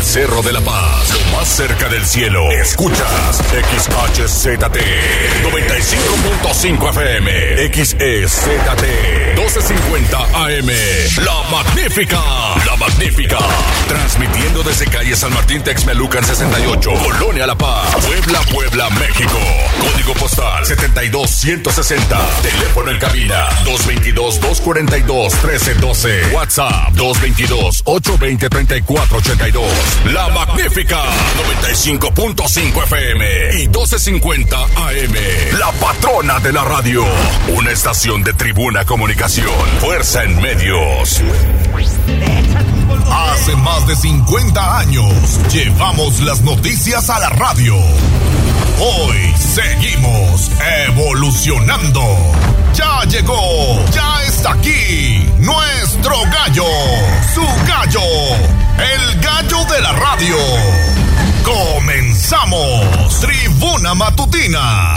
el Cerro de la Paz, lo más cerca del cielo. Escuchas XHZT 95.5 FM, XEZT 1250 AM. La Magnífica, La Magnífica. Transmitiendo desde calle San Martín Texmelucan 68, Colonia La Paz, Puebla, Puebla, México. Código postal 72160. Teléfono en cabina 222 242 1312. WhatsApp 222 820 3482. La Magnífica 95.5 FM y 1250 AM. La patrona de la radio. Una estación de tribuna comunicación. Fuerza en medios. Hace más de 50 años llevamos las noticias a la radio. Hoy seguimos evolucionando. Ya llegó, ya aquí nuestro gallo, su gallo, el gallo de la radio. Comenzamos, Tribuna Matutina.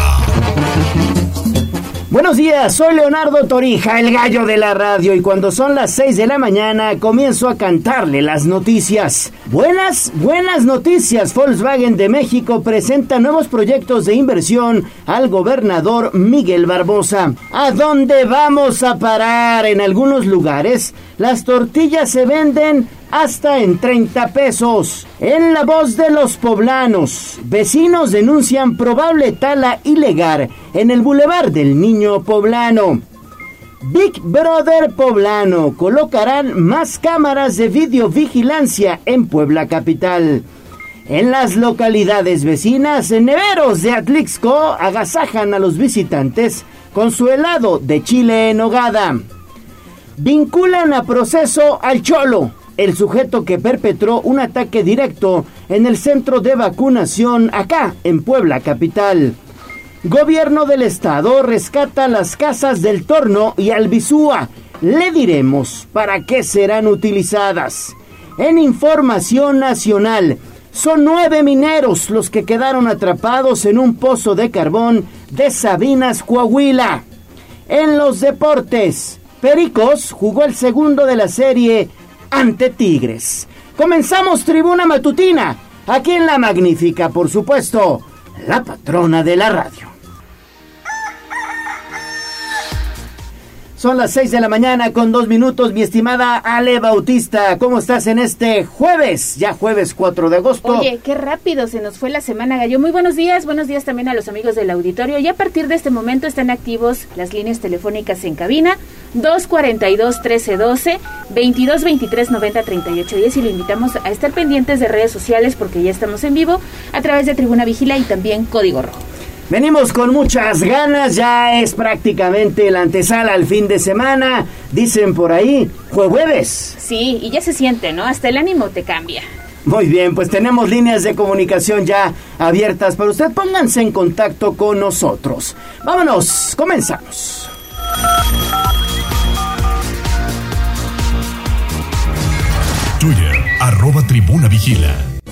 Buenos días, soy Leonardo Torija, el gallo de la radio, y cuando son las 6 de la mañana comienzo a cantarle las noticias. Buenas, buenas noticias. Volkswagen de México presenta nuevos proyectos de inversión al gobernador Miguel Barbosa. ¿A dónde vamos a parar? En algunos lugares, las tortillas se venden hasta en 30 pesos. En la voz de los poblanos, vecinos denuncian probable tala ilegal en el bulevar del Niño Poblano. Big Brother Poblano colocarán más cámaras de videovigilancia en Puebla Capital. En las localidades vecinas, neveros de Atlixco agasajan a los visitantes con su helado de chile en hogada. Vinculan a proceso al Cholo, el sujeto que perpetró un ataque directo en el centro de vacunación acá en Puebla Capital. Gobierno del Estado rescata las casas del Torno y Albizúa. Le diremos para qué serán utilizadas. En información nacional, son nueve mineros los que quedaron atrapados en un pozo de carbón de Sabinas, Coahuila. En los deportes, Pericos jugó el segundo de la serie ante Tigres. Comenzamos Tribuna Matutina, aquí en La Magnífica, por supuesto, la patrona de la radio. Son las 6 de la mañana con dos minutos, mi estimada Ale Bautista. ¿Cómo estás en este jueves? Ya jueves 4 de agosto. Oye, qué rápido se nos fue la semana, Gallo. Muy buenos días, buenos días también a los amigos del auditorio. Y a partir de este momento están activos las líneas telefónicas en cabina 242-1312, 2223-903810 y le invitamos a estar pendientes de redes sociales porque ya estamos en vivo a través de Tribuna Vigila y también Código Rojo. Venimos con muchas ganas, ya es prácticamente la antesala al fin de semana, dicen por ahí, jueves. Sí, y ya se siente, ¿no? Hasta el ánimo te cambia. Muy bien, pues tenemos líneas de comunicación ya abiertas para usted. Pónganse en contacto con nosotros. Vámonos, comenzamos. Twitter, arroba tribuna vigila.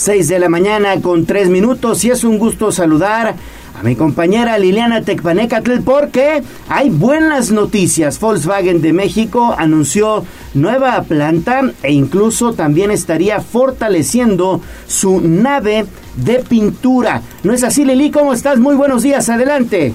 6 de la mañana con 3 minutos y es un gusto saludar a mi compañera Liliana Tecpanecatl porque hay buenas noticias. Volkswagen de México anunció nueva planta e incluso también estaría fortaleciendo su nave de pintura. ¿No es así, Lili? ¿Cómo estás? Muy buenos días, adelante.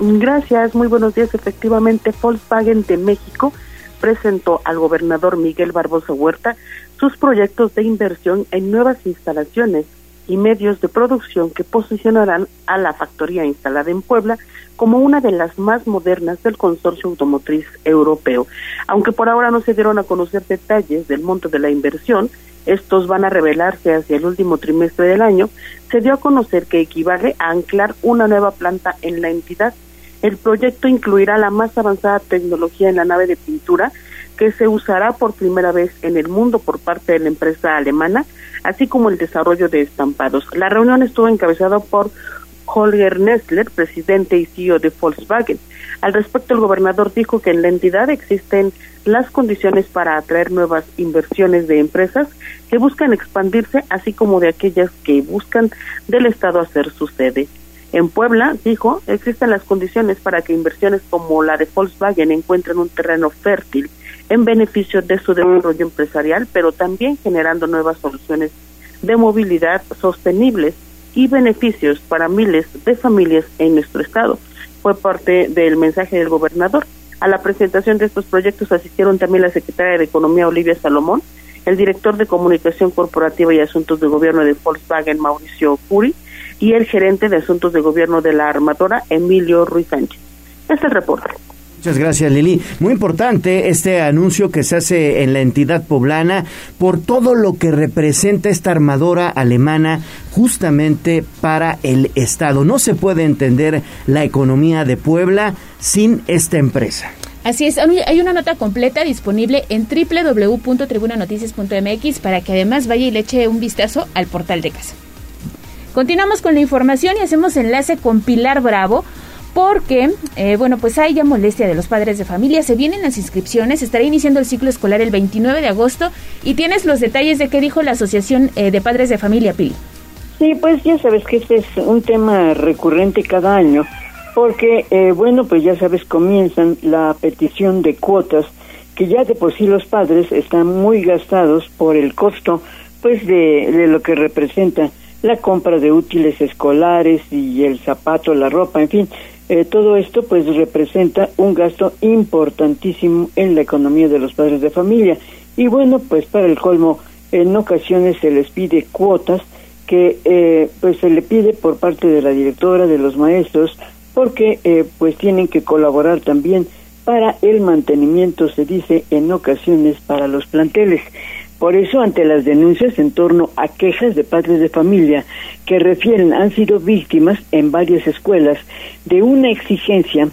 Gracias, muy buenos días. Efectivamente, Volkswagen de México presentó al gobernador Miguel Barbosa Huerta sus proyectos de inversión en nuevas instalaciones y medios de producción que posicionarán a la factoría instalada en Puebla como una de las más modernas del consorcio automotriz europeo. Aunque por ahora no se dieron a conocer detalles del monto de la inversión, estos van a revelarse hacia el último trimestre del año, se dio a conocer que equivale a anclar una nueva planta en la entidad. El proyecto incluirá la más avanzada tecnología en la nave de pintura, que se usará por primera vez en el mundo por parte de la empresa alemana, así como el desarrollo de estampados. La reunión estuvo encabezada por Holger Nestler, presidente y CEO de Volkswagen. Al respecto, el gobernador dijo que en la entidad existen las condiciones para atraer nuevas inversiones de empresas que buscan expandirse, así como de aquellas que buscan del Estado hacer su sede. En Puebla, dijo, existen las condiciones para que inversiones como la de Volkswagen encuentren un terreno fértil en beneficio de su desarrollo empresarial, pero también generando nuevas soluciones de movilidad sostenibles y beneficios para miles de familias en nuestro estado. Fue parte del mensaje del gobernador. A la presentación de estos proyectos asistieron también la secretaria de Economía Olivia Salomón, el director de Comunicación Corporativa y Asuntos de Gobierno de Volkswagen Mauricio Curi y el gerente de Asuntos de Gobierno de la armadora Emilio Ruiz Sánchez. Este es el reporte. Muchas gracias, Lili. Muy importante este anuncio que se hace en la entidad poblana por todo lo que representa esta armadora alemana justamente para el Estado. No se puede entender la economía de Puebla sin esta empresa. Así es, hay una nota completa disponible en www.tribunanoticias.mx para que además vaya y le eche un vistazo al portal de casa. Continuamos con la información y hacemos enlace con Pilar Bravo porque, eh, bueno, pues hay ya molestia de los padres de familia, se vienen las inscripciones, estará iniciando el ciclo escolar el 29 de agosto y tienes los detalles de qué dijo la Asociación eh, de Padres de Familia, Pili. Sí, pues ya sabes que este es un tema recurrente cada año, porque, eh, bueno, pues ya sabes, comienzan la petición de cuotas, que ya de por sí los padres están muy gastados por el costo, pues, de, de lo que representa la compra de útiles escolares y el zapato, la ropa, en fin, eh, todo esto pues representa un gasto importantísimo en la economía de los padres de familia. Y bueno pues para el colmo en ocasiones se les pide cuotas que eh, pues se le pide por parte de la directora de los maestros porque eh, pues tienen que colaborar también para el mantenimiento se dice en ocasiones para los planteles por eso, ante las denuncias en torno a quejas de padres de familia que refieren han sido víctimas en varias escuelas de una exigencia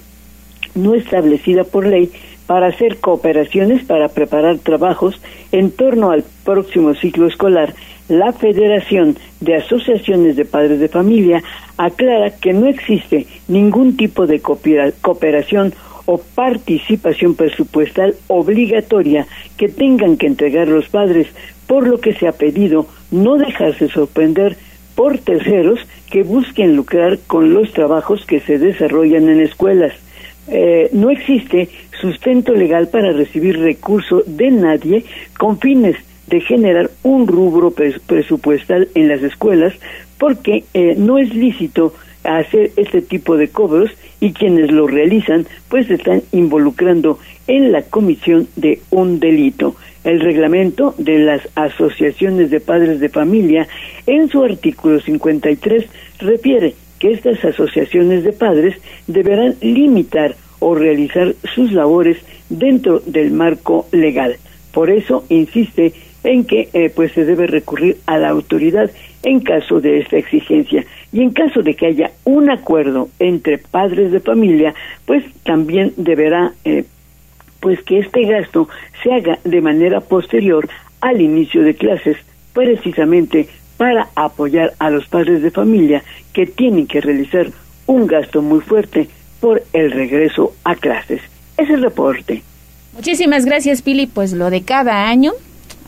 no establecida por ley para hacer cooperaciones para preparar trabajos en torno al próximo ciclo escolar, la Federación de Asociaciones de Padres de Familia aclara que no existe ningún tipo de cooperación o participación presupuestal obligatoria que tengan que entregar los padres, por lo que se ha pedido no dejarse sorprender por terceros que busquen lucrar con los trabajos que se desarrollan en escuelas. Eh, no existe sustento legal para recibir recurso de nadie con fines de generar un rubro presupuestal en las escuelas porque eh, no es lícito hacer este tipo de cobros y quienes lo realizan pues están involucrando en la comisión de un delito. El reglamento de las asociaciones de padres de familia en su artículo 53 refiere que estas asociaciones de padres deberán limitar o realizar sus labores dentro del marco legal. Por eso insiste en que eh, pues se debe recurrir a la autoridad en caso de esta exigencia y en caso de que haya un acuerdo entre padres de familia pues también deberá eh, pues que este gasto se haga de manera posterior al inicio de clases precisamente para apoyar a los padres de familia que tienen que realizar un gasto muy fuerte por el regreso a clases. Ese reporte. Muchísimas gracias, Pili. Pues lo de cada año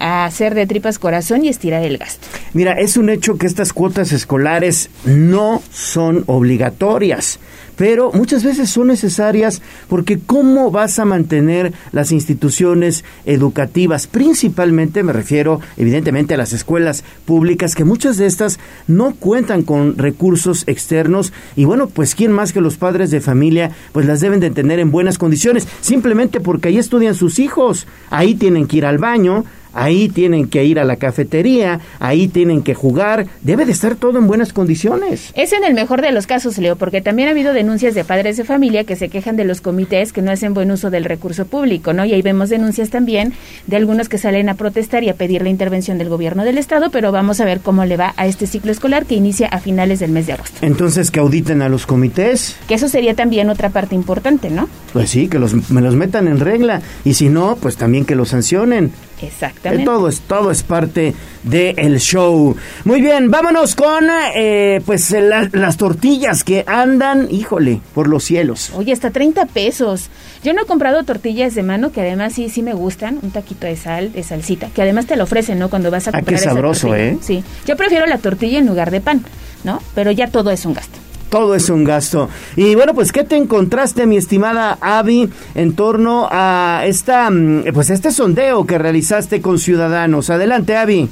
a hacer de tripas corazón y estirar el gasto. Mira, es un hecho que estas cuotas escolares no son obligatorias, pero muchas veces son necesarias porque ¿cómo vas a mantener las instituciones educativas? Principalmente me refiero evidentemente a las escuelas públicas, que muchas de estas no cuentan con recursos externos y bueno, pues quién más que los padres de familia, pues las deben de tener en buenas condiciones, simplemente porque ahí estudian sus hijos, ahí tienen que ir al baño, ahí tienen que ir a la cafetería, ahí tienen que jugar, debe de estar todo en buenas condiciones. Es en el mejor de los casos, Leo, porque también ha habido denuncias de padres de familia que se quejan de los comités que no hacen buen uso del recurso público, ¿no? Y ahí vemos denuncias también de algunos que salen a protestar y a pedir la intervención del gobierno del estado, pero vamos a ver cómo le va a este ciclo escolar que inicia a finales del mes de agosto. Entonces, que auditen a los comités. Que eso sería también otra parte importante, ¿no? Pues sí, que los, me los metan en regla y si no, pues también que los sancionen. Exactamente. todo es todo es parte del show. Muy bien, vámonos con eh, pues las tortillas que andan, híjole, por los cielos. Oye, hasta 30 pesos. Yo no he comprado tortillas de mano que además sí sí me gustan, un taquito de sal, de salsita, que además te lo ofrecen, ¿no? Cuando vas a comprar ah, qué sabroso, ¿eh? Sí. Yo prefiero la tortilla en lugar de pan, ¿no? Pero ya todo es un gasto todo es un gasto. Y bueno, pues ¿qué te encontraste, mi estimada Avi, en torno a esta mm, pues este sondeo que realizaste con ciudadanos? Adelante, Avi.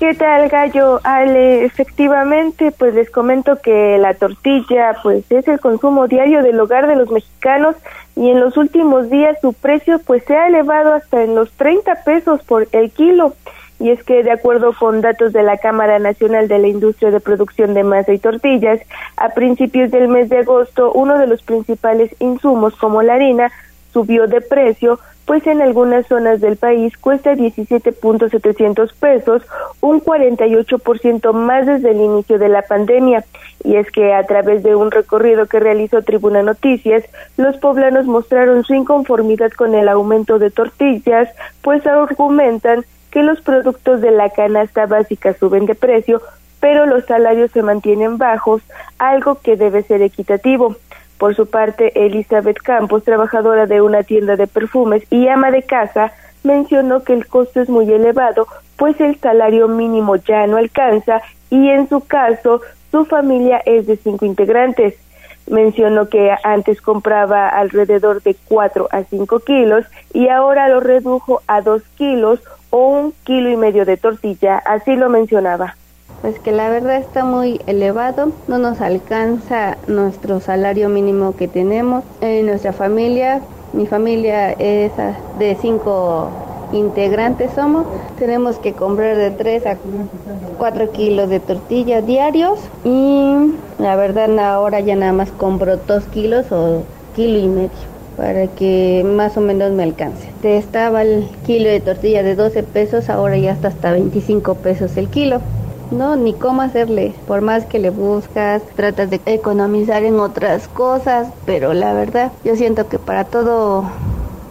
¿Qué tal, Gallo? Ale, efectivamente, pues les comento que la tortilla, pues es el consumo diario del hogar de los mexicanos y en los últimos días su precio, pues se ha elevado hasta en los 30 pesos por el kilo y es que de acuerdo con datos de la Cámara Nacional de la Industria de Producción de Masa y Tortillas, a principios del mes de agosto uno de los principales insumos como la harina subió de precio, pues en algunas zonas del país cuesta 17.700 pesos, un 48% más desde el inicio de la pandemia. Y es que a través de un recorrido que realizó Tribuna Noticias, los poblanos mostraron su inconformidad con el aumento de tortillas, pues argumentan que los productos de la canasta básica suben de precio, pero los salarios se mantienen bajos, algo que debe ser equitativo. Por su parte, Elizabeth Campos, trabajadora de una tienda de perfumes y ama de casa, mencionó que el costo es muy elevado, pues el salario mínimo ya no alcanza y en su caso su familia es de cinco integrantes. Mencionó que antes compraba alrededor de cuatro a cinco kilos y ahora lo redujo a dos kilos un kilo y medio de tortilla, así lo mencionaba. Pues que la verdad está muy elevado, no nos alcanza nuestro salario mínimo que tenemos. En nuestra familia, mi familia es de cinco integrantes somos, tenemos que comprar de tres a cuatro kilos de tortilla diarios y la verdad ahora ya nada más compro dos kilos o kilo y medio para que más o menos me alcance. Estaba el kilo de tortilla de 12 pesos, ahora ya está hasta 25 pesos el kilo. No, ni cómo hacerle. Por más que le buscas, tratas de economizar en otras cosas, pero la verdad, yo siento que para todo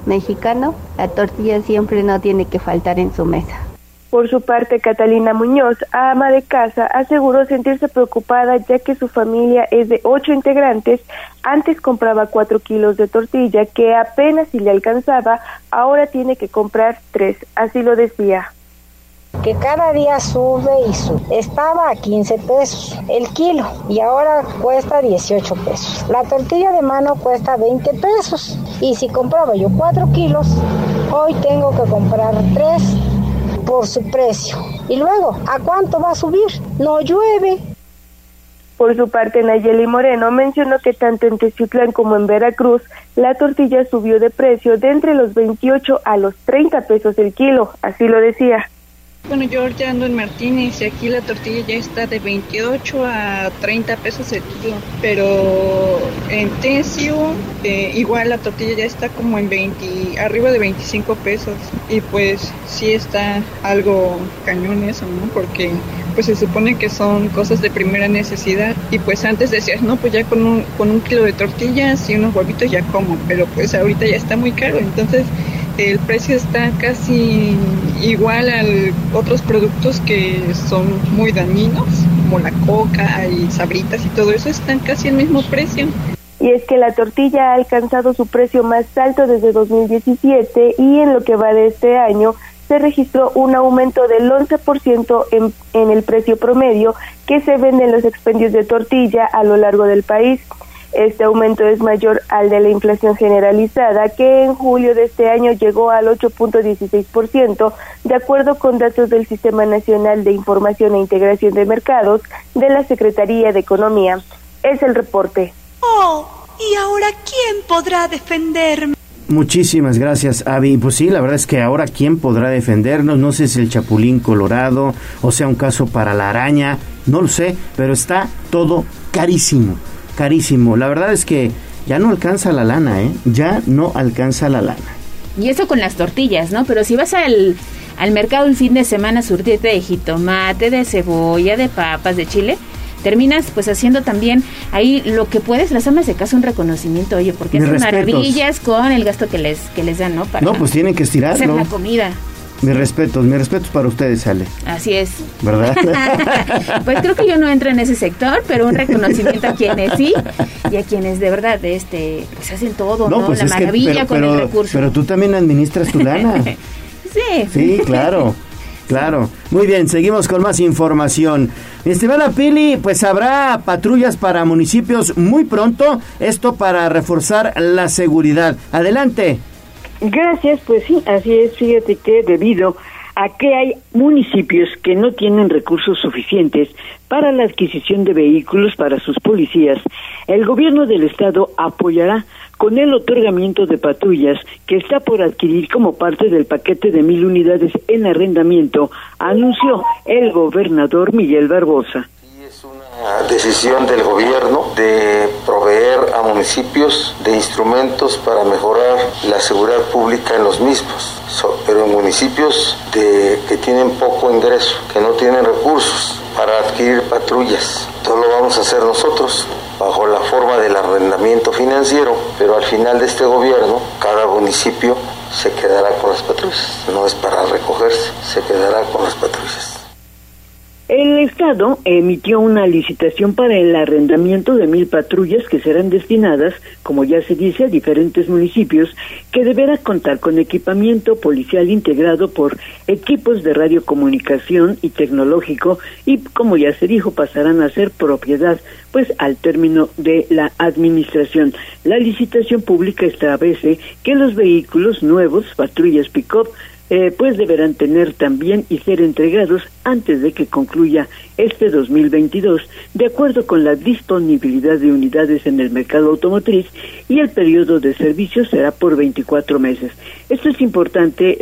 mexicano, la tortilla siempre no tiene que faltar en su mesa. Por su parte, Catalina Muñoz, ama de casa, aseguró sentirse preocupada ya que su familia es de ocho integrantes. Antes compraba cuatro kilos de tortilla que apenas si le alcanzaba, ahora tiene que comprar tres. Así lo decía que cada día sube y sube. Estaba a 15 pesos el kilo y ahora cuesta 18 pesos. La tortilla de mano cuesta 20 pesos y si compraba yo 4 kilos, hoy tengo que comprar 3 por su precio. Y luego, ¿a cuánto va a subir? No llueve. Por su parte, Nayeli Moreno mencionó que tanto en Teciutlán como en Veracruz, la tortilla subió de precio de entre los 28 a los 30 pesos el kilo, así lo decía. Bueno, yo ahorita ando en Martínez y aquí la tortilla ya está de 28 a 30 pesos el kilo, pero en Tencio eh, igual la tortilla ya está como en 20, arriba de 25 pesos. Y pues sí está algo cañón eso, ¿no? Porque pues se supone que son cosas de primera necesidad. Y pues antes decías, no, pues ya con un, con un kilo de tortillas y unos huevitos ya como, pero pues ahorita ya está muy caro, entonces el precio está casi igual a otros productos que son muy dañinos, como la coca y sabritas y todo eso, están casi al mismo precio. Y es que la tortilla ha alcanzado su precio más alto desde 2017 y en lo que va de este año se registró un aumento del 11% en, en el precio promedio que se vende en los expendios de tortilla a lo largo del país. Este aumento es mayor al de la inflación generalizada, que en julio de este año llegó al 8.16%, de acuerdo con datos del Sistema Nacional de Información e Integración de Mercados de la Secretaría de Economía. Es el reporte. Oh, ¿y ahora quién podrá defenderme? Muchísimas gracias, Avi. Pues sí, la verdad es que ahora quién podrá defendernos, no sé si el Chapulín Colorado o sea un caso para la araña, no lo sé, pero está todo carísimo, carísimo. La verdad es que ya no alcanza la lana, ¿eh? Ya no alcanza la lana. Y eso con las tortillas, ¿no? Pero si vas al, al mercado el fin de semana surtirte de jitomate, de cebolla, de papas, de chile, terminas pues haciendo también ahí lo que puedes, las amas de casa un reconocimiento, oye, porque hacen maravillas con el gasto que les, que les dan, ¿no? Para no, pues tienen que estirar, hacer la comida. Mis respetos, mis respetos para ustedes, Ale. Así es. ¿Verdad? pues creo que yo no entro en ese sector, pero un reconocimiento a quienes sí y a quienes de verdad este pues hacen todo, ¿no? Pues la maravilla con el recurso. Pero tú también administras tu lana. sí. Sí, claro. Claro. Muy bien, seguimos con más información. Mi estimada Pili, pues habrá patrullas para municipios muy pronto, esto para reforzar la seguridad. Adelante. Gracias, pues sí, así es. Fíjate que debido a que hay municipios que no tienen recursos suficientes para la adquisición de vehículos para sus policías, el gobierno del estado apoyará con el otorgamiento de patrullas que está por adquirir como parte del paquete de mil unidades en arrendamiento, anunció el gobernador Miguel Barbosa decisión del gobierno de proveer a municipios de instrumentos para mejorar la seguridad pública en los mismos, pero en municipios de, que tienen poco ingreso, que no tienen recursos para adquirir patrullas. Todo lo vamos a hacer nosotros bajo la forma del arrendamiento financiero, pero al final de este gobierno cada municipio se quedará con las patrullas. No es para recogerse, se quedará con las patrullas. El Estado emitió una licitación para el arrendamiento de mil patrullas que serán destinadas, como ya se dice, a diferentes municipios, que deberá contar con equipamiento policial integrado por equipos de radiocomunicación y tecnológico y, como ya se dijo, pasarán a ser propiedad, pues al término de la administración. La licitación pública establece que los vehículos nuevos, patrullas pick-up, eh, pues deberán tener también y ser entregados antes de que concluya este 2022, de acuerdo con la disponibilidad de unidades en el mercado automotriz y el periodo de servicio será por 24 meses. Esto es importante,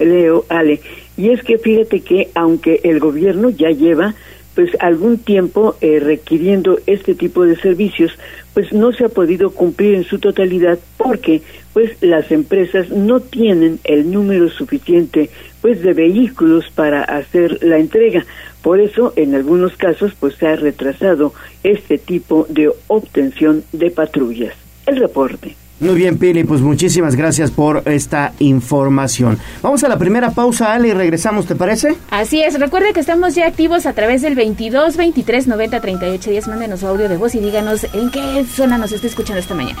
Leo, Ale, y es que fíjate que aunque el gobierno ya lleva pues algún tiempo eh, requiriendo este tipo de servicios, pues no se ha podido cumplir en su totalidad porque pues las empresas no tienen el número suficiente pues de vehículos para hacer la entrega. Por eso, en algunos casos, pues se ha retrasado este tipo de obtención de patrullas. El reporte. Muy bien, Pili, pues muchísimas gracias por esta información. Vamos a la primera pausa, Ale, y regresamos, ¿te parece? Así es, recuerde que estamos ya activos a través del 22 23 90 38 10. Mándenos su audio de voz y díganos en qué zona nos está escuchando esta mañana.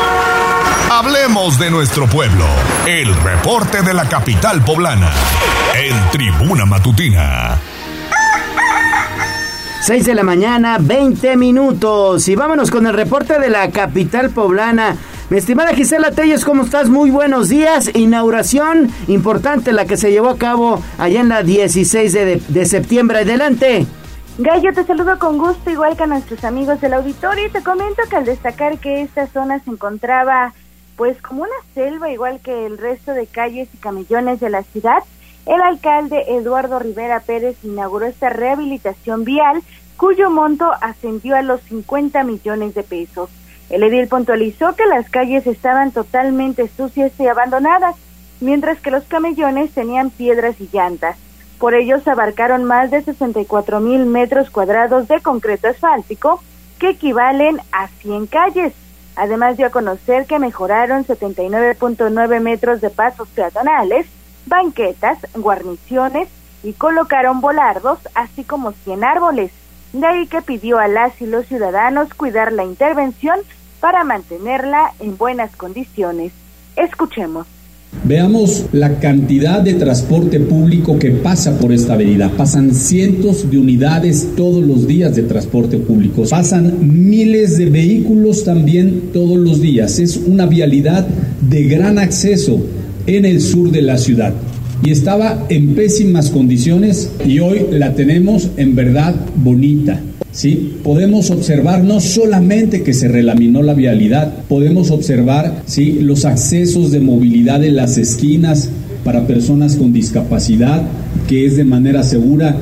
Hablemos de nuestro pueblo. El reporte de la capital poblana. En Tribuna Matutina. 6 de la mañana, 20 minutos. Y vámonos con el reporte de la capital poblana. Mi estimada Gisela Telles, ¿cómo estás? Muy buenos días. Inauguración importante la que se llevó a cabo allá en la 16 de, de septiembre. Adelante. Gallo, te saludo con gusto, igual que a nuestros amigos del auditorio, y te comento que al destacar que esta zona se encontraba pues como una selva, igual que el resto de calles y camellones de la ciudad, el alcalde Eduardo Rivera Pérez inauguró esta rehabilitación vial cuyo monto ascendió a los 50 millones de pesos. El edil puntualizó que las calles estaban totalmente sucias y abandonadas, mientras que los camellones tenían piedras y llantas. Por ello se abarcaron más de 64 mil metros cuadrados de concreto asfáltico, que equivalen a 100 calles. Además dio a conocer que mejoraron 79.9 metros de pasos peatonales, banquetas, guarniciones y colocaron volardos, así como 100 árboles. De ahí que pidió a las y los ciudadanos cuidar la intervención para mantenerla en buenas condiciones. Escuchemos. Veamos la cantidad de transporte público que pasa por esta avenida. Pasan cientos de unidades todos los días de transporte público. Pasan miles de vehículos también todos los días. Es una vialidad de gran acceso en el sur de la ciudad. Y estaba en pésimas condiciones y hoy la tenemos en verdad bonita. ¿Sí? Podemos observar no solamente que se relaminó la vialidad, podemos observar ¿sí? los accesos de movilidad en las esquinas para personas con discapacidad, que es de manera segura.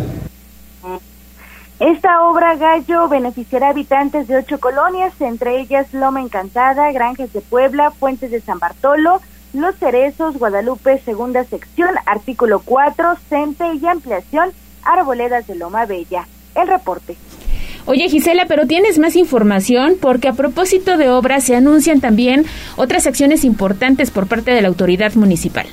Esta obra Gallo beneficiará a habitantes de ocho colonias, entre ellas Loma Encantada, Granjas de Puebla, Fuentes de San Bartolo, Los Cerezos, Guadalupe, segunda sección, artículo 4, CENTE y ampliación, Arboledas de Loma Bella. El reporte. Oye Gisela, pero tienes más información porque a propósito de obras se anuncian también otras acciones importantes por parte de la autoridad municipal.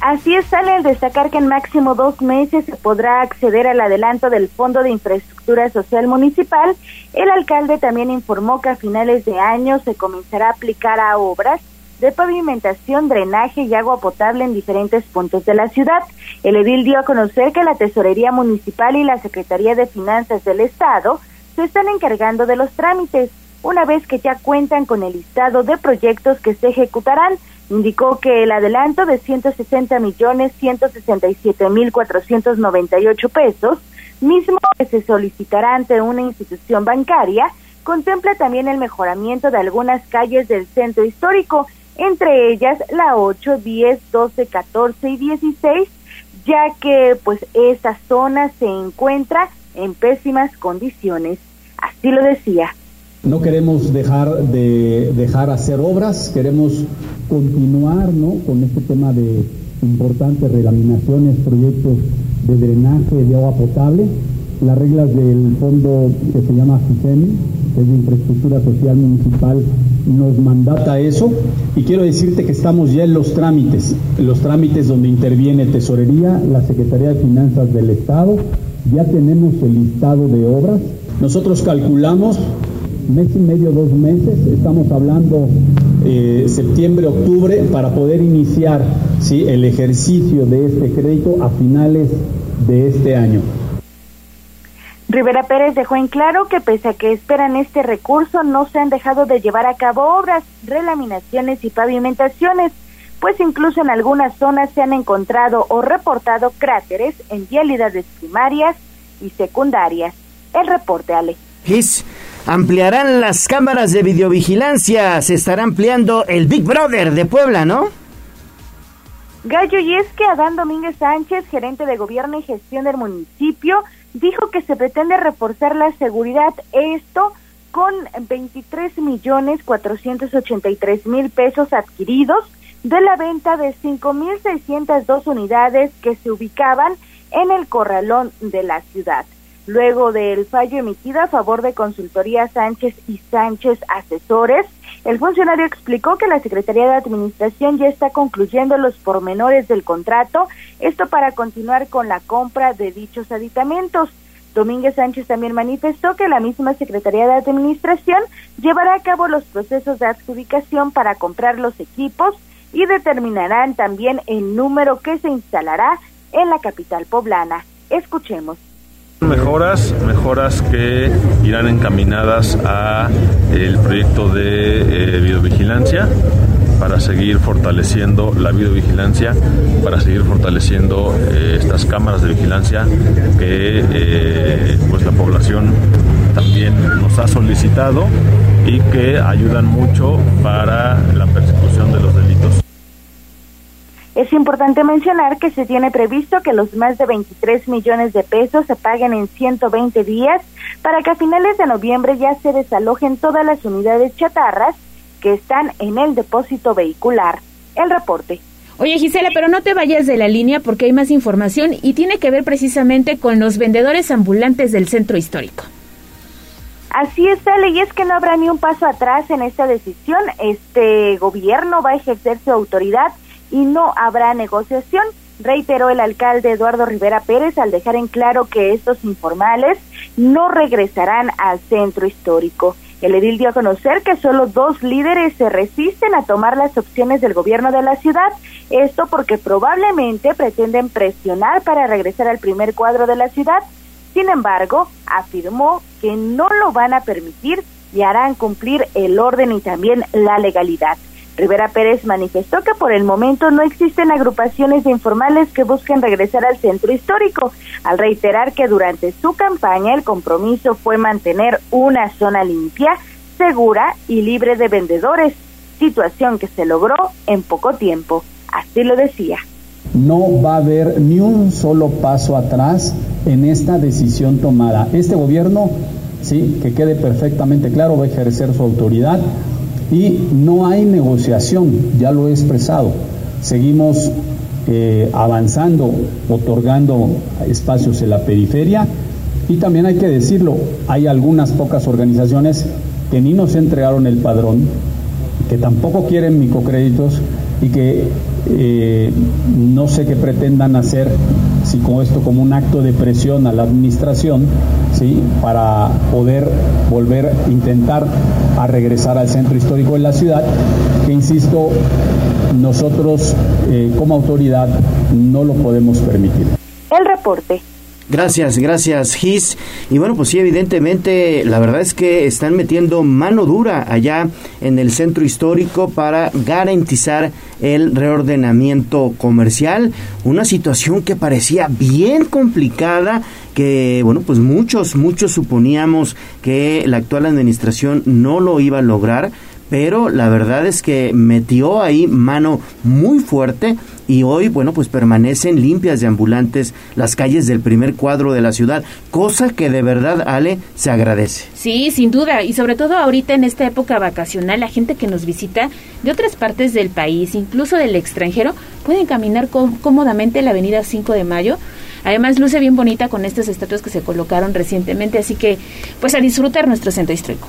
Así es, sale el destacar que en máximo dos meses se podrá acceder al adelanto del Fondo de Infraestructura Social Municipal. El alcalde también informó que a finales de año se comenzará a aplicar a obras de pavimentación, drenaje y agua potable en diferentes puntos de la ciudad. El edil dio a conocer que la Tesorería Municipal y la Secretaría de Finanzas del Estado se están encargando de los trámites, una vez que ya cuentan con el listado de proyectos que se ejecutarán. Indicó que el adelanto de 160 millones 167 mil 498 pesos, mismo que se solicitará ante una institución bancaria, contempla también el mejoramiento de algunas calles del centro histórico, entre ellas la 8, 10, 12, 14 y 16, ya que pues esta zona se encuentra en pésimas condiciones. Así lo decía. No queremos dejar de dejar hacer obras, queremos continuar ¿no? con este tema de importantes relaminaciones, proyectos de drenaje de agua potable, las reglas del fondo que se llama FISEMI, que es de Infraestructura Social Municipal, nos mandata eso y quiero decirte que estamos ya en los trámites, en los trámites donde interviene Tesorería, la Secretaría de Finanzas del Estado, ya tenemos el listado de obras. Nosotros calculamos mes y medio, dos meses, estamos hablando eh, septiembre, octubre, para poder iniciar el ejercicio de este crédito a finales de este año. Rivera Pérez dejó en claro que pese a que esperan este recurso, no se han dejado de llevar a cabo obras, relaminaciones y pavimentaciones, pues incluso en algunas zonas se han encontrado o reportado cráteres en vialidades primarias y secundarias. El reporte, Ale. Gis, ampliarán las cámaras de videovigilancia, se estará ampliando el Big Brother de Puebla, ¿no? Gallo, y es que Adán Domínguez Sánchez, gerente de gobierno y gestión del municipio, dijo que se pretende reforzar la seguridad, esto con 23 millones 483 mil pesos adquiridos de la venta de 5.602 unidades que se ubicaban en el corralón de la ciudad. Luego del fallo emitido a favor de Consultoría Sánchez y Sánchez Asesores, el funcionario explicó que la Secretaría de Administración ya está concluyendo los pormenores del contrato, esto para continuar con la compra de dichos aditamentos. Domínguez Sánchez también manifestó que la misma Secretaría de Administración llevará a cabo los procesos de adjudicación para comprar los equipos y determinarán también el número que se instalará en la capital poblana. Escuchemos. Mejoras, mejoras que irán encaminadas a el proyecto de eh, videovigilancia para seguir fortaleciendo la videovigilancia, para seguir fortaleciendo eh, estas cámaras de vigilancia que eh, pues la población también nos ha solicitado y que ayudan mucho para la persecución de los delitos. Es importante mencionar que se tiene previsto que los más de 23 millones de pesos se paguen en 120 días para que a finales de noviembre ya se desalojen todas las unidades chatarras que están en el depósito vehicular. El reporte. Oye Gisela, pero no te vayas de la línea porque hay más información y tiene que ver precisamente con los vendedores ambulantes del centro histórico. Así es, Ale, y es que no habrá ni un paso atrás en esta decisión. Este gobierno va a ejercer su autoridad y no habrá negociación, reiteró el alcalde Eduardo Rivera Pérez al dejar en claro que estos informales no regresarán al centro histórico. El edil dio a conocer que solo dos líderes se resisten a tomar las opciones del gobierno de la ciudad, esto porque probablemente pretenden presionar para regresar al primer cuadro de la ciudad. Sin embargo, afirmó que no lo van a permitir y harán cumplir el orden y también la legalidad. Rivera Pérez manifestó que por el momento no existen agrupaciones informales que busquen regresar al centro histórico, al reiterar que durante su campaña el compromiso fue mantener una zona limpia, segura y libre de vendedores, situación que se logró en poco tiempo. Así lo decía. No va a haber ni un solo paso atrás en esta decisión tomada. Este gobierno, sí, que quede perfectamente claro, va a ejercer su autoridad y no hay negociación, ya lo he expresado. Seguimos eh, avanzando, otorgando espacios en la periferia y también hay que decirlo, hay algunas pocas organizaciones que ni nos entregaron el padrón, que tampoco quieren microcréditos y que eh, no sé qué pretendan hacer si con esto como un acto de presión a la administración, ¿sí? para poder volver a intentar a regresar al centro histórico de la ciudad, que insisto, nosotros eh, como autoridad no lo podemos permitir. El reporte Gracias, gracias, Gis. Y bueno, pues sí, evidentemente, la verdad es que están metiendo mano dura allá en el centro histórico para garantizar el reordenamiento comercial. Una situación que parecía bien complicada, que bueno, pues muchos, muchos suponíamos que la actual administración no lo iba a lograr pero la verdad es que metió ahí mano muy fuerte y hoy, bueno, pues permanecen limpias de ambulantes las calles del primer cuadro de la ciudad, cosa que de verdad, Ale, se agradece. Sí, sin duda, y sobre todo ahorita en esta época vacacional, la gente que nos visita de otras partes del país, incluso del extranjero, pueden caminar cómodamente la avenida 5 de Mayo. Además, luce bien bonita con estas estatuas que se colocaron recientemente, así que pues a disfrutar nuestro centro histórico.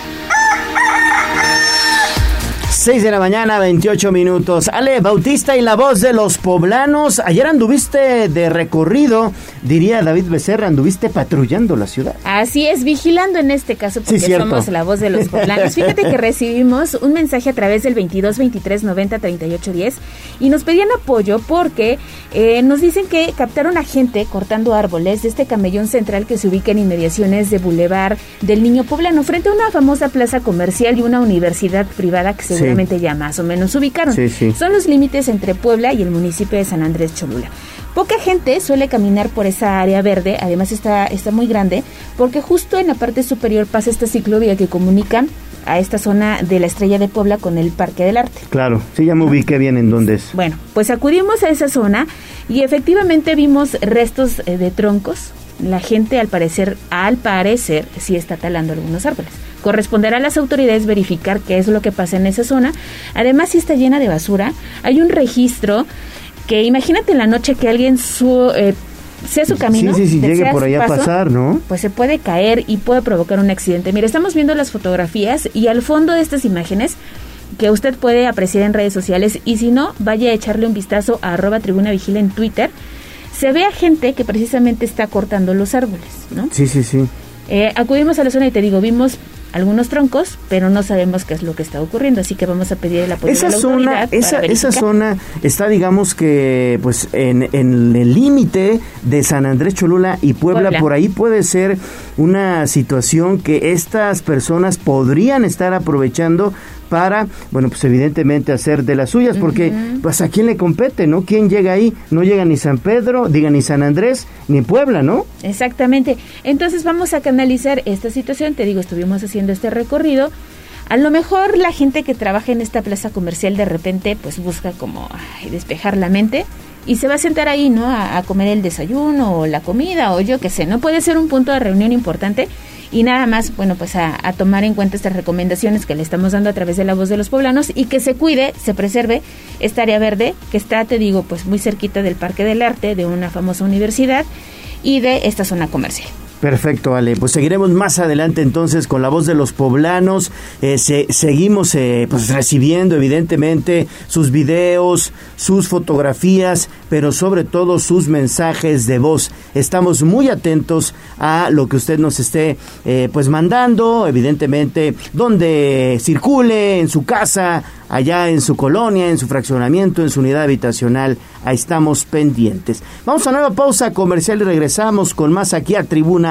6 de la mañana, 28 minutos. Ale Bautista y la voz de los poblanos. Ayer anduviste de recorrido, diría David Becerra, anduviste patrullando la ciudad. Así es, vigilando en este caso, porque somos la voz de los poblanos. Fíjate que recibimos un mensaje a través del 22 23 90 38 10 y nos pedían apoyo porque eh, nos dicen que captaron a gente cortando árboles de este camellón central que se ubica en inmediaciones de Boulevard del Niño Poblano, frente a una famosa plaza comercial y una universidad privada que se ya más o menos ubicaron. Son los límites entre Puebla y el municipio de San Andrés Cholula. Poca gente suele caminar por esa área verde, además está, está muy grande, porque justo en la parte superior pasa esta ciclovía que comunica a esta zona de la Estrella de Puebla con el Parque del Arte. Claro, sí, ya me ubiqué bien en dónde es. Bueno, pues acudimos a esa zona y efectivamente vimos restos eh, de troncos. La gente al parecer, al parecer, sí está talando algunos árboles. Corresponderá a las autoridades verificar qué es lo que pasa en esa zona. Además, si está llena de basura, hay un registro que imagínate en la noche que alguien su, eh, sea su camino. Sí, sí, sí, llegue por allá a pasar, ¿no? Pues se puede caer y puede provocar un accidente. Mire, estamos viendo las fotografías y al fondo de estas imágenes que usted puede apreciar en redes sociales y si no, vaya a echarle un vistazo a arroba tribuna vigila en Twitter. Se ve a gente que precisamente está cortando los árboles, ¿no? Sí, sí, sí. Eh, acudimos a la zona y te digo, vimos algunos troncos, pero no sabemos qué es lo que está ocurriendo, así que vamos a pedir el apoyo esa de la zona, esa, esa zona está, digamos que, pues, en, en el límite de San Andrés Cholula y Puebla, por ahí puede ser una situación que estas personas podrían estar aprovechando para, bueno, pues evidentemente hacer de las suyas, porque pues a quién le compete, ¿no? ¿Quién llega ahí? No llega ni San Pedro, diga ni San Andrés, ni Puebla, ¿no? Exactamente. Entonces vamos a canalizar esta situación, te digo, estuvimos haciendo este recorrido. A lo mejor la gente que trabaja en esta plaza comercial de repente pues busca como despejar la mente y se va a sentar ahí, ¿no? A, a, comer el desayuno o la comida o yo qué sé, ¿no? Puede ser un punto de reunión importante y nada más, bueno, pues a, tomar en cuenta estas recomendaciones que le estamos dando a través de la voz de los poblanos y que se cuide, se preserve esta área verde que está, te digo, pues muy cerquita del Parque del Arte, de una famosa universidad y de esta zona comercial. Perfecto, Ale. Pues seguiremos más adelante entonces con la voz de los poblanos. Eh, seguimos eh, pues recibiendo evidentemente sus videos, sus fotografías, pero sobre todo sus mensajes de voz. Estamos muy atentos a lo que usted nos esté eh, pues mandando, evidentemente, donde circule en su casa, allá en su colonia, en su fraccionamiento, en su unidad habitacional. Ahí estamos pendientes. Vamos a nueva pausa comercial y regresamos con más aquí a Tribuna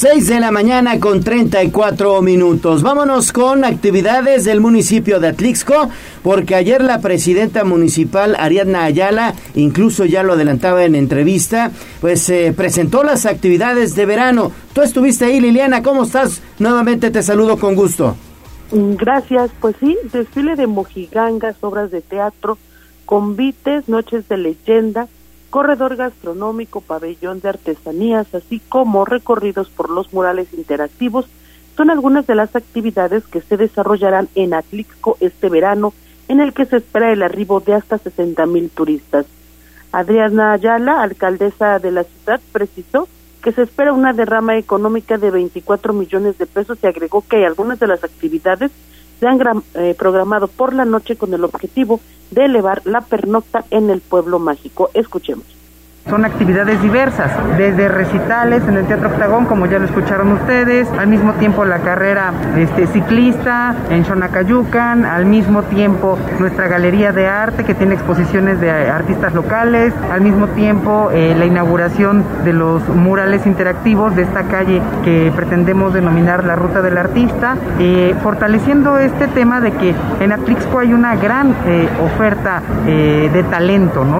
6 de la mañana con 34 minutos. Vámonos con actividades del municipio de Atlixco, porque ayer la presidenta municipal Ariadna Ayala, incluso ya lo adelantaba en entrevista, pues eh, presentó las actividades de verano. Tú estuviste ahí, Liliana, ¿cómo estás? Nuevamente te saludo con gusto. Gracias, pues sí, desfile de mojigangas, obras de teatro, convites, noches de leyenda, corredor gastronómico, pabellón de artesanías, así como recorridos por los murales interactivos, son algunas de las actividades que se desarrollarán en Atlixco este verano, en el que se espera el arribo de hasta 60 mil turistas. Adriana Ayala, alcaldesa de la ciudad, precisó que se espera una derrama económica de 24 millones de pesos y agregó que algunas de las actividades se han eh, programado por la noche con el objetivo de elevar la pernocta en el pueblo mágico. Escuchemos. Son actividades diversas, desde recitales en el Teatro Octagón, como ya lo escucharon ustedes, al mismo tiempo la carrera este, ciclista en Xonacayucan, al mismo tiempo nuestra galería de arte que tiene exposiciones de artistas locales, al mismo tiempo eh, la inauguración de los murales interactivos de esta calle que pretendemos denominar la Ruta del Artista, eh, fortaleciendo este tema de que en Atlixco hay una gran eh, oferta de talento, ¿no?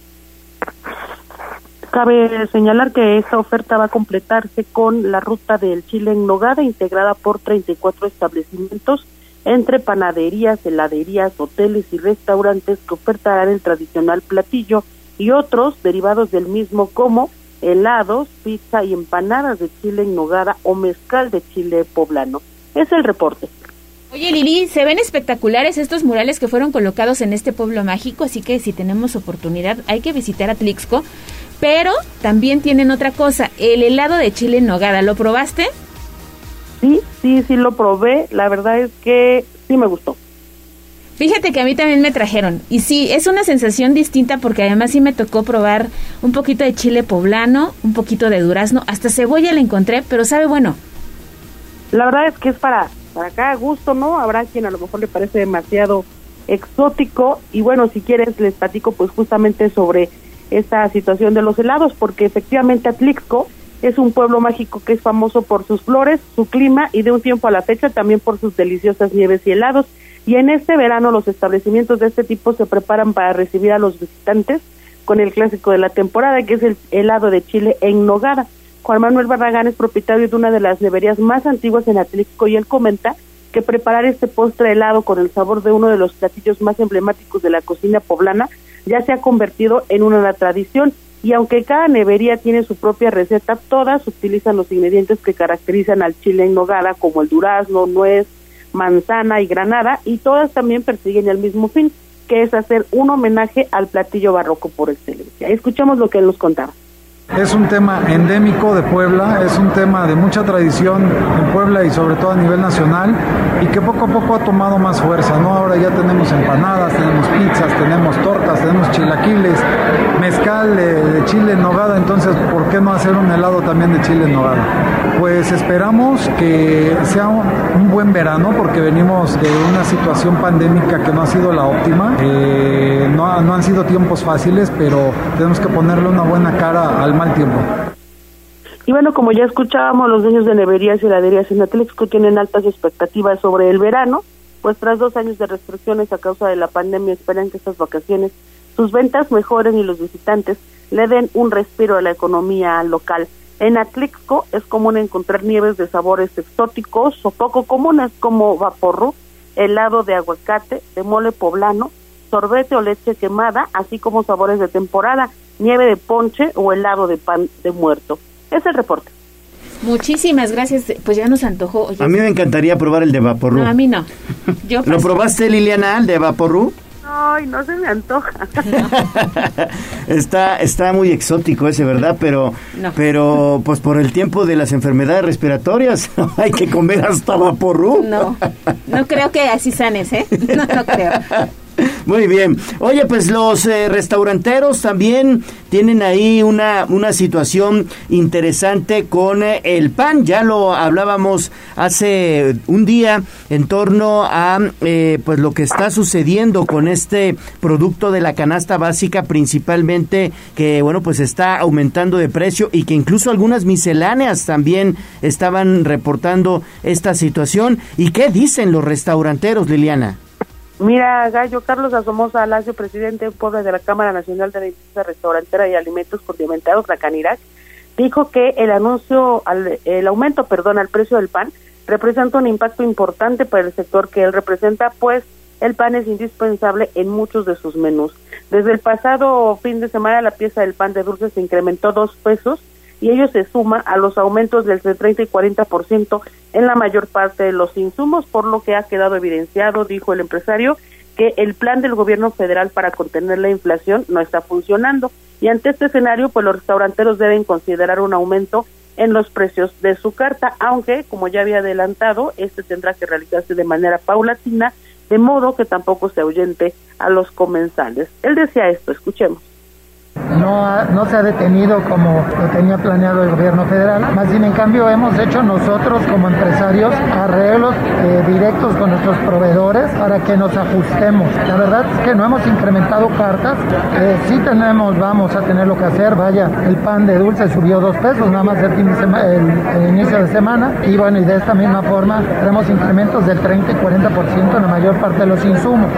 Cabe señalar que esta oferta va a completarse con la ruta del Chile en Nogada, integrada por 34 establecimientos entre panaderías, heladerías, hoteles y restaurantes que ofertarán el tradicional platillo y otros derivados del mismo como helados, pizza y empanadas de chile en nogada o mezcal de chile poblano. Es el reporte. Oye Lili, se ven espectaculares estos murales que fueron colocados en este pueblo mágico, así que si tenemos oportunidad hay que visitar Atlixco pero también tienen otra cosa, el helado de chile en nogada. ¿Lo probaste? Sí, sí, sí lo probé. La verdad es que sí me gustó. Fíjate que a mí también me trajeron. Y sí, es una sensación distinta porque además sí me tocó probar un poquito de chile poblano, un poquito de durazno, hasta cebolla le encontré, pero sabe bueno. La verdad es que es para, para cada gusto, ¿no? Habrá quien a lo mejor le parece demasiado exótico. Y bueno, si quieres les platico pues justamente sobre esta situación de los helados, porque efectivamente Atlixco es un pueblo mágico que es famoso por sus flores, su clima y de un tiempo a la fecha también por sus deliciosas nieves y helados. Y en este verano los establecimientos de este tipo se preparan para recibir a los visitantes con el clásico de la temporada, que es el helado de chile en nogada. Juan Manuel Barragán es propietario de una de las neverías más antiguas en Atlixco y él comenta que preparar este postre helado con el sabor de uno de los platillos más emblemáticos de la cocina poblana ya se ha convertido en una tradición y aunque cada nevería tiene su propia receta, todas utilizan los ingredientes que caracterizan al chile en nogada como el durazno, nuez, manzana y granada y todas también persiguen el mismo fin, que es hacer un homenaje al platillo barroco por excelencia. Escuchemos lo que él nos contaba. Es un tema endémico de Puebla, es un tema de mucha tradición en Puebla y sobre todo a nivel nacional y que poco a poco ha tomado más fuerza, ¿no? Ahora ya tenemos empanadas, tenemos pizzas, tenemos tortas, tenemos chilaquiles, mezcal de, chile en nogada, entonces ¿por qué no hacer un helado también de chile en nogada? Pues esperamos que sea un, buen verano porque venimos de una situación pandémica que no ha sido la óptima, eh, no, no han sido tiempos fáciles, pero tenemos que ponerle una buena cara al mal tiempo. Y bueno, como ya escuchábamos, los dueños de neverías y heladerías en Atlixco tienen altas expectativas sobre el verano, pues tras dos años de restricciones a causa de la pandemia esperan que estas vacaciones sus ventas mejoren y los visitantes le den un respiro a la economía local. En Atlixco es común encontrar nieves de sabores exóticos o poco comunes como vaporru, helado de aguacate, de mole poblano, sorbete o leche quemada, así como sabores de temporada, nieve de ponche o helado de pan de muerto. Es el reporte. Muchísimas gracias. Pues ya nos antojó. a mí me encantaría probar el de Vaporru. No, a mí no. ¿Lo probaste, Liliana, el de Vaporru? Ay, no se me antoja. está, está muy exótico ese, ¿verdad? Pero, pero pues por el tiempo de las enfermedades respiratorias hay que comer hasta vaporru. No, no creo que así sanes, ¿eh? No, no creo. Muy bien. Oye, pues los eh, restauranteros también tienen ahí una, una situación interesante con eh, el pan. Ya lo hablábamos hace un día en torno a eh, pues lo que está sucediendo con este producto de la canasta básica principalmente que bueno pues está aumentando de precio y que incluso algunas misceláneas también estaban reportando esta situación. ¿Y qué dicen los restauranteros, Liliana? Mira, Gallo Carlos Asomosa Alacio, presidente pobre de la Cámara Nacional de la Industria Restaurantera y Alimentos Condimentados, la Canirac, dijo que el anuncio, el aumento, perdón, al precio del pan representa un impacto importante para el sector que él representa, pues el pan es indispensable en muchos de sus menús. Desde el pasado fin de semana la pieza del pan de dulce se incrementó dos pesos y ello se suma a los aumentos del 30 y 40% en la mayor parte de los insumos, por lo que ha quedado evidenciado, dijo el empresario, que el plan del gobierno federal para contener la inflación no está funcionando. Y ante este escenario, pues los restauranteros deben considerar un aumento en los precios de su carta, aunque, como ya había adelantado, este tendrá que realizarse de manera paulatina, de modo que tampoco se ahuyente a los comensales. Él decía esto, escuchemos no, no se ha detenido como lo tenía planeado el gobierno federal, más bien en cambio hemos hecho nosotros como empresarios arreglos eh, directos con nuestros proveedores para que nos ajustemos. La verdad es que no hemos incrementado cartas, eh, sí tenemos, vamos a tener lo que hacer, vaya, el pan de dulce subió dos pesos nada más el, fin de el, inicio de semana y bueno, y de esta misma forma tenemos incrementos del 30 y 40% en la mayor parte de los insumos.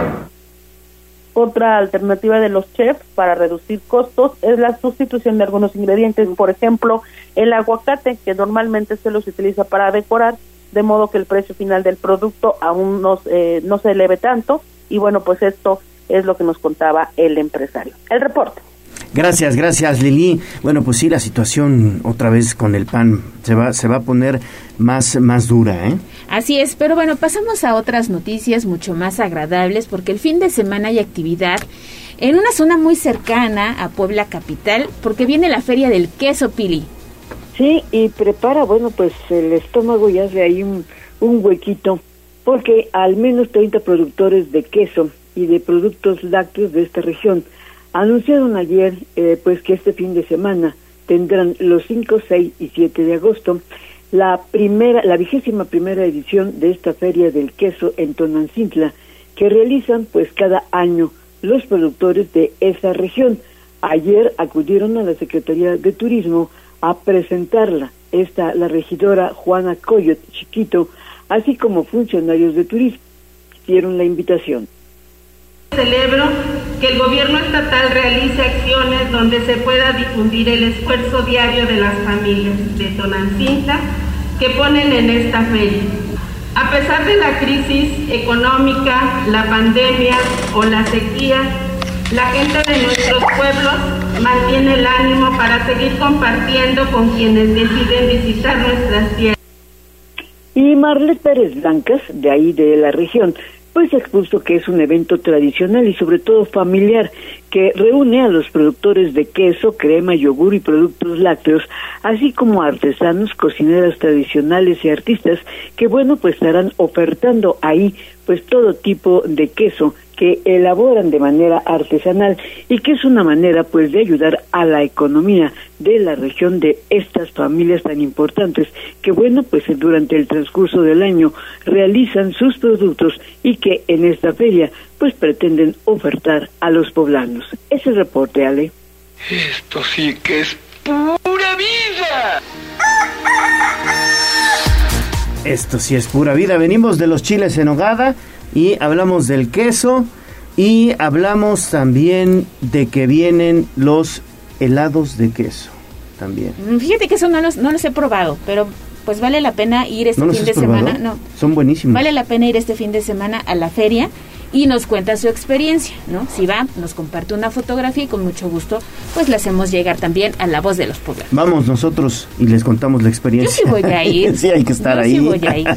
Otra alternativa de los chefs para reducir costos es la sustitución de algunos ingredientes, por ejemplo, el aguacate, que normalmente se los utiliza para decorar, de modo que el precio final del producto aún no, eh, no se eleve tanto. Y bueno, pues esto es lo que nos contaba el empresario. El reporte. Gracias, gracias Lili. Bueno, pues sí, la situación otra vez con el pan se va, se va a poner más, más dura, ¿eh? Así es, pero bueno, pasamos a otras noticias mucho más agradables porque el fin de semana hay actividad en una zona muy cercana a Puebla Capital porque viene la Feria del Queso Pili. Sí, y prepara, bueno, pues el estómago y hace ahí un, un huequito porque al menos 30 productores de queso y de productos lácteos de esta región Anunciaron ayer eh, pues que este fin de semana tendrán los 5, 6 y 7 de agosto la primera, la vigésima primera edición de esta feria del queso en Tonancintla que realizan pues cada año los productores de esa región. Ayer acudieron a la Secretaría de Turismo a presentarla. Esta, la regidora Juana Coyot Chiquito, así como funcionarios de turismo, hicieron la invitación. Celebro que el gobierno estatal realice acciones donde se pueda difundir el esfuerzo diario de las familias de Tonancinta que ponen en esta feria. A pesar de la crisis económica, la pandemia o la sequía, la gente de nuestros pueblos mantiene el ánimo para seguir compartiendo con quienes deciden visitar nuestras tierras. Y Marlet Pérez Blancas, de ahí de la región, pues expuso que es un evento tradicional y sobre todo familiar que reúne a los productores de queso, crema, yogur y productos lácteos, así como artesanos, cocineras tradicionales y artistas que bueno, pues estarán ofertando ahí pues todo tipo de queso que elaboran de manera artesanal y que es una manera pues de ayudar a la economía de la región de estas familias tan importantes que bueno pues durante el transcurso del año realizan sus productos y que en esta feria pues pretenden ofertar a los poblanos. Ese reporte, Ale. Esto sí que es pura vida. Esto sí es pura vida. Venimos de los chiles en hogada y hablamos del queso y hablamos también de que vienen los helados de queso también. Mm, fíjate que eso no los, no los he probado, pero pues vale la pena ir este fin de semana. No. Son buenísimos. Vale la pena ir este fin de semana a la feria y nos cuenta su experiencia, ¿no? Si va, nos comparte una fotografía y con mucho gusto, pues le hacemos llegar también a la voz de los poblanos. Vamos nosotros y les contamos la experiencia. Yo sí voy a ir. sí, hay que estar Yo ahí. Sí voy a ir.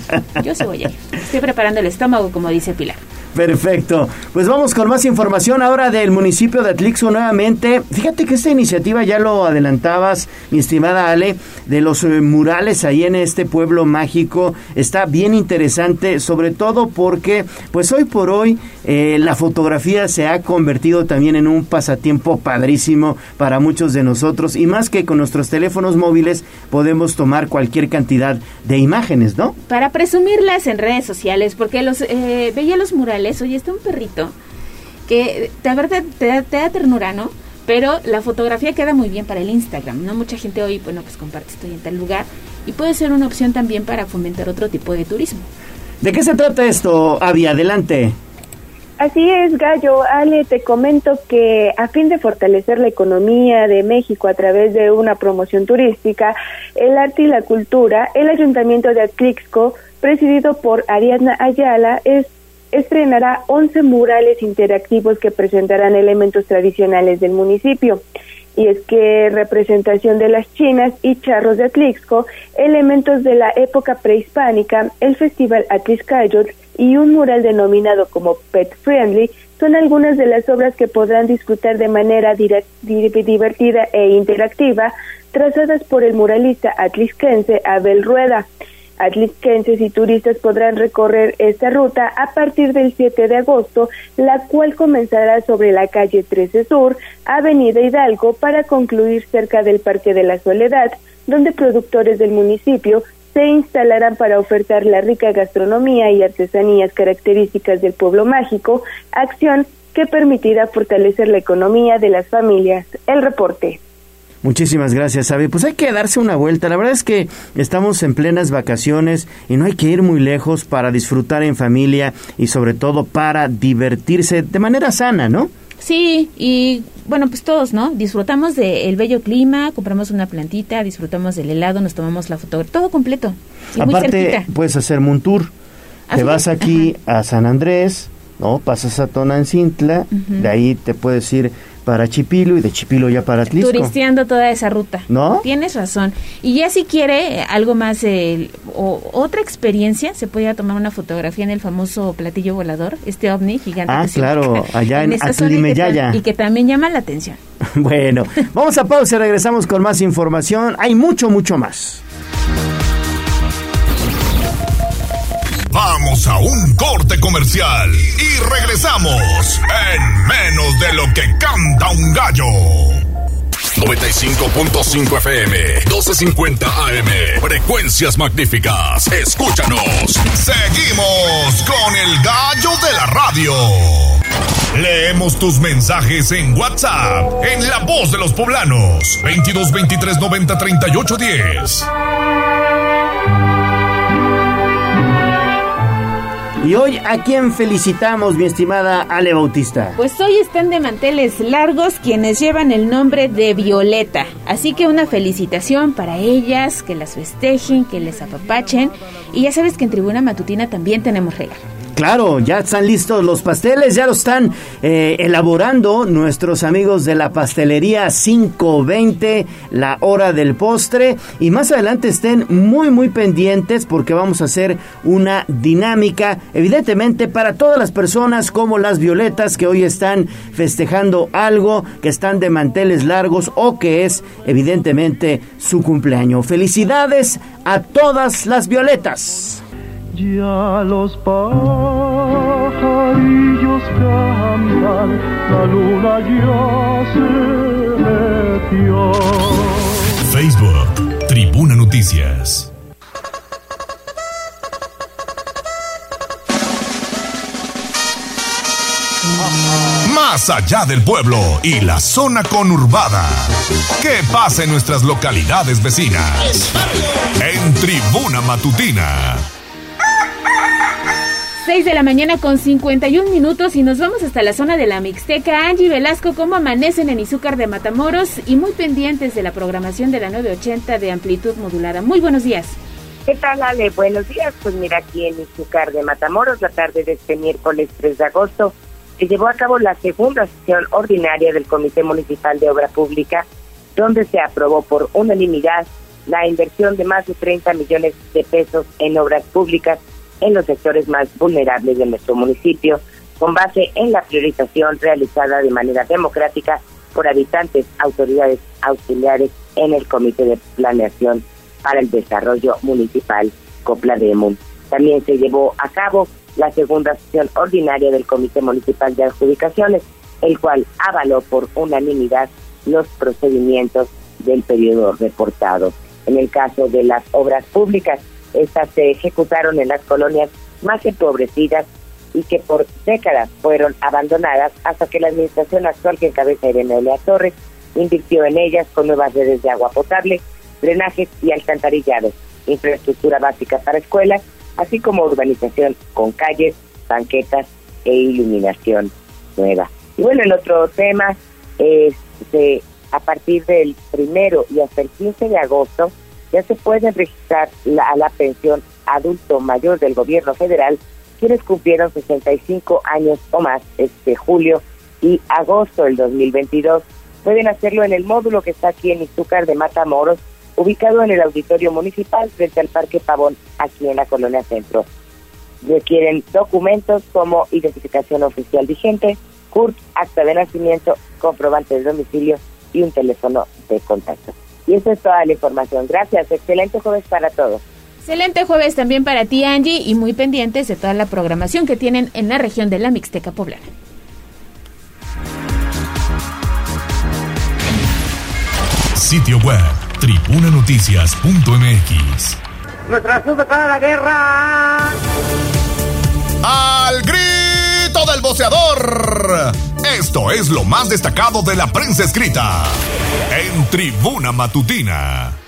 Yo sí voy a ir. Estoy preparando el estómago, como dice Pilar. Perfecto. Pues vamos con más información ahora del municipio de Atlixo nuevamente. Fíjate que esta iniciativa ya lo adelantabas, mi estimada Ale, de los eh, murales ahí en este pueblo mágico. Está bien interesante, sobre todo porque, pues hoy por hoy, eh, la fotografía se ha convertido también en un pasatiempo padrísimo para muchos de nosotros. Y más que con nuestros teléfonos móviles podemos tomar cualquier cantidad de imágenes, ¿no? Para presumirlas en redes sociales, porque los eh, veía los murales oye, está un perrito que de verdad te da, te da ternura, ¿no? Pero la fotografía queda muy bien para el Instagram, ¿no? Mucha gente hoy, bueno, pues comparte, estoy en tal lugar y puede ser una opción también para fomentar otro tipo de turismo. ¿De qué se trata esto, Avi? Adelante. Así es, Gallo. Ale, te comento que a fin de fortalecer la economía de México a través de una promoción turística, el arte y la cultura, el Ayuntamiento de Atlixco, presidido por Ariadna Ayala, es estrenará 11 murales interactivos que presentarán elementos tradicionales del municipio. Y es que representación de las chinas y charros de Atlixco, elementos de la época prehispánica, el festival Atlixcayot y un mural denominado como Pet Friendly son algunas de las obras que podrán disfrutar de manera divertida e interactiva, trazadas por el muralista atlixquense Abel Rueda. Atlisquenses y turistas podrán recorrer esta ruta a partir del 7 de agosto, la cual comenzará sobre la calle 13 Sur, Avenida Hidalgo, para concluir cerca del Parque de la Soledad, donde productores del municipio se instalarán para ofertar la rica gastronomía y artesanías características del pueblo mágico, acción que permitirá fortalecer la economía de las familias. El reporte. Muchísimas gracias, Avi. Pues hay que darse una vuelta. La verdad es que estamos en plenas vacaciones y no hay que ir muy lejos para disfrutar en familia y sobre todo para divertirse de manera sana, ¿no? Sí, y bueno, pues todos, ¿no? Disfrutamos del bello clima, compramos una plantita, disfrutamos del helado, nos tomamos la fotografía, todo completo. Y Aparte, puedes hacerme un tour. Te vas aquí a San Andrés, ¿no? Pasas a Tonancintla, de ahí te puedes ir para Chipilo y de Chipilo ya para Atlisco. Turisteando toda esa ruta. ¿No? Tienes razón. Y ya si quiere algo más eh, o otra experiencia, se puede tomar una fotografía en el famoso platillo volador, este ovni gigante. Ah, claro, allá en, en Y que también llama la atención. bueno, vamos a pausa y regresamos con más información. Hay mucho, mucho más. Vamos a un corte comercial y regresamos en menos de lo que canta un gallo. 95.5 FM, 1250 AM, frecuencias magníficas. Escúchanos. Seguimos con el gallo de la radio. Leemos tus mensajes en WhatsApp, en La Voz de los Poblanos, 22 23 90 38 10. Y hoy, ¿a quién felicitamos, mi estimada Ale Bautista? Pues hoy están de manteles largos quienes llevan el nombre de Violeta. Así que una felicitación para ellas, que las festejen, que les apapachen. Y ya sabes que en Tribuna Matutina también tenemos regalo. Claro, ya están listos los pasteles, ya lo están eh, elaborando nuestros amigos de la pastelería 520, la hora del postre. Y más adelante estén muy, muy pendientes porque vamos a hacer una dinámica, evidentemente, para todas las personas como las violetas que hoy están festejando algo, que están de manteles largos o que es, evidentemente, su cumpleaños. Felicidades a todas las violetas. Ya los pajarillos cantan, la luna ya se. Facebook, Tribuna Noticias. Más allá del pueblo y la zona conurbada. ¿Qué pasa en nuestras localidades vecinas? En Tribuna Matutina 6 de la mañana con 51 minutos y nos vamos hasta la zona de la Mixteca. Angie Velasco, ¿cómo amanecen en Izúcar de Matamoros? Y muy pendientes de la programación de la 980 de amplitud modulada. Muy buenos días. ¿Qué tal, Ale? Buenos días. Pues mira, aquí en Izúcar de Matamoros, la tarde de este miércoles 3 de agosto, se llevó a cabo la segunda sesión ordinaria del Comité Municipal de Obra Pública, donde se aprobó por unanimidad la inversión de más de 30 millones de pesos en obras públicas en los sectores más vulnerables de nuestro municipio, con base en la priorización realizada de manera democrática por habitantes, autoridades auxiliares en el Comité de Planeación para el Desarrollo Municipal Copla de Emun. También se llevó a cabo la segunda sesión ordinaria del Comité Municipal de Adjudicaciones, el cual avaló por unanimidad los procedimientos del periodo reportado. En el caso de las obras públicas, estas se ejecutaron en las colonias más empobrecidas y que por décadas fueron abandonadas hasta que la administración actual que encabeza Irene Elea Torres invirtió en ellas con nuevas redes de agua potable, drenajes y alcantarillados, infraestructura básica para escuelas, así como urbanización con calles, banquetas e iluminación nueva. Y bueno, el otro tema es este, a partir del primero y hasta el 15 de agosto ya se pueden registrar la, a la pensión adulto mayor del gobierno federal quienes cumplieron 65 años o más este julio y agosto del 2022. Pueden hacerlo en el módulo que está aquí en Izúcar de Matamoros, ubicado en el auditorio municipal frente al Parque Pavón, aquí en la Colonia Centro. Requieren documentos como identificación oficial vigente, CURT, acta de nacimiento, comprobante de domicilio y un teléfono de contacto. Y esa es toda la información. Gracias. Excelente jueves para todos. Excelente jueves también para ti, Angie, y muy pendientes de toda la programación que tienen en la región de la Mixteca Poblana. Sitio web tribunanoticias.mx. Nuestra para la guerra. Al del boceador. Esto es lo más destacado de la prensa escrita en Tribuna Matutina.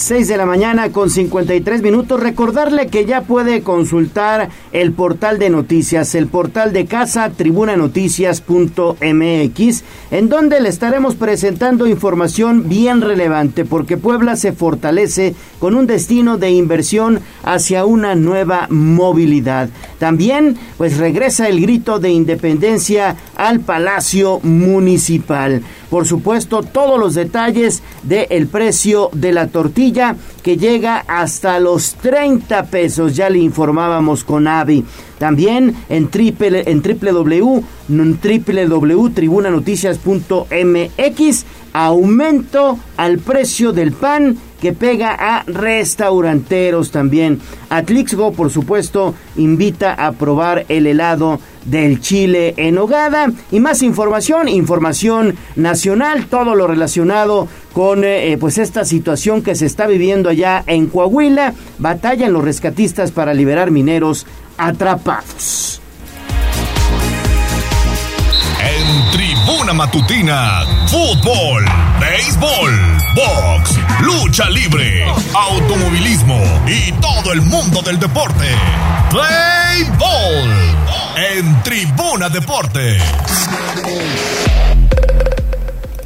6 de la mañana con 53 minutos. Recordarle que ya puede consultar el portal de noticias, el portal de casa tribunanoticias.mx, en donde le estaremos presentando información bien relevante porque Puebla se fortalece con un destino de inversión hacia una nueva movilidad. También pues regresa el grito de independencia al Palacio Municipal. Por supuesto, todos los detalles del precio de la tortilla que llega hasta los 30 pesos. Ya le informábamos con Avi. También en, triple, en www, www.tribunanoticias.mx aumento al precio del pan que pega a restauranteros también. Atlixgo, por supuesto, invita a probar el helado del chile en hogada y más información, información nacional, todo lo relacionado con eh, pues esta situación que se está viviendo allá en Coahuila, batallan los rescatistas para liberar mineros atrapados. En Tribuna Matutina, fútbol, béisbol, box, lucha libre, automovilismo y todo el mundo del deporte. Play Ball en Tribuna Deportes.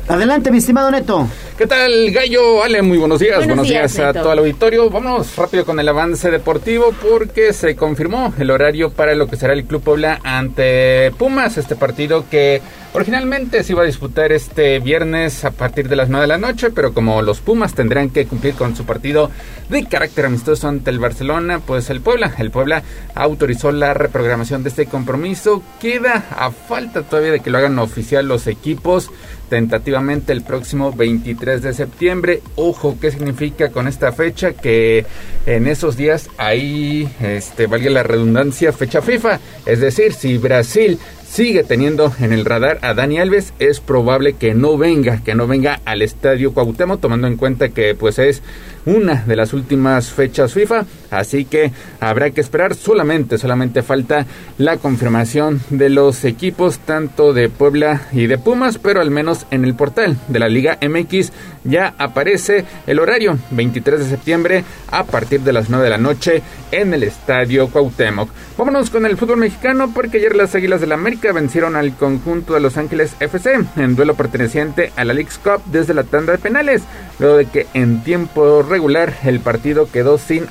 Adelante, mi estimado Neto. ¿Qué tal, Gallo? Ale, muy buenos días. Buenos, días, a todo el auditorio. Vámonos rápido con el avance deportivo porque se confirmó el horario para lo que será el Club Puebla ante Pumas. Este partido que originalmente se iba a disputar este viernes a partir de las 9 de la noche, pero como los Pumas tendrán que cumplir con su partido de carácter amistoso ante el Barcelona, pues el Puebla, el Puebla autorizó la reprogramación de este compromiso. Queda a falta todavía de que lo hagan oficial los equipos tentativamente el próximo 23 de septiembre. Ojo, ¿qué significa con esta fecha? Que en esos días ahí, este, valga la redundancia, fecha FIFA. Es decir, si Brasil sigue teniendo en el radar a Dani Alves, es probable que no venga, que no venga al estadio Cuauhtémoc, tomando en cuenta que pues es una de las últimas fechas FIFA, así que habrá que esperar solamente, solamente falta la confirmación de los equipos tanto de Puebla y de Pumas, pero al menos en el portal de la Liga MX ya aparece el horario 23 de septiembre a partir de las 9 de la noche en el Estadio Cuauhtémoc. Vámonos con el fútbol mexicano porque ayer las Águilas del la América vencieron al conjunto de Los Ángeles FC en duelo perteneciente a la League's Cup desde la tanda de penales, luego de que en tiempo regular el partido quedó sin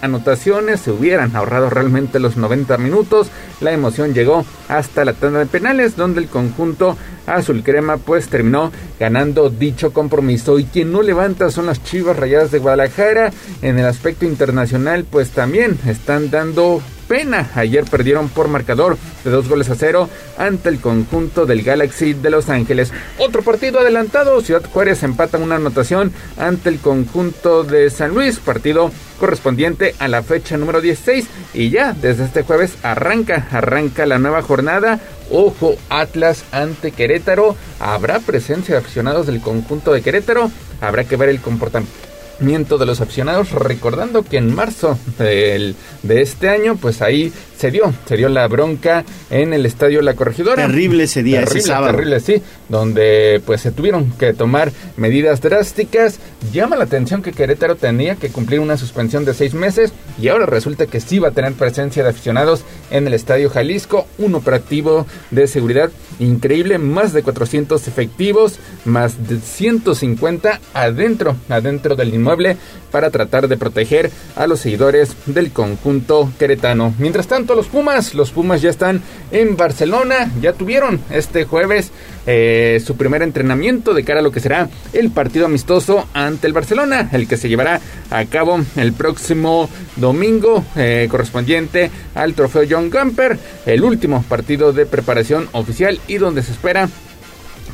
se hubieran ahorrado realmente los 90 minutos, la emoción llegó hasta la tanda de penales donde el conjunto azul crema pues terminó ganando dicho compromiso. Y quien no levanta son las Chivas Rayadas de Guadalajara. En el aspecto internacional pues también están dando Ayer perdieron por marcador de dos goles a cero ante el conjunto del Galaxy de Los Ángeles. Otro partido adelantado, Ciudad Juárez empata una anotación ante el conjunto de San Luis, partido correspondiente a la fecha número 16 y ya desde este jueves arranca, arranca la nueva jornada. Ojo, Atlas ante Querétaro. Habrá presencia de aficionados del conjunto de Querétaro. Habrá que ver el comportamiento de los aficionados, recordando que en marzo de este año, pues ahí se dio, se dio la bronca en el estadio La Corregidora. Terrible ese día, terrible, ese sábado. Terrible, sí, donde pues se tuvieron que tomar medidas drásticas. Llama la atención que Querétaro tenía que cumplir una suspensión de seis meses y ahora resulta que sí va a tener presencia de aficionados en el estadio Jalisco, un operativo de seguridad increíble, más de 400 efectivos, más de 150 adentro, adentro del inmueble para tratar de proteger a los seguidores del conjunto queretano. Mientras tanto, los Pumas, los Pumas ya están en Barcelona, ya tuvieron este jueves eh, su primer entrenamiento de cara a lo que será el partido amistoso ante el Barcelona, el que se llevará a cabo el próximo domingo eh, correspondiente al trofeo John Gamper, el último partido de preparación oficial y donde se espera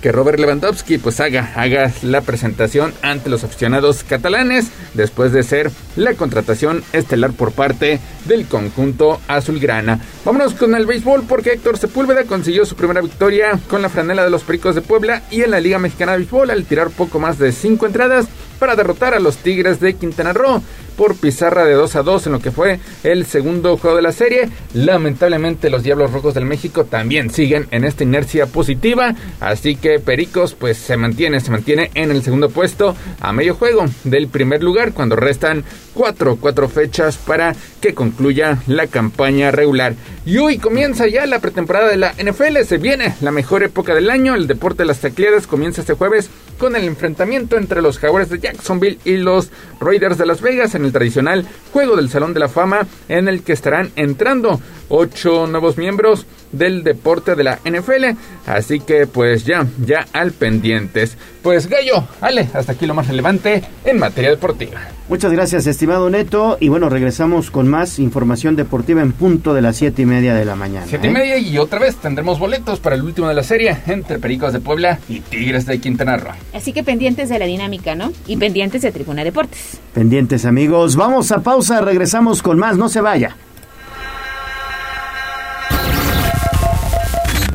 que Robert Lewandowski pues haga, haga la presentación ante los aficionados catalanes después de ser la contratación estelar por parte del conjunto azulgrana. Vámonos con el béisbol porque Héctor Sepúlveda consiguió su primera victoria con la franela de los Pericos de Puebla y en la Liga Mexicana de Béisbol al tirar poco más de cinco entradas para derrotar a los Tigres de Quintana Roo por pizarra de 2 a 2 en lo que fue el segundo juego de la serie. Lamentablemente los Diablos Rojos del México también siguen en esta inercia positiva, así que Pericos pues se mantiene, se mantiene en el segundo puesto a medio juego del primer lugar cuando restan cuatro, cuatro fechas para que concluya la campaña regular. Y hoy comienza ya la pretemporada de la NFL, se viene la mejor época del año, el deporte de las tacleadas comienza este jueves con el enfrentamiento entre los Jaguares de Jacksonville y los Raiders de Las Vegas tradicional juego del Salón de la Fama en el que estarán entrando ocho nuevos miembros del deporte de la NFL. Así que pues ya, ya al pendientes. Pues Gallo, Ale, hasta aquí lo más relevante en materia deportiva. Muchas gracias, estimado Neto. Y bueno, regresamos con más información deportiva en punto de las siete y media de la mañana. Siete y ¿eh? media y otra vez tendremos boletos para el último de la serie entre Pericos de Puebla y Tigres de Quintana Roo. Así que pendientes de la dinámica, ¿no? Y pendientes de Tribuna Deportes. Pendientes, amigos. Vamos a pausa, regresamos con más. No se vaya.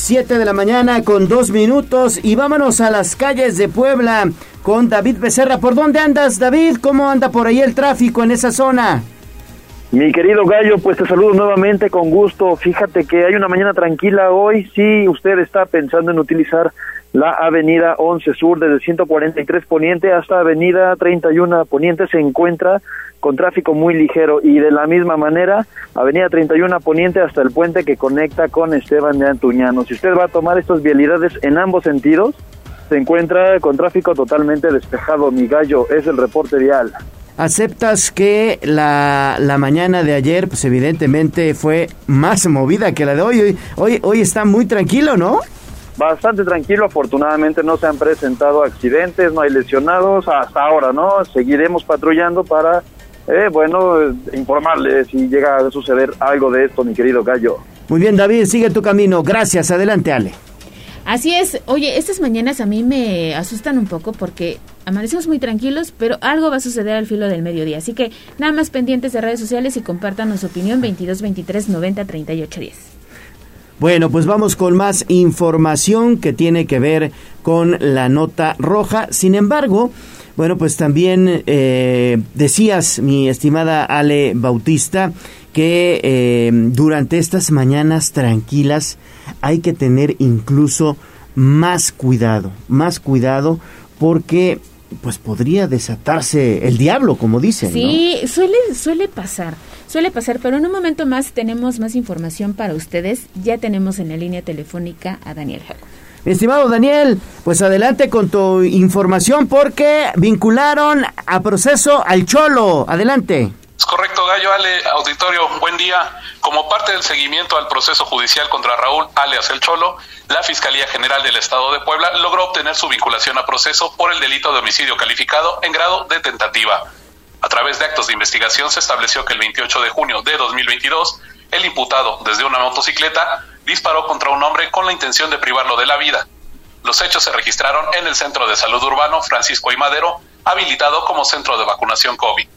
7 de la mañana con dos minutos y vámonos a las calles de Puebla con David Becerra. ¿Por dónde andas, David? ¿Cómo anda por ahí el tráfico en esa zona? Mi querido Gallo, pues te saludo nuevamente con gusto. Fíjate que hay una mañana tranquila hoy. Si usted está pensando en utilizar la avenida 11 Sur desde 143 Poniente hasta avenida 31 Poniente se encuentra con tráfico muy ligero y de la misma manera avenida 31 Poniente hasta el puente que conecta con Esteban de Antuñano. Si usted va a tomar estas vialidades en ambos sentidos, se encuentra con tráfico totalmente despejado. Mi gallo es el reporte vial. ¿Aceptas que la, la, mañana de ayer, pues evidentemente fue más movida que la de hoy? Hoy, hoy está muy tranquilo, ¿no? Bastante tranquilo, afortunadamente no se han presentado accidentes, no hay lesionados hasta ahora, ¿no? Seguiremos patrullando para, eh, bueno, informarles si llega a suceder algo de esto, mi querido Gallo. Muy bien, David, sigue tu camino. Gracias. Adelante, Ale. Así es. Oye, estas mañanas a mí me asustan un poco porque amanecemos muy tranquilos, pero algo va a suceder al filo del mediodía. Así que nada más pendientes de redes sociales y compartan su opinión 22 23 90 38 10. Bueno, pues vamos con más información que tiene que ver con la nota roja. Sin embargo, bueno, pues también eh, decías, mi estimada Ale Bautista, que eh, durante estas mañanas tranquilas hay que tener incluso más cuidado, más cuidado porque pues podría desatarse el diablo, como dicen. Sí, suele, suele pasar, suele pasar, pero en un momento más tenemos más información para ustedes. Ya tenemos en la línea telefónica a Daniel Jaco. Estimado Daniel, pues adelante con tu información porque vincularon a proceso al Cholo. Adelante. Es correcto, Gallo Ale, auditorio, buen día. Como parte del seguimiento al proceso judicial contra Raúl alias El Cholo, la Fiscalía General del Estado de Puebla logró obtener su vinculación a proceso por el delito de homicidio calificado en grado de tentativa. A través de actos de investigación se estableció que el 28 de junio de 2022, el imputado, desde una motocicleta, disparó contra un hombre con la intención de privarlo de la vida. Los hechos se registraron en el Centro de Salud Urbano Francisco y Madero, habilitado como centro de vacunación COVID.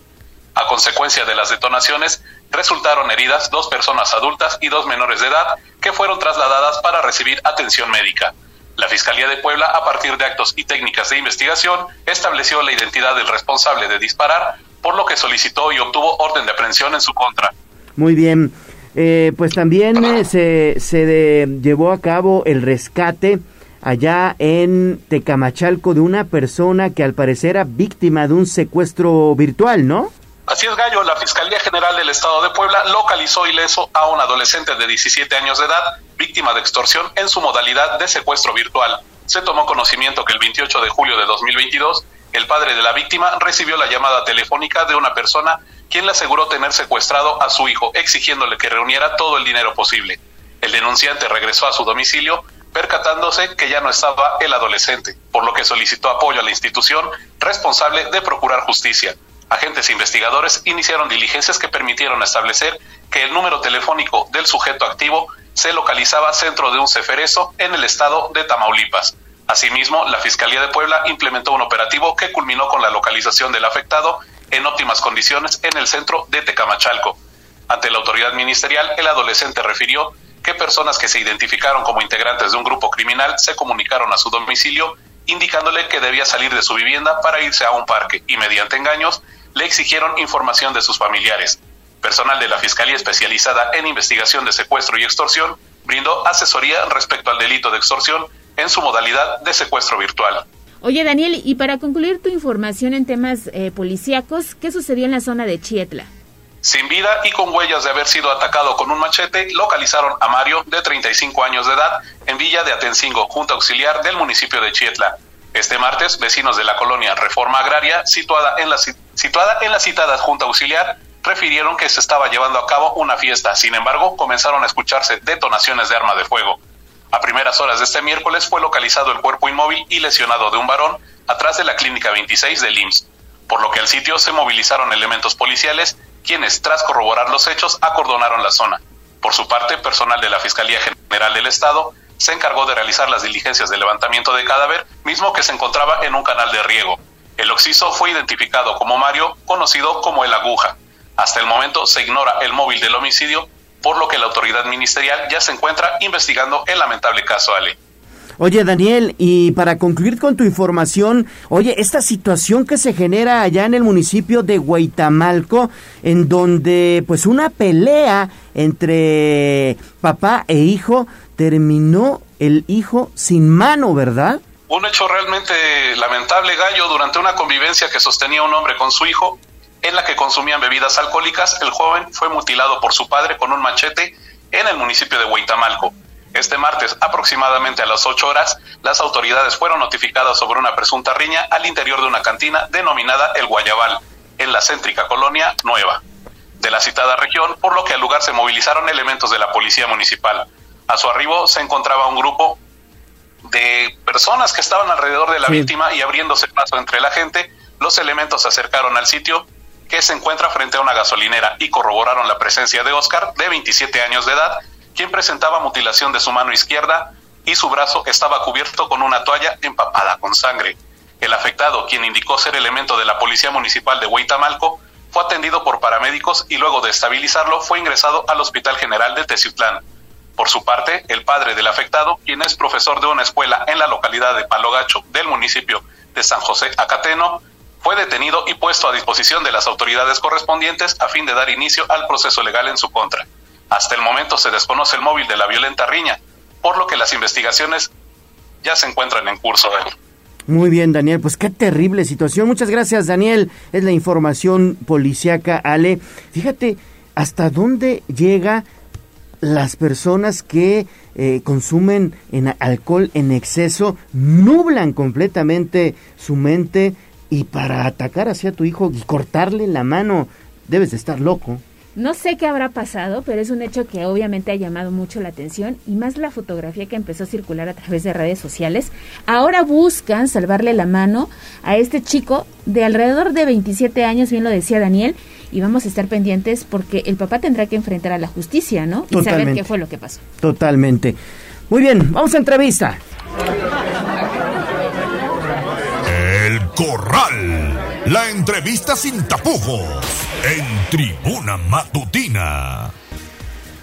A consecuencia de las detonaciones, resultaron heridas dos personas adultas y dos menores de edad que fueron trasladadas para recibir atención médica. La Fiscalía de Puebla, a partir de actos y técnicas de investigación, estableció la identidad del responsable de disparar, por lo que solicitó y obtuvo orden de aprehensión en su contra. Muy bien. Eh, pues también eh, se, se llevó a cabo el rescate allá en Tecamachalco de una persona que al parecer era víctima de un secuestro virtual, ¿no? Así es, Gallo. La Fiscalía General del Estado de Puebla localizó ileso a un adolescente de 17 años de edad, víctima de extorsión en su modalidad de secuestro virtual. Se tomó conocimiento que el 28 de julio de 2022, el padre de la víctima recibió la llamada telefónica de una persona quien le aseguró tener secuestrado a su hijo, exigiéndole que reuniera todo el dinero posible. El denunciante regresó a su domicilio, percatándose que ya no estaba el adolescente, por lo que solicitó apoyo a la institución responsable de procurar justicia agentes investigadores iniciaron diligencias que permitieron establecer que el número telefónico del sujeto activo se localizaba centro de un ceferezo en el estado de Tamaulipas. Asimismo, la Fiscalía de Puebla implementó un operativo que culminó con la localización del afectado en óptimas condiciones en el centro de Tecamachalco. Ante la autoridad ministerial, el adolescente refirió que personas que se identificaron como integrantes de un grupo criminal se comunicaron a su domicilio indicándole que debía salir de su vivienda para irse a un parque y mediante engaños le exigieron información de sus familiares. Personal de la Fiscalía Especializada en Investigación de Secuestro y Extorsión brindó asesoría respecto al delito de extorsión en su modalidad de secuestro virtual. Oye, Daniel, y para concluir tu información en temas eh, policíacos, ¿qué sucedió en la zona de Chietla? Sin vida y con huellas de haber sido atacado con un machete, localizaron a Mario, de 35 años de edad, en Villa de Atencingo, Junta Auxiliar del municipio de Chietla. Este martes, vecinos de la colonia Reforma Agraria, situada en la, situada en la citada Junta Auxiliar, refirieron que se estaba llevando a cabo una fiesta. Sin embargo, comenzaron a escucharse detonaciones de arma de fuego. A primeras horas de este miércoles fue localizado el cuerpo inmóvil y lesionado de un varón atrás de la clínica 26 del IMSS, por lo que al sitio se movilizaron elementos policiales, quienes, tras corroborar los hechos, acordonaron la zona. Por su parte, personal de la Fiscalía General del Estado se encargó de realizar las diligencias de levantamiento de cadáver, mismo que se encontraba en un canal de riego. El occiso fue identificado como Mario, conocido como el Aguja. Hasta el momento se ignora el móvil del homicidio, por lo que la autoridad ministerial ya se encuentra investigando el lamentable caso Ale. Oye Daniel, y para concluir con tu información, oye, esta situación que se genera allá en el municipio de Guaitamalco, en donde pues una pelea entre papá e hijo terminó el hijo sin mano, ¿verdad? Un hecho realmente lamentable, Gallo, durante una convivencia que sostenía un hombre con su hijo, en la que consumían bebidas alcohólicas, el joven fue mutilado por su padre con un machete en el municipio de Huitamalco. Este martes, aproximadamente a las 8 horas, las autoridades fueron notificadas sobre una presunta riña al interior de una cantina denominada El Guayabal, en la céntrica colonia Nueva, de la citada región, por lo que al lugar se movilizaron elementos de la policía municipal. A su arribo se encontraba un grupo de personas que estaban alrededor de la víctima y abriéndose paso entre la gente, los elementos se acercaron al sitio que se encuentra frente a una gasolinera y corroboraron la presencia de Oscar, de 27 años de edad, quien presentaba mutilación de su mano izquierda y su brazo estaba cubierto con una toalla empapada con sangre. El afectado, quien indicó ser elemento de la Policía Municipal de Huitamalco, fue atendido por paramédicos y luego de estabilizarlo fue ingresado al Hospital General de Teciutlán. Por su parte, el padre del afectado, quien es profesor de una escuela en la localidad de Palogacho del municipio de San José Acateno, fue detenido y puesto a disposición de las autoridades correspondientes a fin de dar inicio al proceso legal en su contra. Hasta el momento se desconoce el móvil de la violenta riña, por lo que las investigaciones ya se encuentran en curso. Muy bien, Daniel, pues qué terrible situación. Muchas gracias, Daniel. Es la información policiaca, Ale. Fíjate hasta dónde llega las personas que eh, consumen en alcohol en exceso nublan completamente su mente y para atacar hacia tu hijo y cortarle la mano debes de estar loco. No sé qué habrá pasado, pero es un hecho que obviamente ha llamado mucho la atención y más la fotografía que empezó a circular a través de redes sociales. Ahora buscan salvarle la mano a este chico de alrededor de 27 años, bien lo decía Daniel, y vamos a estar pendientes porque el papá tendrá que enfrentar a la justicia, ¿no? Y saber qué fue lo que pasó. Totalmente. Muy bien, vamos a entrevista. El Corral. La entrevista sin tapujos en Tribuna Matutina.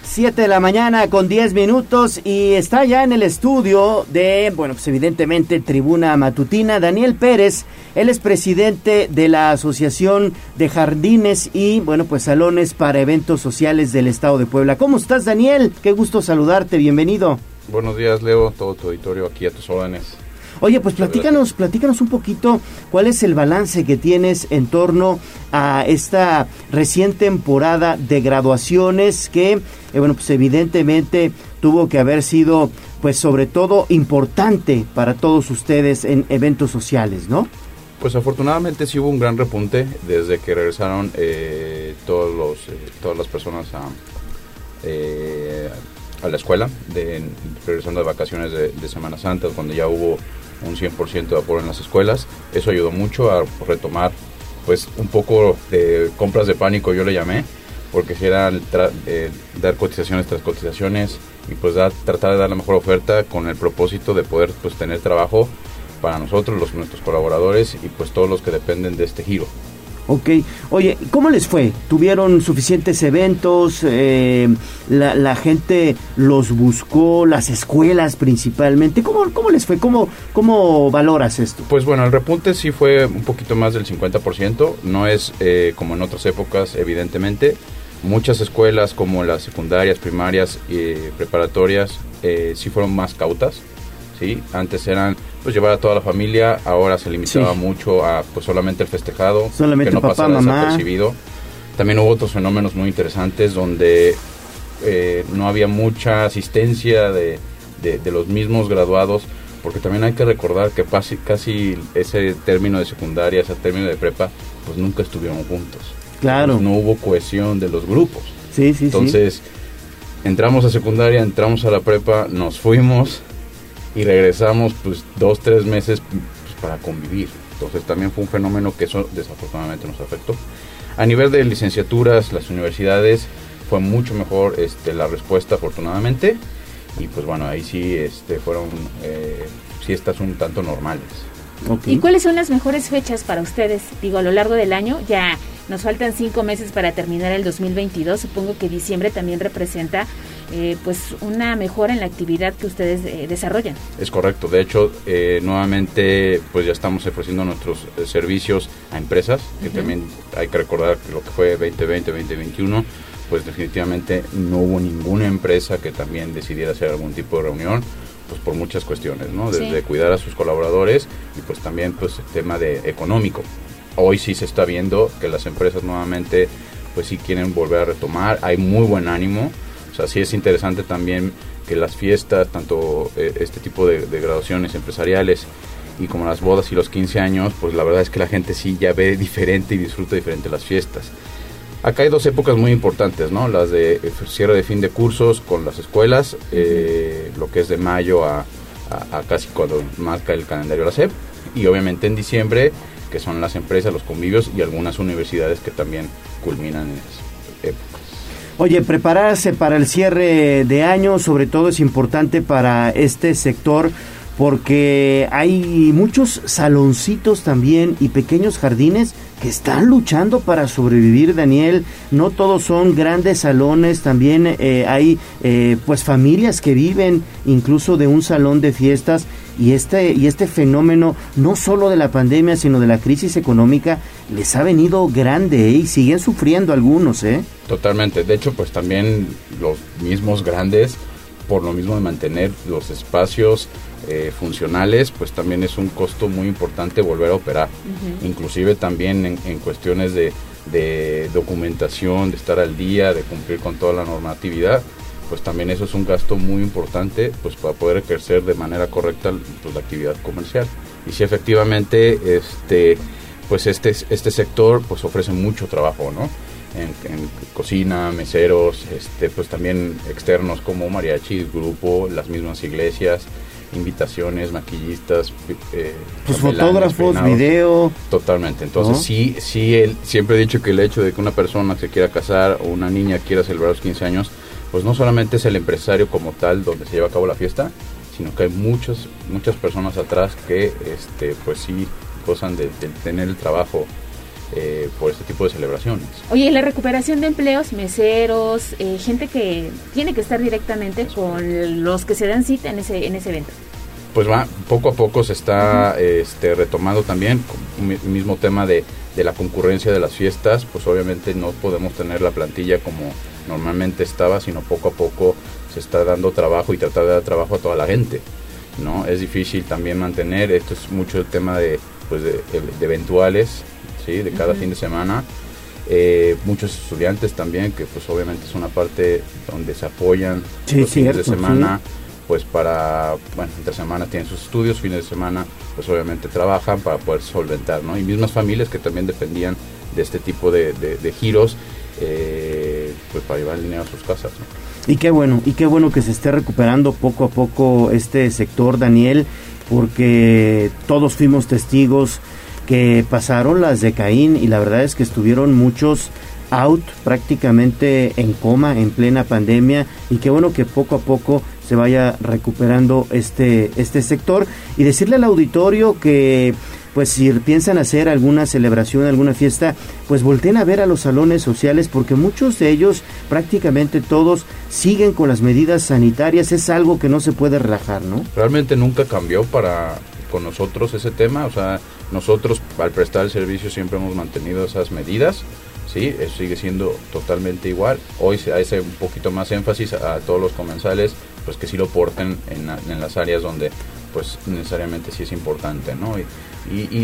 7 de la mañana con 10 minutos y está ya en el estudio de, bueno, pues evidentemente Tribuna Matutina, Daniel Pérez. Él es presidente de la Asociación de Jardines y, bueno, pues salones para eventos sociales del Estado de Puebla. ¿Cómo estás, Daniel? Qué gusto saludarte, bienvenido. Buenos días, Leo, todo tu auditorio aquí a tus órdenes. Oye, pues platícanos, platícanos un poquito cuál es el balance que tienes en torno a esta recién temporada de graduaciones que, eh, bueno, pues evidentemente tuvo que haber sido, pues sobre todo importante para todos ustedes en eventos sociales, ¿no? Pues afortunadamente sí hubo un gran repunte desde que regresaron eh, todos los, eh, todas las personas a, a la escuela, de, regresando de vacaciones de Semana Santa, cuando ya hubo un 100% de apoyo en las escuelas. Eso ayudó mucho a retomar pues un poco de compras de pánico, yo le llamé, porque si eran eh, dar cotizaciones tras cotizaciones y pues tratar de dar la mejor oferta con el propósito de poder pues tener trabajo para nosotros, los, nuestros colaboradores y pues todos los que dependen de este giro. Ok, oye, ¿cómo les fue? ¿Tuvieron suficientes eventos? Eh, la, gente los buscó? ¿Las escuelas principalmente? ¿Cómo, cómo les fue? ¿Cómo, ¿Cómo valoras esto? Pues bueno, el repunte sí fue un poquito más del 50%. No es eh, como en otras épocas, evidentemente. Muchas escuelas como las secundarias, primarias y preparatorias eh, sí fueron más cautas. ¿Sí? Antes eran pues llevar a toda la familia, ahora se limitaba mucho a pues solamente el festejado, solamente que no papá, mamá. También hubo otros fenómenos muy interesantes donde eh, no había mucha asistencia de, de, los mismos graduados, porque también hay que recordar que casi, casi ese término de secundaria, ese término de prepa, pues nunca estuvieron juntos. Claro. no hubo cohesión de los grupos. Sí, sí, Entonces, entramos a secundaria, entramos a la prepa, nos fuimos y regresamos pues dos, tres meses pues, para convivir. Entonces también fue un fenómeno que eso desafortunadamente nos afectó. A nivel de licenciaturas, las universidades fue mucho mejor este, la respuesta afortunadamente y pues bueno, ahí sí este, fueron eh, siestas un tanto normales. ¿Y cuáles son las mejores fechas para ustedes? Digo, a lo largo del año ya nos faltan cinco meses para terminar el 2022. Supongo que diciembre también representa eh, pues una mejora en la actividad que ustedes eh, desarrollan. Es correcto. De hecho, eh, nuevamente pues ya estamos ofreciendo nuestros servicios a empresas, que también hay que recordar que lo que fue 2020, 2021, pues definitivamente no hubo ninguna empresa que también decidiera hacer algún tipo de reunión pues por muchas cuestiones, ¿no? Desde cuidar a sus colaboradores y pues también pues el tema de económico. Hoy sí se está viendo que las empresas nuevamente pues sí quieren volver a retomar, hay muy buen ánimo, sea, sí es interesante también que las fiestas, tanto eh, este tipo de, graduaciones empresariales y como las bodas y los 15 años, pues la verdad es que la gente sí ya ve diferente y disfruta diferente las fiestas. Acá hay dos épocas muy importantes, ¿no? Las de eh, cierre de fin de cursos con las escuelas, eh, lo que es de mayo a, casi cuando marca el calendario la SEP, y obviamente en diciembre, que son las empresas, los convivios y algunas universidades que también culminan en esas épocas. Oye, prepararse para el cierre de año, sobre todo es importante para este sector porque hay muchos saloncitos también y pequeños jardines que están luchando para sobrevivir, Daniel. No todos son grandes salones, también eh, hay eh, pues familias que viven incluso de un salón de fiestas y este y este fenómeno no solo de la pandemia sino de la crisis económica les ha venido grande ¿eh? y siguen sufriendo algunos, ¿eh? Totalmente. De hecho, pues también los mismos grandes por lo mismo de mantener los espacios eh, funcionales, pues también es un costo muy importante volver a operar. Inclusive también en, cuestiones de, documentación, de estar al día, de cumplir con toda la normatividad, pues también eso es un gasto muy importante pues para poder ejercer de manera correcta pues, la actividad comercial. Y si efectivamente este pues este este sector pues ofrece mucho trabajo, ¿no? En, cocina, meseros, este, pues también externos como mariachis, grupo, las mismas iglesias, invitaciones, maquillistas, eh, pues fotógrafos, video. Totalmente. Entonces sí, sí, él, siempre he dicho que el hecho de que una persona se quiera casar o una niña quiera celebrar los 15 años, pues no solamente es el empresario como tal donde se lleva a cabo la fiesta, sino que hay muchas, muchas personas atrás que, este, pues sí, gozan de, tener el trabajo eh, por este tipo de celebraciones. Oye, la recuperación de empleos, meseros, eh, gente que tiene que estar directamente con los que se dan cita en ese, en ese evento. Pues va, poco a poco se está este, retomando también, el mismo tema de, de la concurrencia de las fiestas, pues obviamente no podemos tener la plantilla como normalmente estaba, sino poco a poco se está dando trabajo y tratar de dar trabajo a toda la gente. ¿no? Es difícil también mantener, esto es mucho el tema de, pues de, eventuales, ¿sí? de cada fin de semana. Eh, muchos estudiantes también, que pues obviamente es una parte donde se apoyan los fines de semana, pues para, bueno, entre semana tienen sus estudios, fines de semana pues obviamente trabajan para poder solventar, ¿no? Y mismas familias que también dependían de este tipo de, giros, eh, pues para llevar el dinero a sus casas, Y qué bueno, y qué bueno que se esté recuperando poco a poco este sector, Daniel porque todos fuimos testigos que pasaron las de Caín y la verdad es que estuvieron muchos out prácticamente en coma en plena pandemia y qué bueno que poco a poco se vaya recuperando este este sector. Y decirle al auditorio que pues si piensan hacer alguna celebración, alguna fiesta, pues volteen a ver a los salones sociales porque muchos de ellos, prácticamente todos, siguen con las medidas sanitarias. Es algo que no se puede relajar, ¿no? Realmente nunca cambió para con nosotros ese tema, o sea, nosotros al prestar el servicio siempre hemos mantenido esas medidas. Sí, eso sigue siendo totalmente igual. Hoy se hace un poquito más énfasis a, todos los comensales, pues que sí lo porten en, en las áreas donde pues necesariamente sí es importante, ¿no? Y,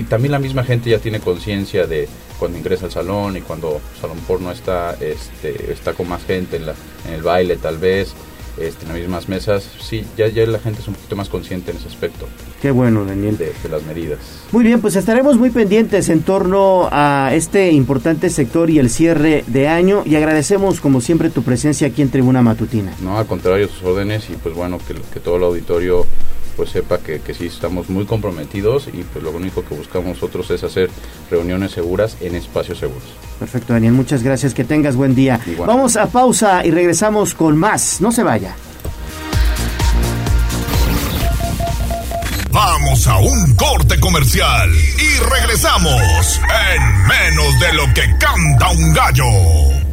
también la misma gente ya tiene conciencia de cuando ingresa al salón y cuando Salón Porno está, este, está con más gente en, la, en el baile tal vez, este, en las mismas mesas, sí, ya, ya la gente es un poquito más consciente en ese aspecto. Qué bueno, Daniel. De, las medidas. Muy bien, pues estaremos muy pendientes en torno a este importante sector y el cierre de año y agradecemos como siempre tu presencia aquí en Tribuna Matutina. No, al contrario, sus órdenes y pues bueno, que, que todo el auditorio pues sepa que, que sí estamos muy comprometidos y pues lo único que buscamos nosotros es hacer reuniones seguras en espacios seguros. Perfecto, Daniel, muchas gracias, que tengas buen día. Vamos a pausa y regresamos con más, no se vaya. Vamos a un corte comercial y regresamos en menos de lo que canta un gallo.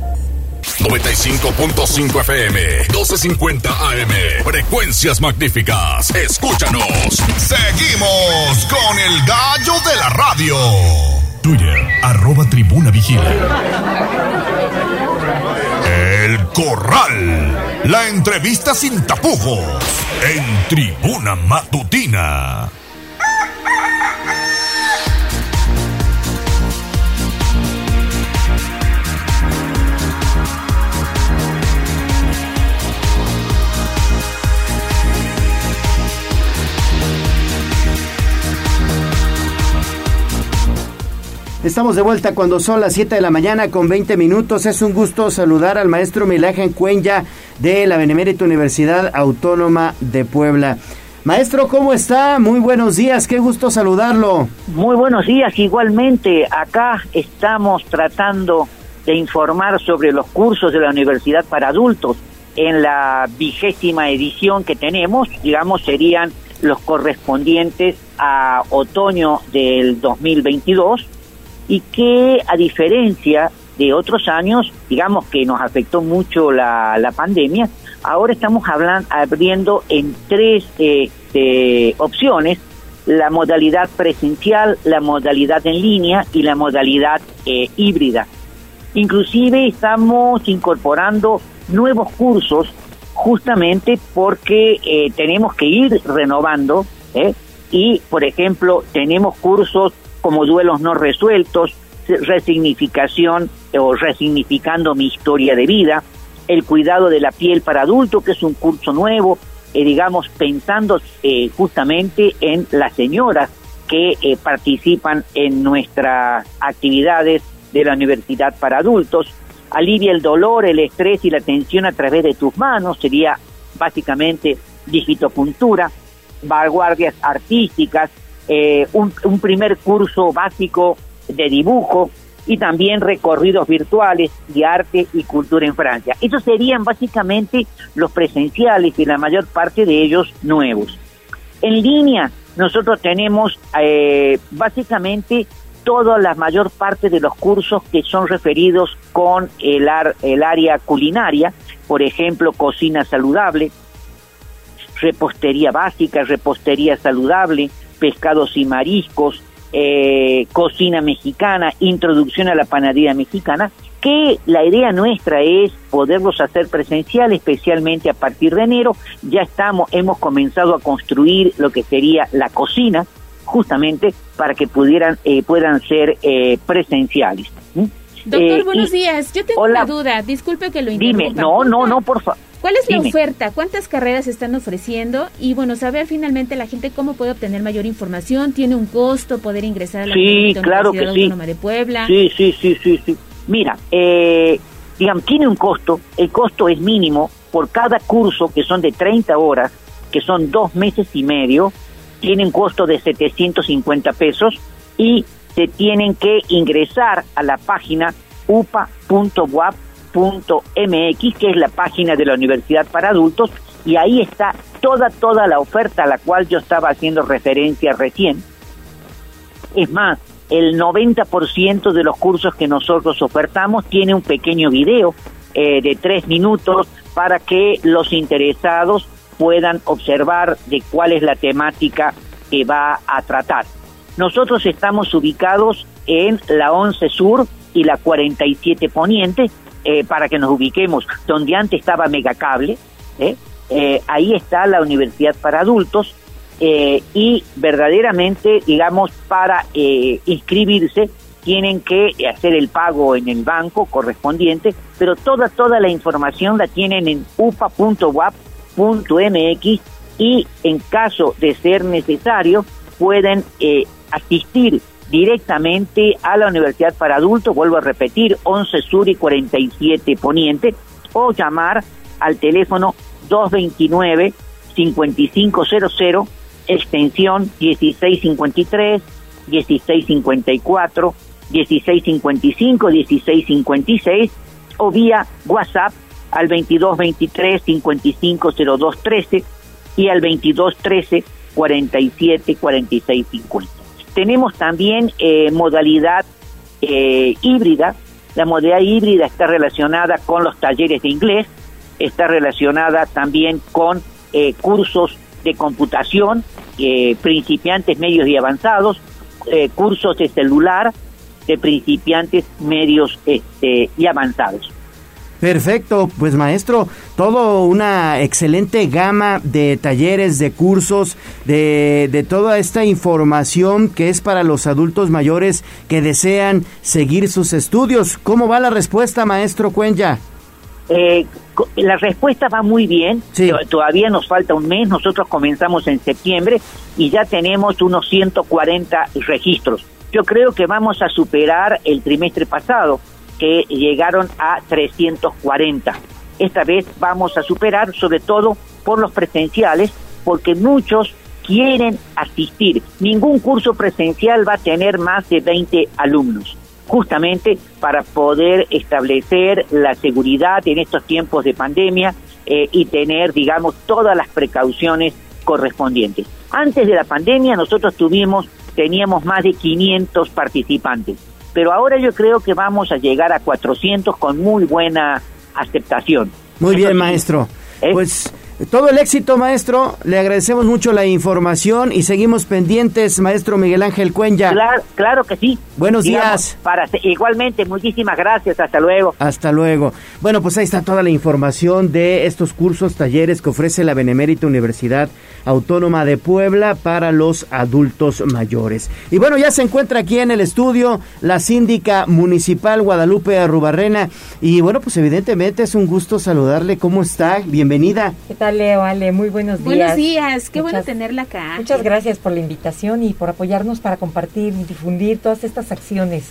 95.5 FM, 12.50 AM. Frecuencias magníficas. Escúchanos. Seguimos con el gallo de la radio. Twitter, arroba tribuna vigila. El Corral. La entrevista sin tapujos. En tribuna matutina. Estamos de vuelta cuando son las 7 de la mañana con 20 minutos. Es un gusto saludar al maestro Milagen Cuenya de la Benemérita Universidad Autónoma de Puebla. Maestro, ¿cómo está? Muy buenos días, qué gusto saludarlo. Muy buenos días, igualmente. Acá estamos tratando de informar sobre los cursos de la universidad para adultos en la vigésima edición que tenemos, digamos, serían los correspondientes a otoño del 2022 y que a diferencia de otros años, digamos que nos afectó mucho la, la pandemia, ahora estamos hablando, abriendo en tres este, opciones, la modalidad presencial, la modalidad en línea y la modalidad eh, híbrida. Inclusive estamos incorporando nuevos cursos justamente porque eh, tenemos que ir renovando ¿eh? y, por ejemplo, tenemos cursos como duelos no resueltos, resignificación o resignificando mi historia de vida, el cuidado de la piel para adultos, que es un curso nuevo, eh, digamos, pensando eh, justamente en las señoras que eh, participan en nuestras actividades de la universidad para adultos, alivia el dolor, el estrés y la tensión a través de tus manos, sería básicamente digitopuntura, vanguardias artísticas, un, un primer curso básico de dibujo, y también recorridos virtuales de arte y cultura en Francia. Esos serían básicamente los presenciales y la mayor parte de ellos nuevos. En línea, nosotros tenemos eh, básicamente toda la mayor parte de los cursos que son referidos con el, el área culinaria, por ejemplo, cocina saludable, repostería básica, repostería saludable, pescados y mariscos, eh, cocina mexicana, introducción a la panadería mexicana, que la idea nuestra es poderlos hacer presencial, especialmente a partir de enero. Ya estamos, hemos comenzado a construir lo que sería la cocina, justamente para que pudieran, eh, puedan ser eh, presenciales. Doctor, buenos días. Yo tengo una duda. Disculpe que lo interrumpa. Dime, no, no, no, por favor. ¿Cuál es la oferta? ¿Cuántas carreras están ofreciendo? Y bueno, saber finalmente la gente cómo puede obtener mayor información. ¿Tiene un costo poder ingresar a la sí, claro que sí. de Puebla? Sí, sí, sí, sí, sí. Mira, eh, digamos, tiene un costo. El costo es mínimo por cada curso, que son de 30 horas, que son dos meses y medio, tiene un costo de 750 pesos y se tienen que ingresar a la página upa.wap MX, que es la página de la Universidad para Adultos, y ahí está toda, toda la oferta a la cual yo estaba haciendo referencia recién. Es más, el 90% de los cursos que nosotros ofertamos tiene un pequeño video eh, de tres minutos para que los interesados puedan observar de cuál es la temática que va a tratar. Nosotros estamos ubicados en la 11 Sur y la 47 Poniente, eh, para que nos ubiquemos, donde antes estaba Megacable, ¿eh? eh, ahí está la Universidad para Adultos, y verdaderamente, digamos, para inscribirse tienen que hacer el pago en el banco correspondiente, pero toda, toda la información la tienen en upa.wap.mx y en caso de ser necesario pueden asistir directamente a la Universidad para Adultos, vuelvo a repetir, 11 Sur y 47 Poniente, o llamar al teléfono 229 5500 extensión 1653, 1654, 1655, 1656 o vía WhatsApp al 2223 550213 y al 2213 47 46 50. Tenemos también eh, modalidad eh, híbrida. La modalidad híbrida está relacionada con los talleres de inglés, está relacionada también con eh, cursos de computación, principiantes, medios y avanzados, cursos de celular de principiantes, medios este, y avanzados. Perfecto, pues maestro, todo una excelente gama de talleres, de cursos, de, de, toda esta información que es para los adultos mayores que desean seguir sus estudios. ¿Cómo va la respuesta, maestro Cuenya? Eh, la respuesta va muy bien, todavía nos falta un mes, nosotros comenzamos en septiembre y ya tenemos unos 140 registros. Yo creo que vamos a superar el trimestre pasado que llegaron a 340. Esta vez vamos a superar, sobre todo por los presenciales, porque muchos quieren asistir. Ningún curso presencial va a tener más de 20 alumnos. justamente para poder establecer la seguridad en estos tiempos de pandemia eh, y tener, digamos, todas las precauciones correspondientes. Antes de la pandemia nosotros tuvimos, teníamos más de 500 participantes, pero ahora yo creo que vamos a llegar a 400 con muy buena aceptación. Muy bien, maestro. ¿Eh? Pues todo el éxito, maestro. Le agradecemos mucho la información y seguimos pendientes, maestro Miguel Ángel Cuenya. Claro, claro que sí. Buenos días. Para, igualmente, muchísimas gracias. Hasta luego. Hasta luego. Bueno, pues ahí está toda la información de estos cursos, talleres que ofrece la Benemérita Universidad Autónoma de Puebla para los adultos mayores. Y bueno, ya se encuentra aquí en el estudio la síndica municipal Guadalupe Arrubarrena. Y bueno, pues evidentemente es un gusto saludarle. ¿Cómo está? Bienvenida. Leo? Ale, muy buenos días. Buenos días, qué bueno tenerla acá. Muchas gracias por la invitación y por apoyarnos para compartir y difundir todas estas acciones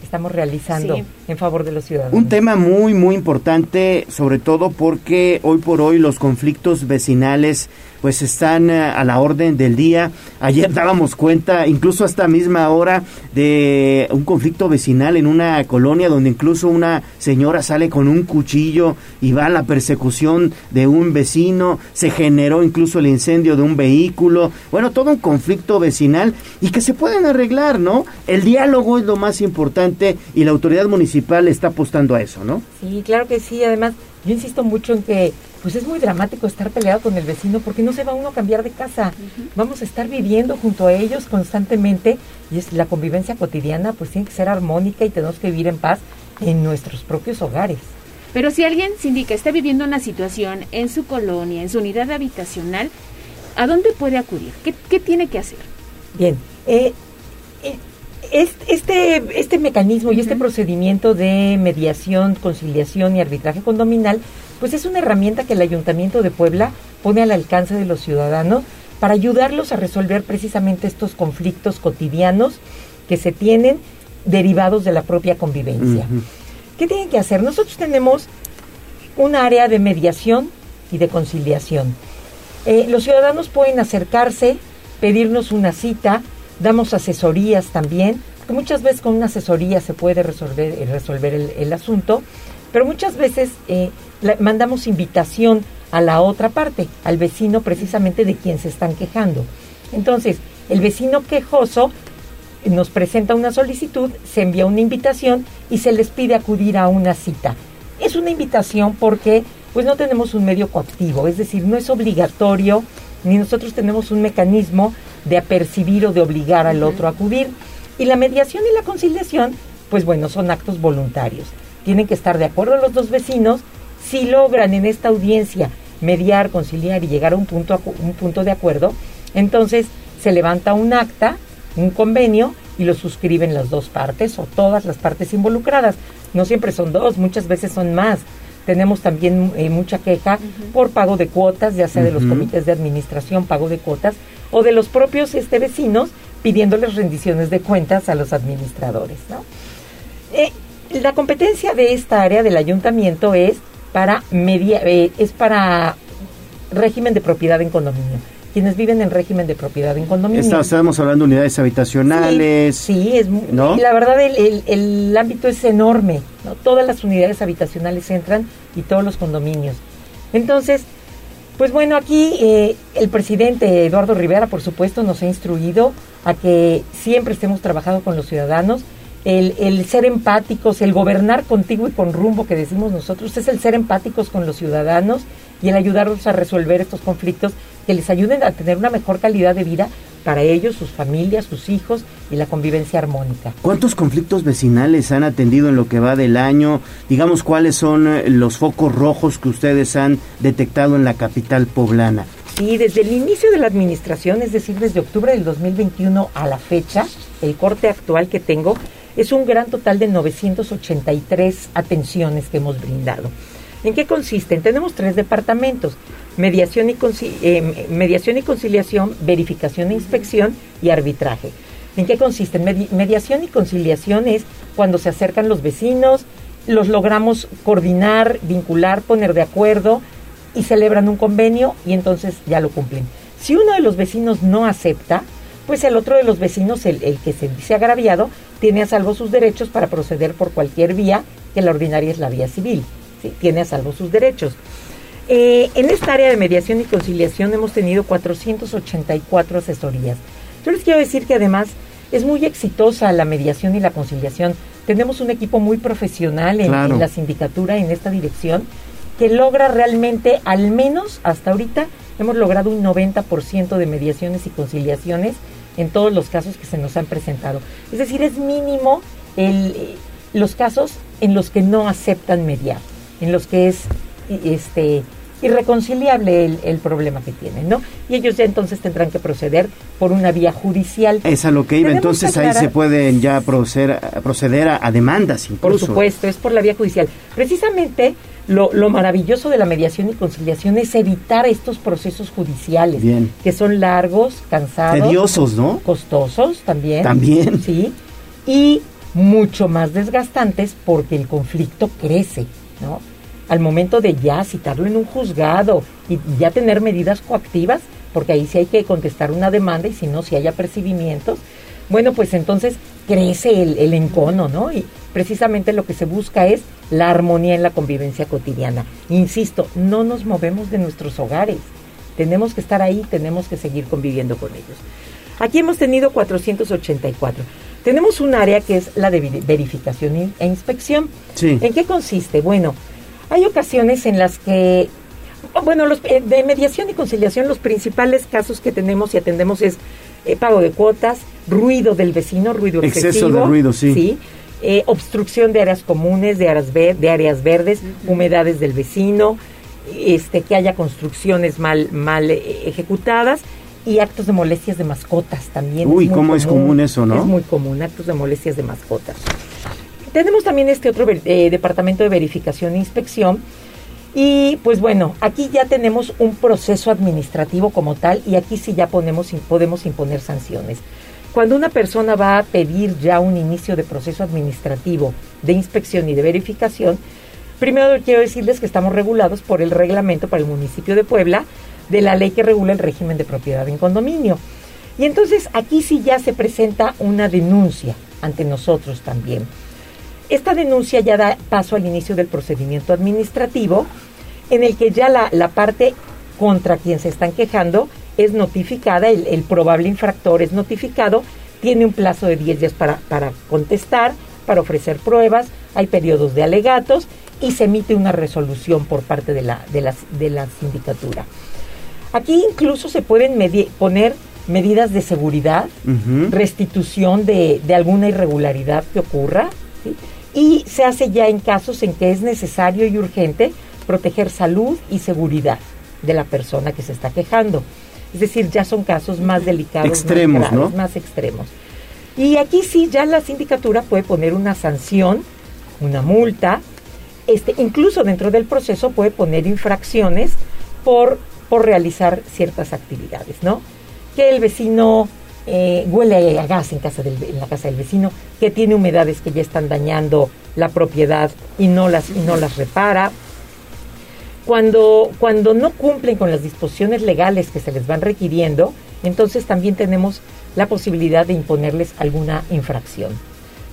que estamos realizando en favor de los ciudadanos. Un tema muy, muy importante, sobre todo porque hoy por hoy los conflictos vecinales pues están eh, a la orden del día. Ayer dábamos cuenta, incluso hasta misma hora, de un conflicto vecinal en una colonia donde incluso una señora sale con un cuchillo y va a la persecución de un vecino, se generó incluso el incendio de un vehículo, bueno, todo un conflicto vecinal y que se pueden arreglar, ¿no? El diálogo es lo más importante y la autoridad municipal está apostando a eso, ¿no? Sí, claro que sí, además yo insisto mucho en que pues es muy dramático estar peleado con el vecino porque no se va uno a cambiar de casa. Vamos a estar viviendo junto a ellos constantemente y es la convivencia cotidiana pues tiene que ser armónica y tenemos que vivir en paz en nuestros propios hogares. Pero si alguien, Sindica, está viviendo una situación en su colonia, en su unidad habitacional, ¿a dónde puede acudir? ¿Qué, tiene que hacer? Bien, eh, eh, este, este mecanismo y este procedimiento de mediación, conciliación y arbitraje condominal pues es una herramienta que el Ayuntamiento de Puebla pone al alcance de los ciudadanos para ayudarlos a resolver precisamente estos conflictos cotidianos que se tienen derivados de la propia convivencia. ¿Qué tienen que hacer? Nosotros tenemos un área de mediación y de conciliación. Eh, los ciudadanos pueden acercarse, pedirnos una cita, damos asesorías también, que muchas veces con una asesoría se puede resolver, resolver el, asunto, pero muchas veces eh, mandamos invitación a la otra parte, al vecino precisamente de quien se están quejando. Entonces, el vecino quejoso nos presenta una solicitud, se envía una invitación y se les pide acudir a una cita. Es una invitación porque pues no tenemos un medio coactivo, es decir, no es obligatorio ni nosotros tenemos un mecanismo de apercibir o de obligar al otro a acudir. Y la mediación y la conciliación, pues bueno, son actos voluntarios. Tienen que estar de acuerdo los dos vecinos si logran en esta audiencia mediar, conciliar y llegar a un punto, un punto de acuerdo, entonces se levanta un acta, un convenio y lo suscriben las dos partes o todas las partes involucradas. No siempre son dos, muchas veces son más. Tenemos también eh, mucha queja por pago de cuotas, ya sea de los comités de administración, pago de cuotas, o de los propios este, vecinos pidiéndoles rendiciones de cuentas a los administradores. Eh, la competencia de esta área del ayuntamiento es para media, eh, es para régimen de propiedad en condominio. Quienes viven en régimen de propiedad en condominio. estamos hablando de unidades habitacionales. Sí, es ¿no? la verdad el, el, ámbito es enorme. ¿no? Todas las unidades habitacionales entran y todos los condominios. Entonces, pues bueno, aquí eh, el presidente Eduardo Rivera, por supuesto, nos ha instruido a que siempre estemos trabajando con los ciudadanos. El, ser empáticos, el gobernar contigo y con rumbo que decimos nosotros, es el ser empáticos con los ciudadanos y el ayudarlos a resolver estos conflictos que les ayuden a tener una mejor calidad de vida para ellos, sus familias, sus hijos y la convivencia armónica. ¿Cuántos conflictos vecinales han atendido en lo que va del año? Digamos, ¿cuáles son eh, los focos rojos que ustedes han detectado en la capital poblana? Sí, desde el inicio de la administración, es decir, desde octubre del 2021 a la fecha, el corte actual que tengo, es un gran total de 983 atenciones que hemos brindado. ¿En qué consisten? Tenemos tres departamentos, mediación y, eh, mediación y conciliación, verificación e inspección y arbitraje. ¿En qué consisten? mediación y conciliación es cuando se acercan los vecinos, los logramos coordinar, vincular, poner de acuerdo y celebran un convenio y entonces ya lo cumplen. Si uno de los vecinos no acepta, pues el otro de los vecinos, el, el que se dice agraviado, tiene a salvo sus derechos para proceder por cualquier vía, que la ordinaria es la vía civil. ¿sí? Tiene a salvo sus derechos. Eh, en esta área de mediación y conciliación hemos tenido 484 asesorías. Yo les quiero decir que además es muy exitosa la mediación y la conciliación. Tenemos un equipo muy profesional en, en la sindicatura en esta dirección que logra realmente, al menos hasta ahorita, hemos logrado un 90% de mediaciones y conciliaciones en todos los casos que se nos han presentado. Es decir, es mínimo el, los casos en los que no aceptan mediar, en los que es este irreconciliable el, el, problema que tienen, ¿no? Y ellos ya entonces tendrán que proceder por una vía judicial. Es a lo que iba, entonces ahí se pueden ya proceder, proceder a, a, demandas incluso. Por supuesto, es por la vía judicial. Precisamente lo, lo, maravilloso de la mediación y conciliación es evitar estos procesos judiciales, Bien. que son largos, cansados. Tediosos, ¿no? Costosos también. También. Sí. Y mucho más desgastantes porque el conflicto crece, ¿no? Al momento de ya citarlo en un juzgado y ya tener medidas coactivas, porque ahí sí hay que contestar una demanda y si no, si hay apercibimientos, bueno, pues entonces crece el, el, encono, ¿no? Y precisamente lo que se busca es la armonía en la convivencia cotidiana. Insisto, no nos movemos de nuestros hogares, tenemos que estar ahí, tenemos que seguir conviviendo con ellos. Aquí hemos tenido 484. Tenemos un área que es la de verificación e inspección. Sí. ¿En qué consiste? Bueno, hay ocasiones en las que, bueno, los, eh, de mediación y conciliación, los principales casos que tenemos y atendemos es eh, pago de cuotas, ruido del vecino, ruido Exceso excesivo. de ruido, sí. ¿sí? Eh, obstrucción de áreas comunes, de áreas, ver, de áreas verdes, uh -huh. humedades del vecino, este, que haya construcciones mal, mal ejecutadas y actos de molestias de mascotas también. Uy, es ¿cómo común, es común eso, no? Es muy común, actos de molestias de mascotas. Tenemos también este otro eh, departamento de verificación e inspección. Y pues bueno, aquí ya tenemos un proceso administrativo como tal y aquí sí ya podemos imponer sanciones. Cuando una persona va a pedir ya un inicio de proceso administrativo de inspección y de verificación, primero quiero decirles que estamos regulados por el reglamento para el municipio de Puebla de la ley que regula el régimen de propiedad en condominio. Y entonces aquí sí ya se presenta una denuncia ante nosotros también. Esta denuncia ya da paso al inicio del procedimiento administrativo en el que ya la, la parte contra quien se están quejando es notificada, el, el, probable infractor es notificado, tiene un plazo de 10 días para, para contestar, para ofrecer pruebas, hay periodos de alegatos y se emite una resolución por parte de la, de la, de la sindicatura. Aquí incluso se pueden poner medidas de seguridad, uh -huh. restitución de, de, alguna irregularidad que ocurra, ¿sí? Y se hace ya en casos en que es necesario y urgente proteger salud y seguridad de la persona que se está quejando. Es decir, ya son casos más delicados, extremos, más, graves, ¿no? más extremos. Y aquí sí, ya la sindicatura puede poner una sanción, una multa, este, incluso dentro del proceso puede poner infracciones por, por realizar ciertas actividades, ¿no? Que el vecino eh, huele a gas en, casa del, en la casa del vecino, que tiene humedades que ya están dañando la propiedad y no las, y no las repara. Cuando, cuando no cumplen con las disposiciones legales que se les van requiriendo, entonces también tenemos la posibilidad de imponerles alguna infracción.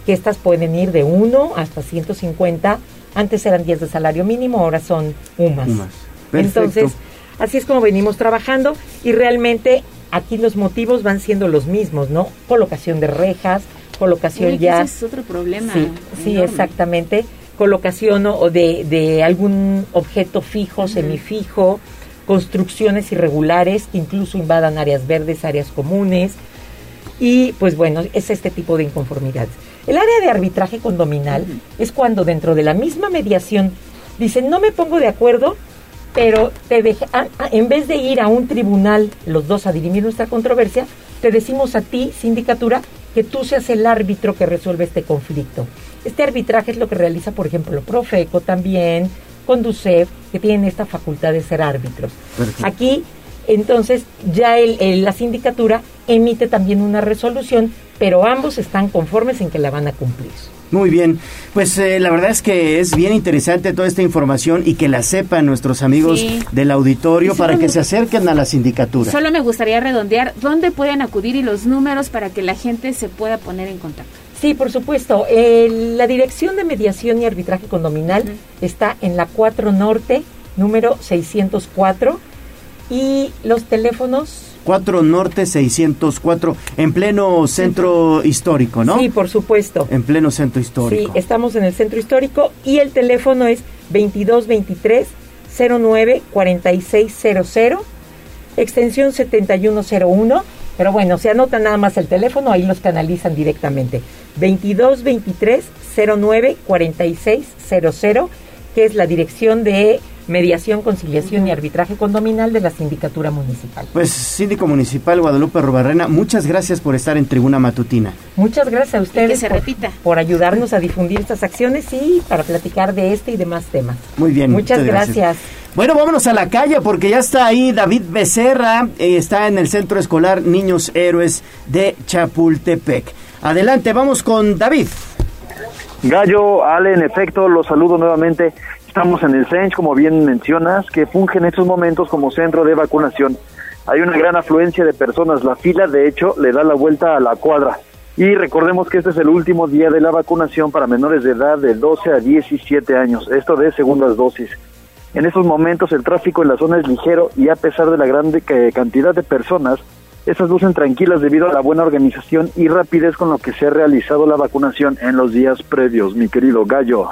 Que estas pueden ir de 1 hasta 150, antes eran 10 de salario mínimo, ahora son UMAS. UMAS. Entonces, así es como venimos trabajando y realmente aquí los motivos van siendo los mismos, ¿no? Colocación de rejas, colocación Uy, ya... Ese es otro problema. Sí, sí exactamente. Colocación o de, de, algún objeto fijo, uh -huh. semifijo, construcciones irregulares que incluso invadan áreas verdes, áreas comunes. Y pues bueno, es este tipo de inconformidades. El área de arbitraje condominal uh -huh. es cuando dentro de la misma mediación dicen, no me pongo de acuerdo, pero te deja, a, a, en vez de ir a un tribunal los dos a dirimir nuestra controversia, te decimos a ti, sindicatura, que tú seas el árbitro que resuelve este conflicto. Este arbitraje es lo que realiza, por ejemplo, Profeco también, Conducef, que tienen esta facultad de ser árbitros. Perfecto. Aquí, entonces, ya el, el, la sindicatura emite también una resolución, pero ambos están conformes en que la van a cumplir. Muy bien, pues eh, la verdad es que es bien interesante toda esta información y que la sepan nuestros amigos Sí. del auditorio para que me- se acerquen a la sindicatura. Solo me gustaría redondear dónde pueden acudir y los números para que la gente se pueda poner en contacto. Sí, por supuesto. la Dirección de Mediación y Arbitraje Condominal está en la 4 Norte, número 604. Y los teléfonos 4 Norte 604, en pleno centro histórico, ¿no? Sí, por supuesto. En pleno centro histórico. Sí, estamos en el centro histórico y el teléfono es 2223 09 4600, extensión 7101. Pero bueno, se anota nada más el teléfono, ahí los canalizan directamente. 2223 09 4600, que es la dirección de mediación, conciliación y arbitraje condominal de la sindicatura municipal. Pues síndico municipal Guadalupe Robarrena, muchas gracias por estar en Tribuna Matutina. Muchas gracias a ustedes se por, repita. por ayudarnos a difundir estas acciones y para platicar de este y demás temas. Muy bien. Muchas, gracias. Bueno, vámonos a la calle porque ya está ahí David Becerra, eh, está en el Centro Escolar Niños Héroes de Chapultepec. Adelante, vamos con David. Gallo, Ale, en efecto, los saludo nuevamente. Estamos en el CENCH, como bien mencionas, que funge en estos momentos como centro de vacunación. Hay una gran afluencia de personas. La fila, de hecho, le da la vuelta a la cuadra. Y recordemos que este es el último día de la vacunación para menores de edad de 12 a 17 años, esto de segundas dosis. En estos momentos el tráfico en la zona es ligero y a pesar de la grande cantidad de personas, estas lucen tranquilas debido a la buena organización y rapidez con lo que se ha realizado la vacunación en los días previos, mi querido Gallo.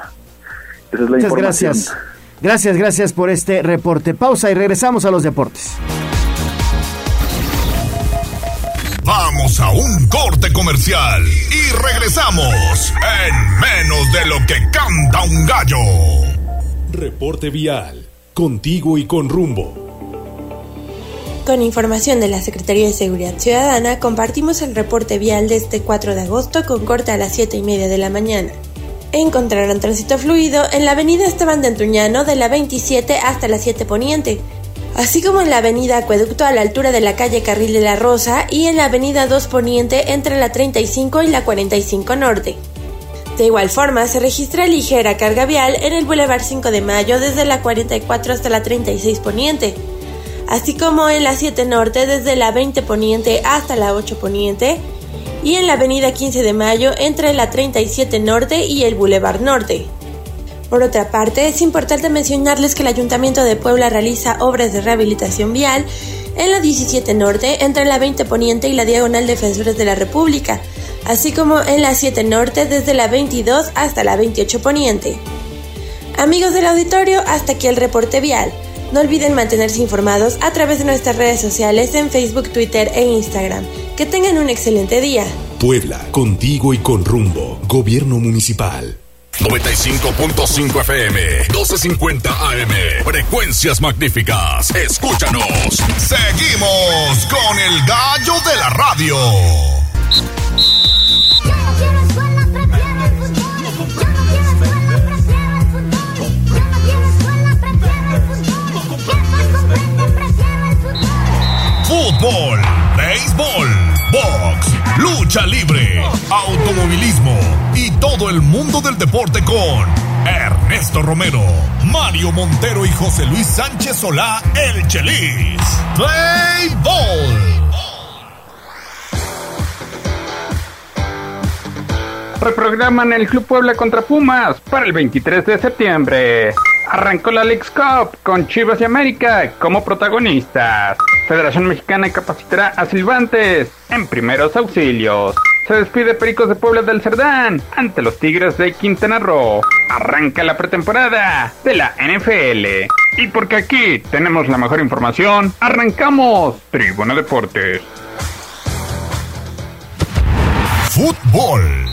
Muchas gracias. Gracias, gracias por este reporte. Pausa y regresamos a los deportes. Vamos a un corte comercial y regresamos en menos de lo que canta un gallo. Reporte vial, contigo y con rumbo. Con información de la Secretaría de Seguridad Ciudadana, compartimos el reporte vial de este 4 de agosto con corte a las 7 y media de la mañana encontrarán tránsito fluido en la avenida Esteban de Antruñano de la 27 hasta la 7 Poniente, así como en la avenida Acueducto a la altura de la calle Carril de la Rosa y en la avenida 2 Poniente entre la 35 y la 45 Norte. De igual forma, se registra ligera carga vial en el Boulevard 5 de Mayo desde la 44 hasta la 36 Poniente, así como en la 7 Norte desde la 20 Poniente hasta la 8 Poniente, y en la avenida 15 de Mayo entre la 37 Norte y el Boulevard Norte. Por otra parte, es importante mencionarles que el Ayuntamiento de Puebla realiza obras de rehabilitación vial en la 17 Norte entre la 20 Poniente y la Diagonal Defensores de la República, así como en la 7 Norte desde la 22 hasta la 28 Poniente. Amigos del auditorio, hasta aquí el reporte vial. No olviden mantenerse informados a través de nuestras redes sociales en Facebook, Twitter e Instagram. Que tengan un excelente día. Puebla, contigo y con rumbo. Gobierno Municipal. 95.5 FM, 12.50 AM. Frecuencias magníficas. Escúchanos. Seguimos con el gallo de la radio. Béisbol, box, lucha libre, automovilismo y todo el mundo del deporte con Ernesto Romero, Mario Montero y José Luis Sánchez Solá, el Chelis. Play Ball. Reprograman el Club Puebla contra Pumas para el 23 de septiembre. Arrancó la Leagues Cup con Chivas y América como protagonistas. Federación Mexicana capacitará a silbantes en primeros auxilios. Se despide Pericos de Puebla del Cerdán ante los Tigres de Quintana Roo. Arranca la pretemporada de la NFL. Y porque aquí tenemos la mejor información, arrancamos Tribuna Deportes. Fútbol.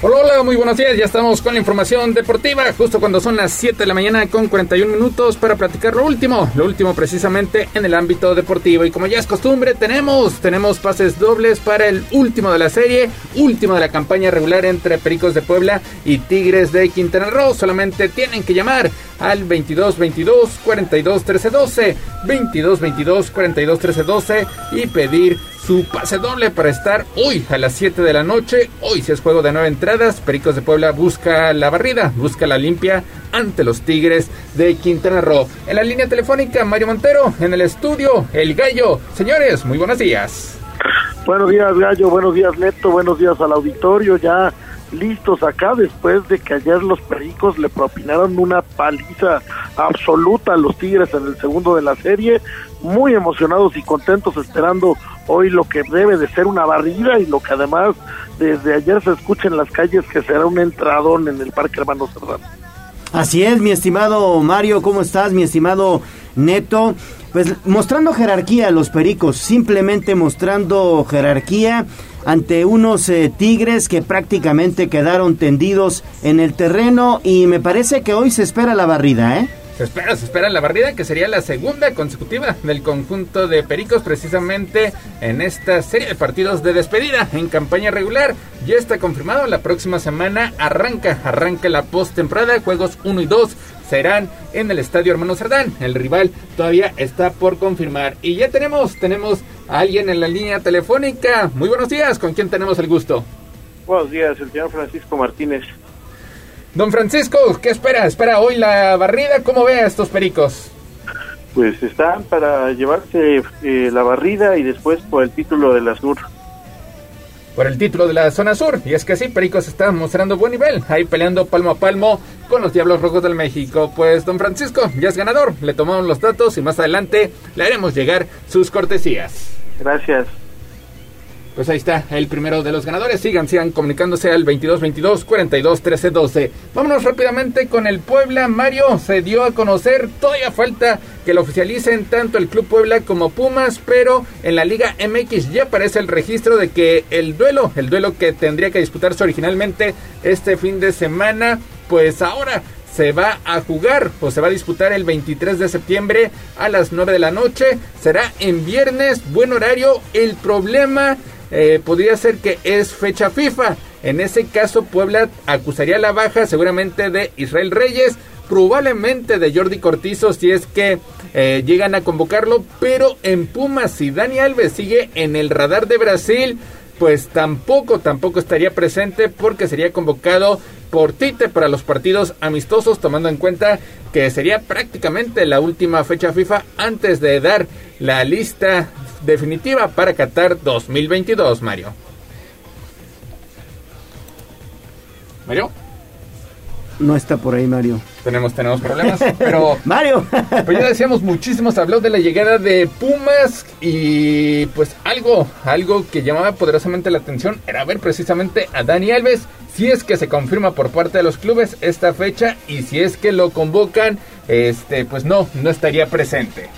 Hola, hola, muy buenos días. Ya estamos con la información deportiva, justo cuando son las 7 de la mañana con 41 minutos para platicar lo último, lo último precisamente en el ámbito deportivo. Y como ya es costumbre, tenemos, tenemos pases dobles para el último de la serie, último de la campaña regular entre Pericos de Puebla y Tigres de Quintana Roo. Solamente tienen que llamar al 22 22 42 13 12, 22 22 42 13 12 y pedir su pase doble para estar hoy a las 7 de la noche. Hoy si es juego de nueve entradas, Pericos de Puebla busca la barrida, busca la limpia ante los Tigres de Quintana Roo. En la línea telefónica, Mario Montero, en el estudio, El Gallo. Señores, muy buenos días. Buenos días, Gallo. Buenos días, Neto. Buenos días al auditorio. Ya listos acá después de que ayer los Pericos le propinaron una paliza absoluta a los Tigres en el segundo de la serie. Muy emocionados y contentos esperando hoy lo que debe de ser una barrida y lo que además desde ayer se escucha en las calles que será un entradón en el Parque Hermano Serrano. Así es, mi estimado Mario, ¿cómo estás? Mi estimado Neto. Pues mostrando jerarquía los Pericos, simplemente mostrando jerarquía ante unos eh, Tigres que prácticamente quedaron tendidos en el terreno y me parece que hoy se espera la barrida, ¿eh? Se espera, se espera la barrida que sería la segunda consecutiva del conjunto de Pericos precisamente en esta serie de partidos de despedida en campaña regular. Ya está confirmado, la próxima semana arranca, arranca la postemporada, juegos 1 y 2 serán en el Estadio Hermano Cerdán. El rival todavía está por confirmar. Y ya tenemos, tenemos a alguien en la línea telefónica. Muy buenos días, ¿con quién tenemos el gusto? Buenos días, el señor Francisco Martínez. Don Francisco, ¿qué espera? ¿Espera hoy la barrida? ¿Cómo ve a estos pericos? Pues están para llevarse eh, la barrida y después por el título de la Sur. Por el título de la zona sur. Y es que sí, Pericos está mostrando buen nivel. Ahí peleando palmo a palmo con los Diablos Rojos del México. Pues don Francisco ya es ganador. Le tomamos los datos y más adelante le haremos llegar sus cortesías. Gracias. Pues ahí está, el primero de los ganadores. Sigan, sigan comunicándose al 2222 42 13 12. Vámonos rápidamente con el Puebla. Mario se dio a conocer. Todavía falta que lo oficialicen tanto el Club Puebla como Pumas, pero en la Liga MX ya aparece el registro de que el duelo, el duelo que tendría que disputarse originalmente este fin de semana, pues ahora se va a jugar o se va a disputar el 23 de septiembre a las 9 de la noche. Será en viernes, buen horario. El problema eh, podría ser que es fecha FIFA. En ese caso, Puebla acusaría la baja seguramente de Israel Reyes, probablemente de Jordi Cortizo si es que eh, llegan a convocarlo, pero en Pumas, si Dani Alves sigue en el radar de Brasil, pues tampoco, tampoco estaría presente porque sería convocado por Tite para los partidos amistosos, tomando en cuenta que sería prácticamente la última fecha FIFA antes de dar la lista definitiva para Qatar 2022, Mario. Mario. No está por ahí, Mario. Tenemos, tenemos problemas, pero... ¡Mario! pues ya decíamos muchísimo, se habló de la llegada de Pumas y pues algo, algo que llamaba poderosamente la atención era ver precisamente a Dani Alves, si es que se confirma por parte de los clubes esta fecha y si es que lo convocan, este, pues no, no estaría presente.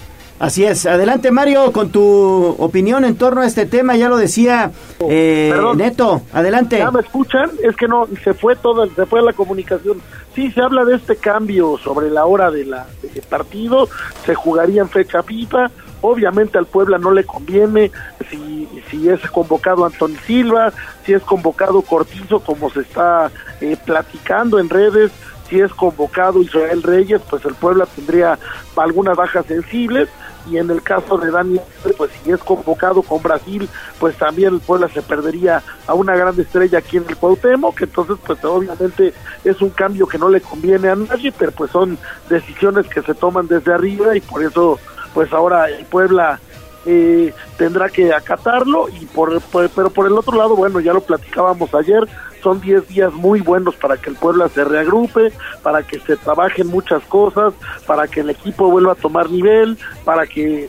Así es. Adelante, Mario, con tu opinión en torno a este tema. Ya lo decía eh, Neto. Adelante. ¿Ya me escuchan? Es que no, se fue todo, se fue la comunicación. Sí, se habla de este cambio sobre la hora de la de partido. Se jugaría en fecha FIFA. Obviamente al Puebla no le conviene si, si es convocado Antonio Silva, si es convocado Cortizo, como se está eh, platicando en redes si es convocado Israel Reyes, pues el Puebla tendría algunas bajas sensibles y en el caso de Daniel, pues si es convocado con Brasil, pues también el Puebla se perdería a una gran estrella aquí en el Cuauhtémoc, entonces pues obviamente es un cambio que no le conviene a nadie, pero pues son decisiones que se toman desde arriba y por eso pues ahora el Puebla eh, tendrá que acatarlo y por, pero por el otro lado bueno ya lo platicábamos ayer son 10 días muy buenos para que el Puebla se reagrupe, para que se trabajen muchas cosas, para que el equipo vuelva a tomar nivel, para que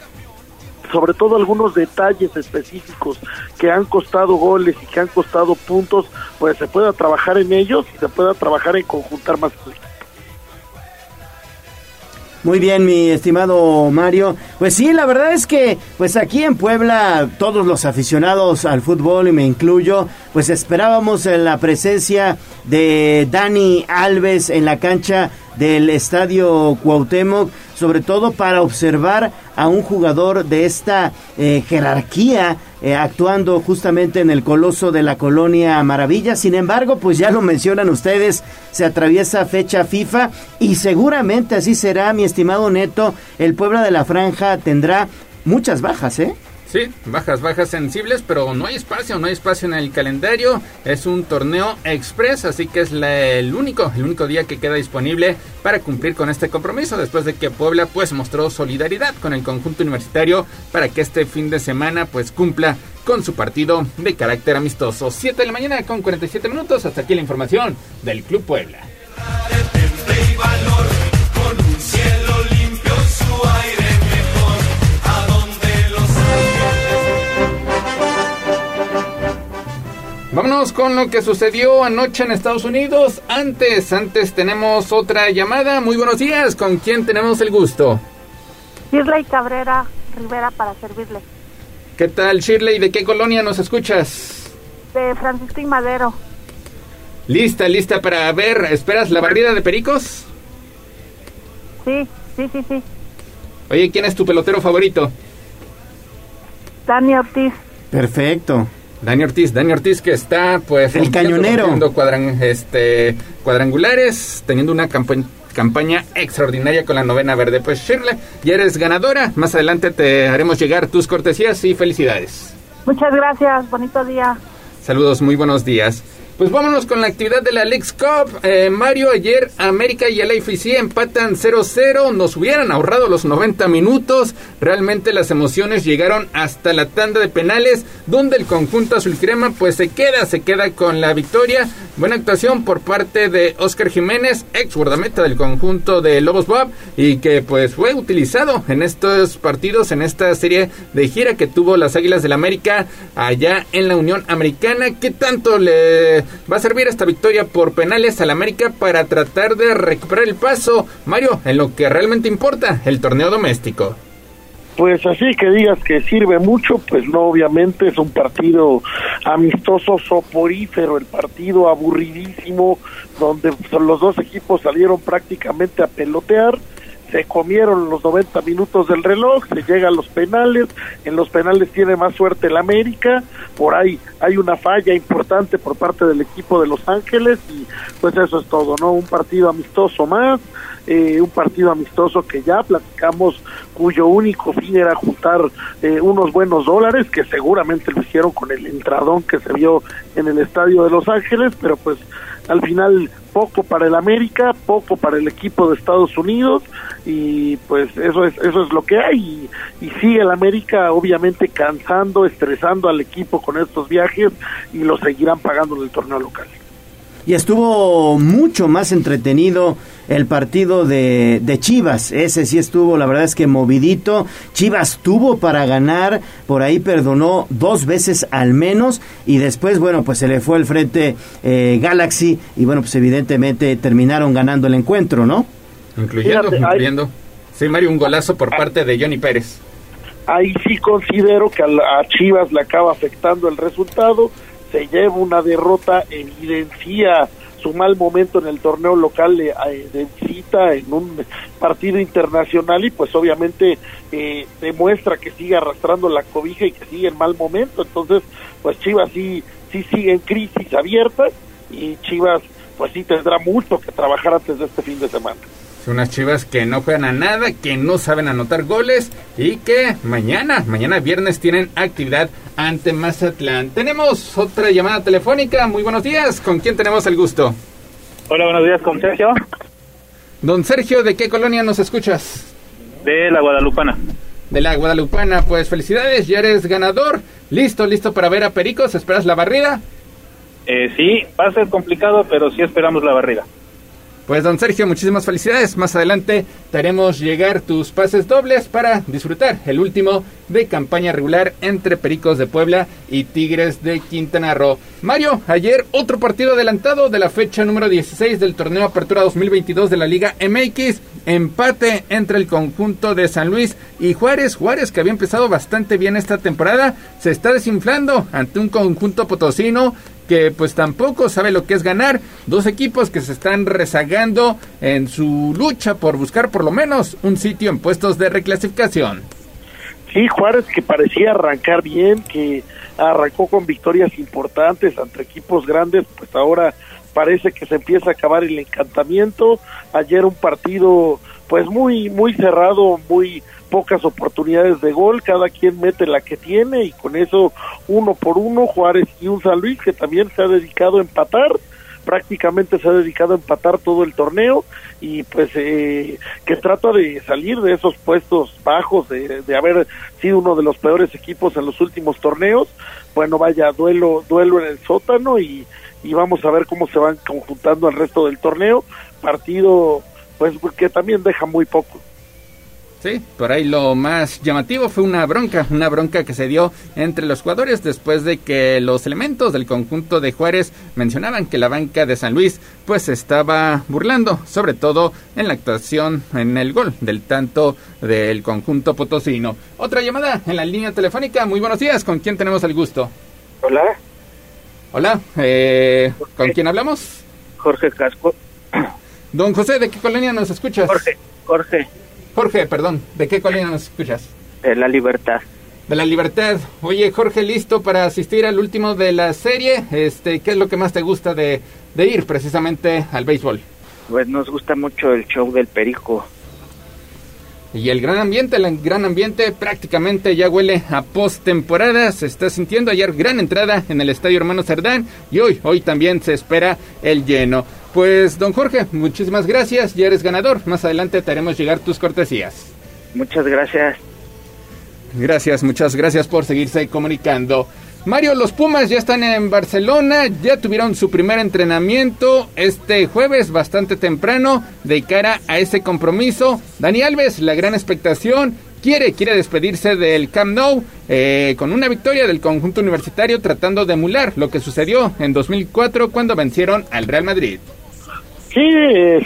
sobre todo algunos detalles específicos que han costado goles y que han costado puntos, pues se pueda trabajar en ellos y se pueda trabajar en conjuntar más muy bien, mi estimado Mario. Pues sí, la verdad es que pues aquí en Puebla todos los aficionados al fútbol y me incluyo, pues esperábamos la presencia de Dani Alves en la cancha del Estadio Cuauhtémoc, sobre todo para observar a un jugador de esta eh, jerarquía eh, actuando justamente en el coloso de la colonia Maravilla. Sin embargo, pues ya lo mencionan ustedes, se atraviesa fecha FIFA y seguramente así será, mi estimado Neto, el Puebla de la Franja tendrá muchas bajas, ¿eh? Sí, bajas, bajas sensibles, pero no hay espacio, no hay espacio en el calendario. Es un torneo express, así que es el único, el único día que queda disponible para cumplir con este compromiso. Después de que Puebla pues mostró solidaridad con el conjunto universitario para que este fin de semana pues cumpla con su partido de carácter amistoso. 7 de la mañana con 47 minutos. Hasta aquí la información del Club Puebla. Vámonos con lo que sucedió anoche en Estados Unidos. Antes, antes tenemos otra llamada. Muy buenos días. ¿Con quién tenemos el gusto? Shirley Cabrera Rivera para servirle. ¿Qué tal, Shirley? ¿De qué colonia nos escuchas? De Francisco y Madero. ¿Lista, lista para ver? ¿Esperas la barrida de Pericos? Sí, sí, sí, sí. Oye, ¿quién es tu pelotero favorito? Dani Ortiz. Perfecto. Dani Ortiz, Dani Ortiz que está pues el cañonero cuadran, este cuadrangulares, teniendo una campaña extraordinaria con la novena verde. Pues Shirley, ya eres ganadora. Más adelante te haremos llegar tus cortesías y felicidades. Muchas gracias, bonito día. Saludos, muy buenos días. Pues vámonos con la actividad de la Leagues Cup. Eh, Mario, ayer América y el AFC empatan 0-0. Nos hubieran ahorrado los 90 minutos. Realmente las emociones llegaron hasta la tanda de penales, donde el conjunto azul crema pues se queda, se queda con la victoria. Buena actuación por parte de Oscar Jiménez, ex guardameta del conjunto de Lobos Bob, y que pues fue utilizado en estos partidos, en esta serie de gira que tuvo las Águilas del América allá en la Unión Americana. ¿Qué tanto le va a servir esta victoria por penales al América para tratar de recuperar el paso, Mario, en lo que realmente importa, el torneo doméstico. Pues así que digas que sirve mucho, pues no, obviamente es un partido amistoso, soporífero, el partido aburridísimo, donde los dos equipos salieron prácticamente a pelotear se comieron los 90 minutos del reloj, se llega a los penales, en los penales tiene más suerte el América, por ahí hay una falla importante por parte del equipo de Los Ángeles y pues eso es todo, ¿no? Un partido amistoso más, eh, un partido amistoso que ya platicamos, cuyo único fin era juntar eh, unos buenos dólares, que seguramente lo hicieron con el entradón que se vio en el estadio de Los Ángeles, pero pues al final poco para el América, poco para el equipo de Estados Unidos y pues eso es eso es lo que hay y, sigue el América obviamente cansando, estresando al equipo con estos viajes y lo seguirán pagando en el torneo local. Y estuvo mucho más entretenido el partido de, de, Chivas. Ese sí estuvo, la verdad es que movidito. Chivas tuvo para ganar, por ahí perdonó dos veces al menos. Y después, bueno, pues se le fue al frente eh, Galaxy. Y bueno, pues evidentemente terminaron ganando el encuentro, ¿no? Incluyendo, incluyendo. Sí, Mario, un golazo por parte de Johnny Pérez. Ahí sí considero que a, a Chivas le acaba afectando el resultado. Se lleva una derrota, evidencia su mal momento en el torneo local de, eh, de visita en un partido internacional y pues obviamente eh, demuestra que sigue arrastrando la cobija y que sigue en mal momento. Entonces pues Chivas sí sí sigue en crisis abierta y Chivas pues sí tendrá mucho que trabajar antes de este fin de semana son unas chivas que no juegan a nada, que no saben anotar goles y que mañana, mañana viernes tienen actividad ante Mazatlán. Tenemos otra llamada telefónica. Muy buenos días. ¿Con quién tenemos el gusto? Hola, buenos días. ¿Con Sergio? Don Sergio, ¿de qué colonia nos escuchas? De la Guadalupana. De la Guadalupana. Pues felicidades, ya eres ganador. Listo, listo para ver a Pericos. ¿Esperas la barrida? Eh, sí, va a ser complicado, pero sí esperamos la barrida. Pues don Sergio, muchísimas felicidades. Más adelante te haremos llegar tus pases dobles para disfrutar el último de campaña regular entre Pericos de Puebla y Tigres de Quintana Roo. Mario, ayer otro partido adelantado de la fecha número 16 del torneo Apertura 2022 de la Liga MX. Empate entre el conjunto de San Luis y Juárez. Juárez, que había empezado bastante bien esta temporada, se está desinflando ante un conjunto potosino que pues tampoco sabe lo que es ganar. Dos equipos que se están rezagando en su lucha por buscar por lo menos un sitio en puestos de reclasificación. Sí, Juárez que parecía arrancar bien, que arrancó con victorias importantes ante equipos grandes, pues ahora parece que se empieza a acabar el encantamiento. Ayer un partido pues muy muy cerrado, muy pocas oportunidades de gol, cada quien mete la que tiene y con eso uno por uno Juárez y un San Luis que también se ha dedicado a empatar prácticamente se ha dedicado a empatar todo el torneo y pues eh, que trata de salir de esos puestos bajos, de, de, haber sido uno de los peores equipos en los últimos torneos. Bueno, vaya, duelo, duelo en el sótano y, y vamos a ver cómo se van conjuntando el resto del torneo. Partido, pues que también deja muy poco. Sí, por ahí lo más llamativo fue una bronca, una bronca que se dio entre los jugadores después de que los elementos del conjunto de Juárez mencionaban que la banca de San Luis pues estaba burlando, sobre todo en la actuación en el gol del tanto del conjunto potosino. Otra llamada en la línea telefónica, muy buenos días, ¿con quién tenemos el gusto? Hola. Hola, eh, ¿con quién hablamos? Jorge Casco. Don José, ¿de qué colonia nos escuchas? Jorge, Jorge. Jorge, perdón, ¿de qué colonia nos escuchas? De la Libertad. De la Libertad. Oye, Jorge, listo para asistir al último de la serie. Este, ¿qué es lo que más te gusta de, de ir precisamente al béisbol? Pues nos gusta mucho el show del perico. Y el gran ambiente, el gran ambiente prácticamente ya huele a postemporada. Se está sintiendo ayer gran entrada en el Estadio Hermano Cerdán y hoy, hoy también se espera el lleno. Pues, don Jorge, muchísimas gracias. Ya eres ganador. Más adelante te haremos llegar tus cortesías. Muchas gracias. Gracias, muchas gracias por seguirse comunicando. Mario, los Pumas ya están en Barcelona, ya tuvieron su primer entrenamiento este jueves bastante temprano de cara a ese compromiso. Dani Alves, la gran expectación, quiere, quiere despedirse del Camp Nou eh, con una victoria del conjunto universitario tratando de emular lo que sucedió en 2004 cuando vencieron al Real Madrid. Sí,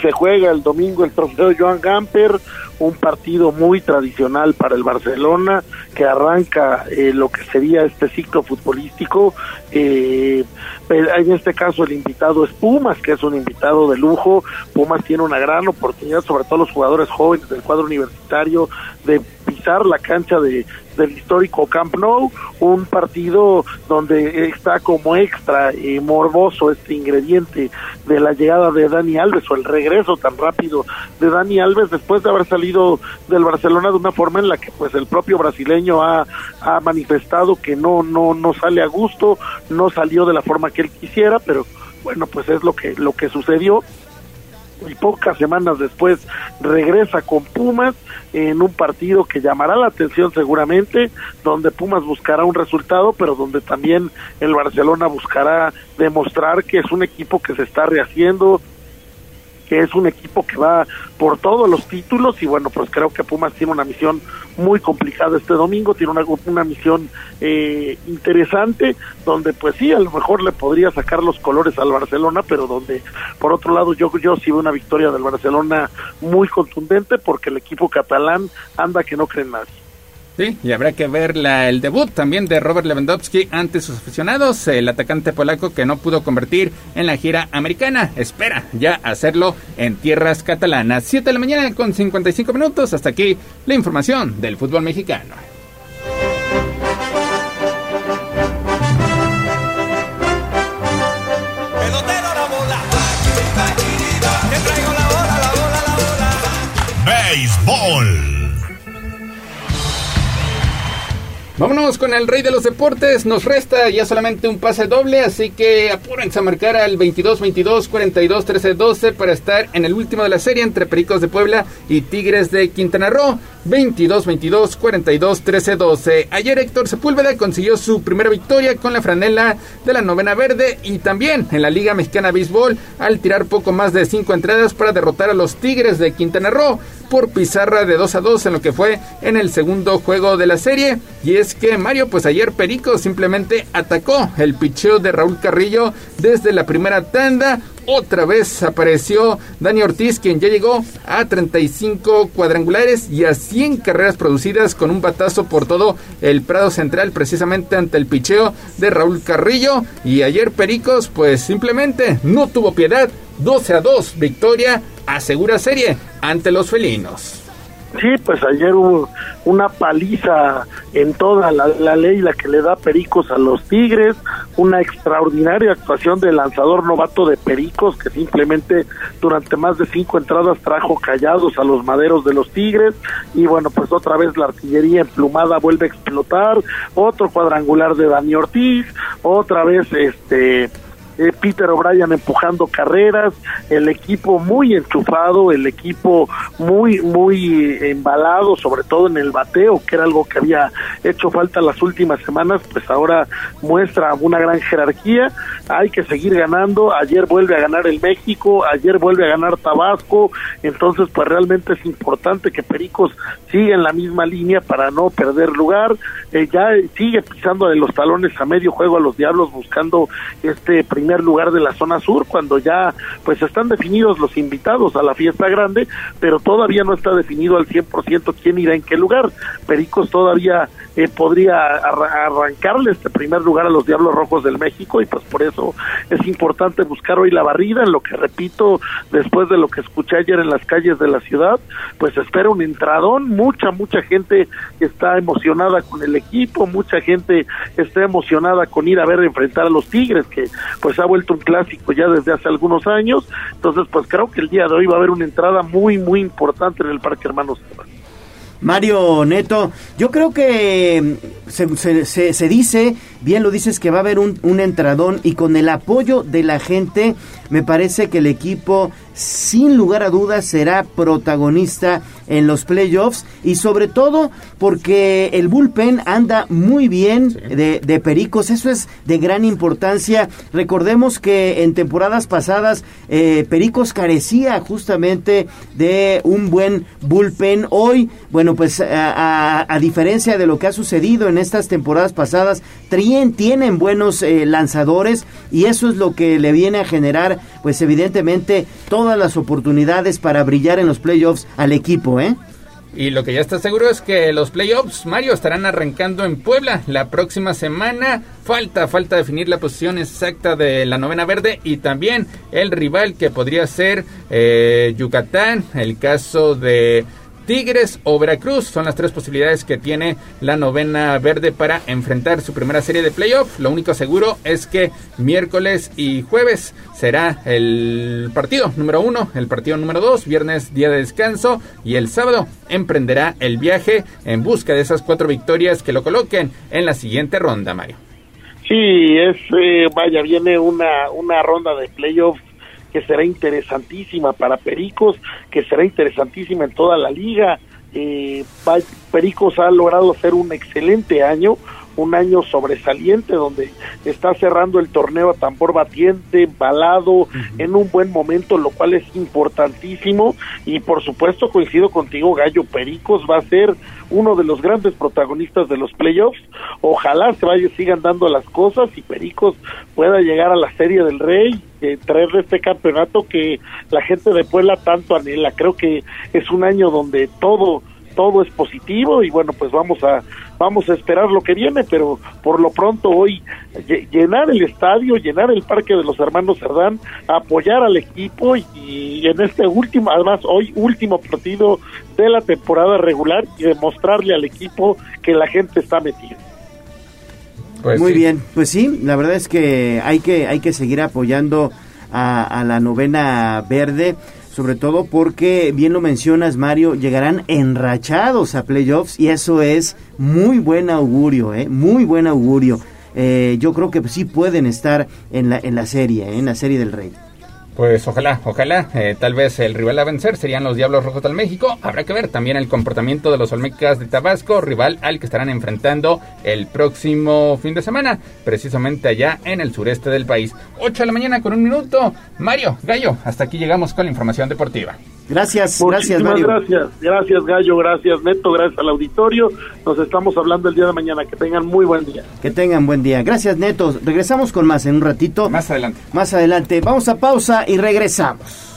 se juega el domingo el trofeo Joan Gamper, un partido muy tradicional para el Barcelona que arranca eh, lo que sería este ciclo futbolístico. Eh, en este caso el invitado es Pumas, que es un invitado de lujo. Pumas tiene una gran oportunidad, sobre todo los jugadores jóvenes del cuadro universitario, de pisar la cancha de, del histórico Camp Nou, un partido donde está como extra y morboso este ingrediente de la llegada de Dani Alves o el regreso tan rápido de Dani Alves después de haber salido del Barcelona de una forma en la que pues el propio brasileño ha, ha manifestado que no no no sale a gusto, no salió de la forma que él quisiera, pero bueno, pues es lo que lo que sucedió y pocas semanas después regresa con Pumas en un partido que llamará la atención seguramente, donde Pumas buscará un resultado, pero donde también el Barcelona buscará demostrar que es un equipo que se está rehaciendo, que es un equipo que va por todos los títulos y bueno, pues creo que Pumas tiene una misión muy complicada este domingo, tiene una, una misión eh, interesante donde pues sí, a lo mejor le podría sacar los colores al Barcelona, pero donde por otro lado yo, yo sí veo una victoria del Barcelona muy contundente porque el equipo catalán anda que no cree nadie. Sí, y habrá que ver la, el debut también de Robert Lewandowski ante sus aficionados, el atacante polaco que no pudo convertir en la gira americana. Espera ya hacerlo en tierras catalanas. 7 de la mañana con 55 minutos. Hasta aquí la información del fútbol mexicano. Béisbol. Vámonos con el rey de los deportes. Nos resta ya solamente un pase doble, así que apúrense a marcar al 22 22 42 13 12 para estar en el último de la serie entre Pericos de Puebla y Tigres de Quintana Roo. 22 22 42 13 12. Ayer Héctor Sepúlveda consiguió su primera victoria con la franela de la novena verde y también en la Liga Mexicana Béisbol al tirar poco más de cinco entradas para derrotar a los Tigres de Quintana Roo por pizarra de 2 a 2 en lo que fue en el segundo juego de la serie. Y es que Mario, pues ayer Perico simplemente atacó el picheo de Raúl Carrillo desde la primera tanda. Otra vez apareció Dani Ortiz, quien ya llegó a 35 cuadrangulares y a 100 carreras producidas con un batazo por todo el Prado Central, precisamente ante el picheo de Raúl Carrillo. Y ayer Pericos, pues simplemente no tuvo piedad. 12 a 2, victoria asegura serie ante los felinos. Sí, pues ayer hubo una paliza en toda la, ley, la que le da pericos a los Tigres, una extraordinaria actuación del lanzador novato de pericos que simplemente durante más de cinco entradas trajo callados a los maderos de los Tigres y bueno, pues otra vez la artillería emplumada vuelve a explotar, otro cuadrangular de Dani Ortiz, otra vez este eh, Peter O'Brien empujando carreras, el equipo muy enchufado, el equipo muy, muy embalado, sobre todo en el bateo, que era algo que había hecho falta las últimas semanas, pues ahora muestra una gran jerarquía, hay que seguir ganando, ayer vuelve a ganar el México, ayer vuelve a ganar Tabasco, entonces pues realmente es importante que Pericos siga en la misma línea para no perder lugar, eh, ya sigue pisando de los talones a medio juego a los Diablos buscando este primer lugar de la zona sur cuando ya pues están definidos los invitados a la fiesta grande, pero todavía no está definido al 100% quién irá en qué lugar. Pericos todavía eh, podría arrancarle este primer lugar a los Diablos Rojos del México y pues por eso es importante buscar hoy la barrida, en lo que repito, después de lo que escuché ayer en las calles de la ciudad, pues espera un entradón, mucha, mucha gente está emocionada con el equipo, mucha gente está emocionada con ir a ver enfrentar a los Tigres, que pues ha vuelto un clásico ya desde hace algunos años, entonces pues creo que el día de hoy va a haber una entrada muy, muy importante en el Parque Hermanos Mario Neto, yo creo que se, se, dice, bien lo dices, que va a haber un, un entradón y con el apoyo de la gente, me parece que el equipo sin lugar a dudas será protagonista en los playoffs y sobre todo porque el bullpen anda muy bien de, Pericos, eso es de gran importancia. Recordemos que en temporadas pasadas eh, Pericos carecía justamente de un buen bullpen. Hoy, bueno, pues a, diferencia de lo que ha sucedido en estas temporadas pasadas, tienen buenos eh, lanzadores y eso es lo que le viene a generar, pues evidentemente, todas las oportunidades para brillar en los playoffs al equipo, ¿eh? Y lo que ya está seguro es que los playoffs, Mario, estarán arrancando en Puebla la próxima semana. Falta, falta definir la posición exacta de la novena verde y también el rival que podría ser eh, Yucatán, el caso de Tigres o Veracruz son las tres posibilidades que tiene la novena verde para enfrentar su primera serie de playoff. Lo único seguro es que miércoles y jueves será el partido número uno, el partido número dos, viernes día de descanso y el sábado emprenderá el viaje en busca de esas cuatro victorias que lo coloquen en la siguiente ronda, Mario. Sí, es, eh, vaya, viene una, una ronda de playoff que será interesantísima para Pericos, que será interesantísima en toda la liga. Eh, Pericos ha logrado hacer un excelente año, un año sobresaliente donde está cerrando el torneo a tambor batiente, embalado, en un buen momento, lo cual es importantísimo y por supuesto coincido contigo, Gallo Pericos va a ser uno de los grandes protagonistas de los playoffs. Ojalá se vaya, sigan dando las cosas y Pericos pueda llegar a la Serie del Rey, eh, traerle este campeonato que la gente de Puebla tanto anhela. Creo que es un año donde todo todo es positivo y bueno, pues vamos a vamos a esperar lo que viene, pero por lo pronto hoy llenar el estadio, llenar el Parque de los Hermanos Cerdán, apoyar al equipo y, en este último, además hoy último partido de la temporada regular y demostrarle al equipo que la gente está metida. Pues Muy bien, pues sí, la verdad es que hay que hay que seguir apoyando a, a la novena verde sobre todo porque, bien lo mencionas Mario, llegarán enrachados a playoffs y eso es muy buen augurio, ¿eh? muy buen augurio. Eh, yo creo que sí pueden estar en la, en la serie, ¿eh? en la serie del Rey. Pues ojalá, ojalá. Eh, tal vez el rival a vencer serían los Diablos Rojos del México. Habrá que ver también el comportamiento de los Olmecas de Tabasco, rival al que estarán enfrentando el próximo fin de semana, precisamente allá en el sureste del país. 8 de la mañana con un minuto. Mario, Gallo, hasta aquí llegamos con la información deportiva. Gracias, gracias Mario. gracias, gracias Gallo, gracias Neto, gracias al auditorio. Nos estamos hablando el día de mañana. Que tengan muy buen día. Que tengan buen día. Gracias Neto. Regresamos con más en un ratito. Más adelante. Más adelante. Vamos a pausa y regresamos.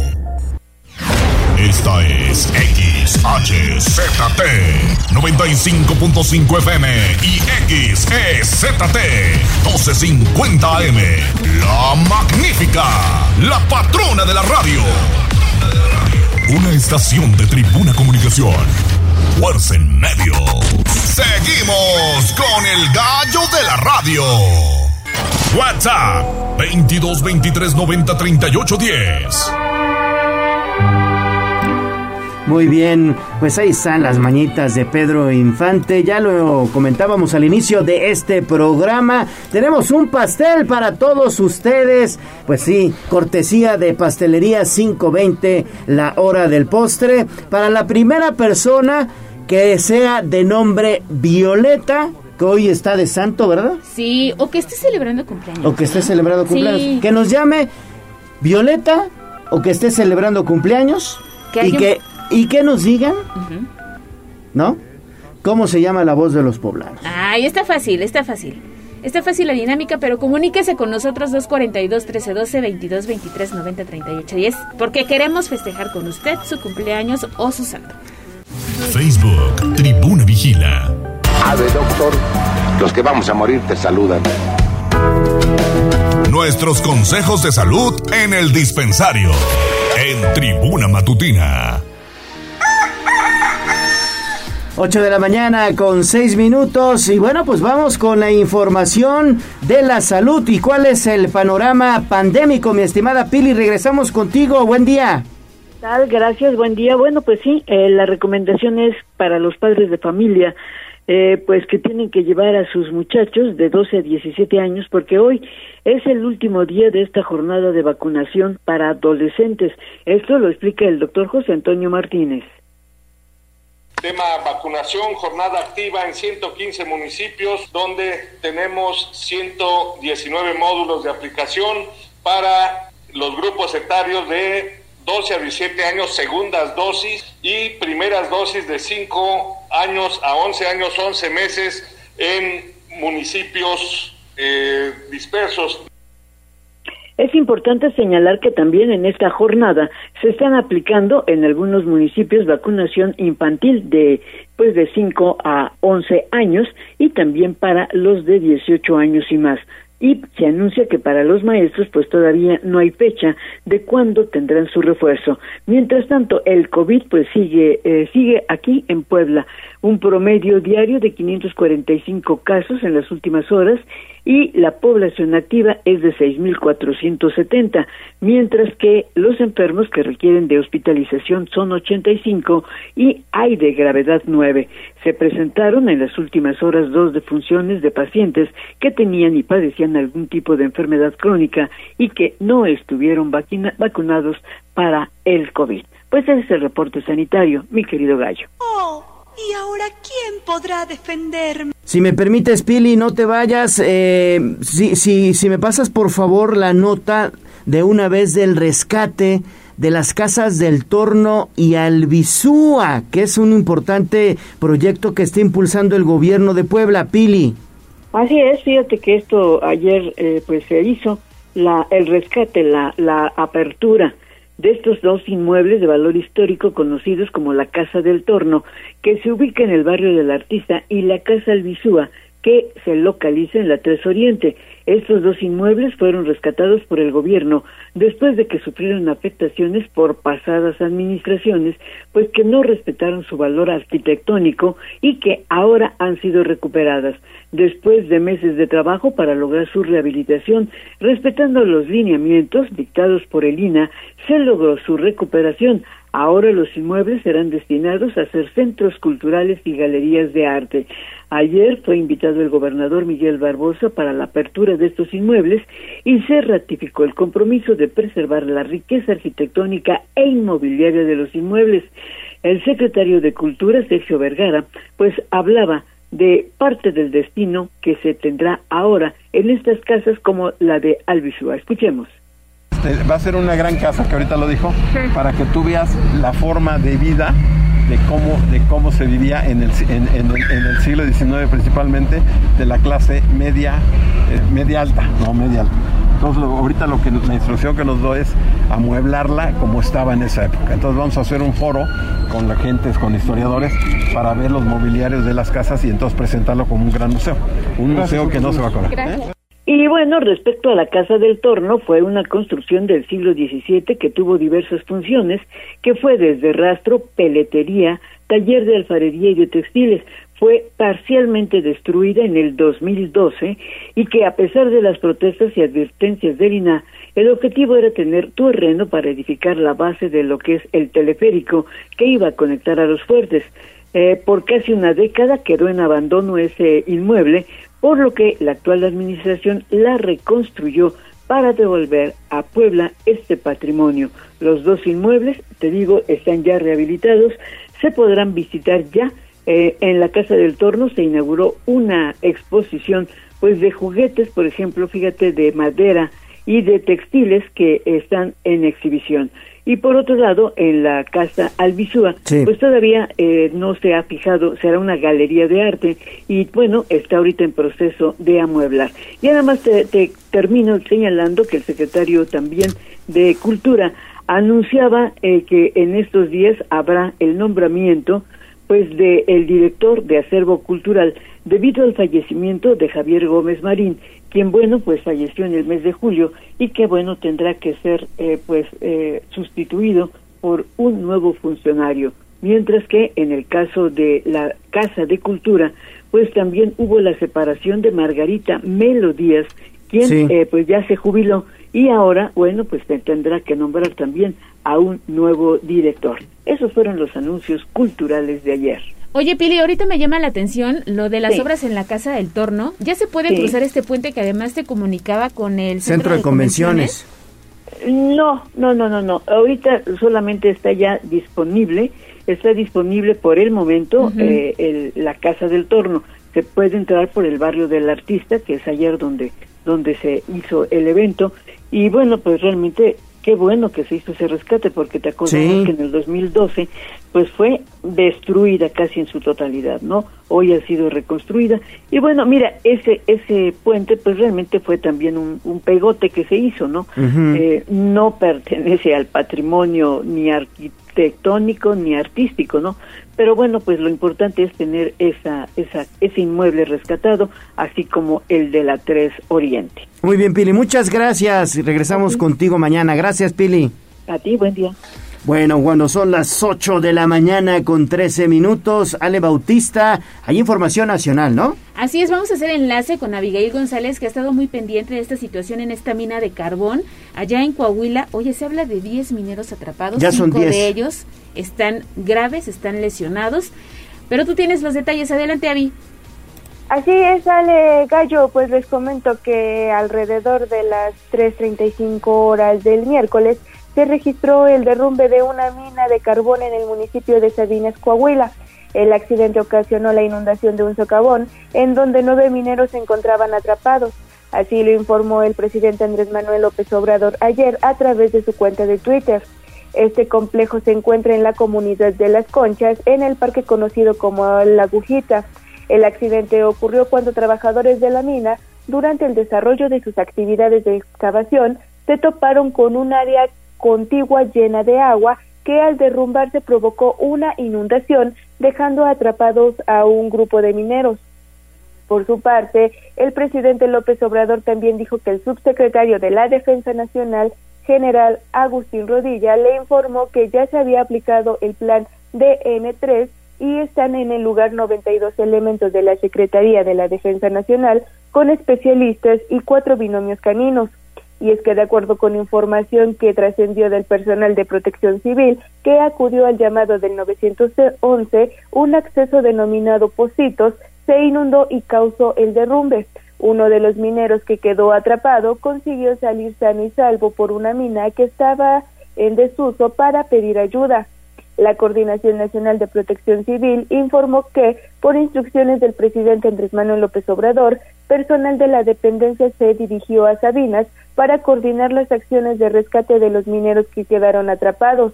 Esta es XHZT 95.5 FM y XEZT 1250 AM. La magnífica, la patrona de la radio. Una estación de tribuna comunicación. Fuerza en medio. Seguimos con el gallo de la radio. WhatsApp 22 23 90 38 10. Muy bien, pues ahí están las mañitas de Pedro Infante. Ya lo comentábamos al inicio de este programa. Tenemos un pastel para todos ustedes. Pues sí, cortesía de Pastelería 520, la hora del postre. Para la primera persona que sea de nombre Violeta, que hoy está de santo, ¿verdad? Sí, o que esté celebrando cumpleaños. O que esté celebrando cumpleaños. Que nos llame Violeta o que esté celebrando cumpleaños. y que y que nos digan, ¿no? ¿Cómo se llama la voz de los poblanos? Ay, está fácil, está fácil. Está fácil la dinámica, pero comuníquese con nosotros 242-1312, 22 90 38 10, porque queremos festejar con usted su cumpleaños o su santo. Facebook, Tribuna Vigila. Ave, doctor, los que vamos a morir te saludan. Nuestros consejos de salud en el dispensario, en Tribuna Matutina. 8 de la mañana con 6 minutos. Y bueno pues vamos con la información de la salud. Y cuál es el panorama pandémico mi estimada Pili regresamos contigo. Buen día. Tal gracias buen día. Bueno pues sí eh, la recomendación es para los padres de familia eh, pues que tienen que llevar a sus muchachos de 12 a 17 años porque hoy es el último día de esta jornada de vacunación para adolescentes. Esto lo explica el doctor José Antonio Martínez. Tema vacunación, jornada activa en 115 municipios, donde tenemos 119 módulos de aplicación para los grupos etarios de 12 a 17 años, segundas dosis y primeras dosis de 5 años a 11 años, 11 meses en municipios eh, dispersos. Es importante señalar que también en esta jornada se están aplicando en algunos municipios vacunación infantil de pues de 5 a 11 años y también para los de 18 años y más y se anuncia que para los maestros pues todavía no hay fecha de cuándo tendrán su refuerzo. Mientras tanto, el COVID pues sigue eh, sigue aquí en Puebla, un promedio diario de 545 casos en las últimas horas y la población activa es de 6.470, mientras que los enfermos que requieren de hospitalización son 85 y hay de gravedad 9. Se presentaron en las últimas horas dos defunciones de pacientes que tenían y padecían algún tipo de enfermedad crónica y que no estuvieron vacunados para el COVID. Pues ese es el reporte sanitario, mi querido gallo. Oh, ¿y ahora quién podrá defenderme? Si me permites, Pili, no te vayas. Eh, si, si, si me pasas, por favor, la nota de una vez del rescate de las casas del Torno y Albizúa, que es un importante proyecto que está impulsando el gobierno de Puebla, Pili. Así es, fíjate que esto ayer eh, pues se hizo la el rescate, la la apertura de estos dos inmuebles de valor histórico conocidos como la Casa del Torno, que se ubica en el barrio del Artista, y la Casa Albizúa, que se localiza en la Tres Oriente. Estos dos inmuebles fueron rescatados por el gobierno después de que sufrieron afectaciones por pasadas administraciones, pues que no respetaron su valor arquitectónico y que ahora han sido recuperadas. Después de meses de trabajo para lograr su rehabilitación, respetando los lineamientos dictados por el INA, se logró su recuperación. Ahora los inmuebles serán destinados a ser centros culturales y galerías de arte. Ayer fue invitado el gobernador Miguel Barbosa para la apertura de estos inmuebles y se ratificó el compromiso de preservar la riqueza arquitectónica e inmobiliaria de los inmuebles. El secretario de Cultura, Sergio Vergara, pues hablaba de parte del destino que se tendrá ahora en estas casas como la de Albizúa. Escuchemos va a ser una gran casa, que ahorita lo dijo, para que tú veas la forma de vida de cómo, de cómo se vivía en el, en, el, siglo XIX principalmente de la clase media, eh, media alta, no media alta. Entonces ahorita lo que la instrucción que nos doy es amueblarla como estaba en esa época. Entonces vamos a hacer un foro con la gente, con historiadores, para ver los mobiliarios de las casas y entonces presentarlo como un gran museo. Un museo que no se va a acabar. Y bueno, respecto a la Casa del Torno, fue una construcción del siglo XVII que tuvo diversas funciones, que fue desde rastro, peletería, taller de alfarería y de textiles. Fue parcialmente destruida en el 2012 y que a pesar de las protestas y advertencias del INA, el objetivo era tener terreno para edificar la base de lo que es el teleférico que iba a conectar a los fuertes. Eh, por casi una década quedó en abandono ese inmueble, por lo que la actual administración la reconstruyó para devolver a Puebla este patrimonio. Los dos inmuebles, te digo, están ya rehabilitados, se podrán visitar ya. Eh, en la Casa del Torno se inauguró una exposición pues de juguetes, por ejemplo, fíjate, de madera y de textiles que están en exhibición. Y por otro lado, en la casa Albizúa, pues todavía eh, no se ha fijado, será una galería de arte y bueno, está ahorita en proceso de amueblar. Y además te, te termino señalando que el secretario también de Cultura anunciaba eh, que en estos días habrá el nombramiento pues de el director de acervo cultural debido al fallecimiento de Javier Gómez Marín quien bueno pues falleció en el mes de julio y que bueno tendrá que ser eh, pues eh, sustituido por un nuevo funcionario. Mientras que en el caso de la Casa de Cultura pues también hubo la separación de Margarita Melodías quien eh, pues ya se jubiló y ahora bueno pues tendrá que nombrar también a un nuevo director esos fueron los anuncios culturales de ayer Oye, Pili, ahorita me llama la atención lo de las obras en la Casa del Torno. ¿Ya se puede cruzar este puente que además te comunicaba con el Centro, de, Convenciones? No, no, no, no, no. Ahorita solamente está ya disponible, está disponible por el momento eh, la Casa del Torno. Se puede entrar por el barrio del artista, que es ayer donde donde se hizo el evento y bueno pues realmente qué bueno que se hizo ese rescate porque te acuerdas que en el 2012 pues fue destruida casi en su totalidad, ¿no? Hoy ha sido reconstruida y bueno, mira, ese ese puente pues realmente fue también un, un pegote que se hizo, ¿no? eh, no pertenece al patrimonio ni arquitectónico ni artístico, ¿no? Pero bueno, pues lo importante es tener esa, esa, ese inmueble rescatado, así como el de la 3 Oriente. Muy bien, Pili, muchas gracias. Regresamos contigo mañana. Gracias, Pili. A ti, buen día. Bueno, cuando son las 8 de la mañana con 13 minutos, Ale Bautista, hay información nacional, ¿no? Así es, vamos a hacer enlace con Abigail González, que ha estado muy pendiente de esta situación en esta mina de carbón allá en Coahuila. Oye, se habla de 10 mineros atrapados, ya son 10. de ellos están graves, están lesionados. Pero tú tienes los detalles. Adelante, Avi. Así es, Ale Gallo, pues les comento que alrededor de las 3.35 horas del miércoles se registró el derrumbe de una mina de carbón en el municipio de Sabinas, Coahuila. El accidente ocasionó la inundación de un socavón en donde nueve mineros se encontraban atrapados. Así lo informó el presidente Andrés Manuel López Obrador ayer a través de su cuenta de Twitter. Este complejo se encuentra en la comunidad de Las Conchas, en el parque conocido como La Agujita. El accidente ocurrió cuando trabajadores de la mina, durante el desarrollo de sus actividades de excavación, se toparon con un área contigua llena de agua que al derrumbarse provocó una inundación, dejando atrapados a un grupo de mineros. Por su parte, el presidente López Obrador también dijo que el subsecretario de la Defensa Nacional, general Agustín Rodilla, le informó que ya se había aplicado el plan DN3 y están en el lugar 92 elementos de la Secretaría de la Defensa Nacional con especialistas y cuatro binomios caninos y es que de acuerdo con información que trascendió del personal de protección civil que acudió al llamado del 911, un acceso denominado Positos se inundó y causó el derrumbe. Uno de los mineros que quedó atrapado consiguió salir sano y salvo por una mina que estaba en desuso para pedir ayuda. La Coordinación Nacional de Protección Civil informó que, por instrucciones del presidente Andrés Manuel López Obrador, personal de la dependencia se dirigió a Sabinas para coordinar las acciones de rescate de los mineros que quedaron atrapados.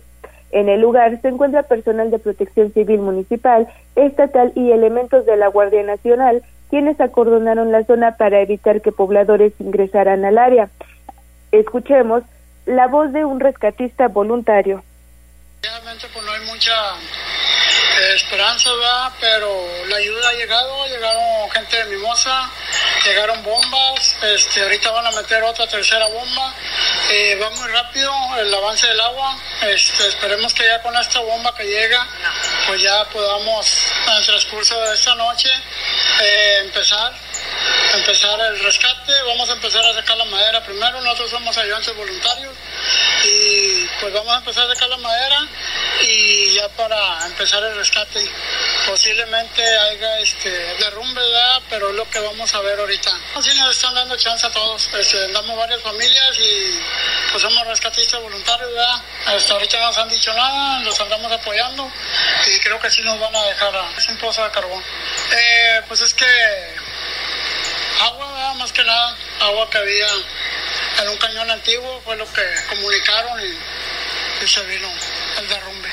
En el lugar se encuentra personal de protección civil municipal, estatal y elementos de la Guardia Nacional, quienes acordonaron la zona para evitar que pobladores ingresaran al área. Escuchemos la voz de un rescatista voluntario. Realmente pues no hay mucha eh, esperanza, ¿verdad? Pero la ayuda ha llegado, llegaron gente de Mimosa, llegaron bombas, este, ahorita van a meter otra tercera bomba, eh, va muy rápido el avance del agua, este, esperemos que ya con esta bomba que llega, pues ya podamos en el transcurso de esta noche eh, empezar empezar el rescate, vamos a empezar a sacar la madera primero, nosotros somos ayudantes voluntarios y pues vamos a empezar a sacar la madera y ya para empezar el rescate posiblemente haya este derrumbe, ¿verdad? pero es lo que vamos a ver ahorita. Así nos están dando chance a todos, este, damos varias familias y pues somos rescatistas voluntarios, ¿verdad? Hasta ahorita no nos han dicho nada, los andamos apoyando y creo que sí nos van a dejar, es un pozo de carbón. Eh, pues es que Agua, más que nada, agua que había en un cañón antiguo fue lo que comunicaron y, se vino el derrumbe.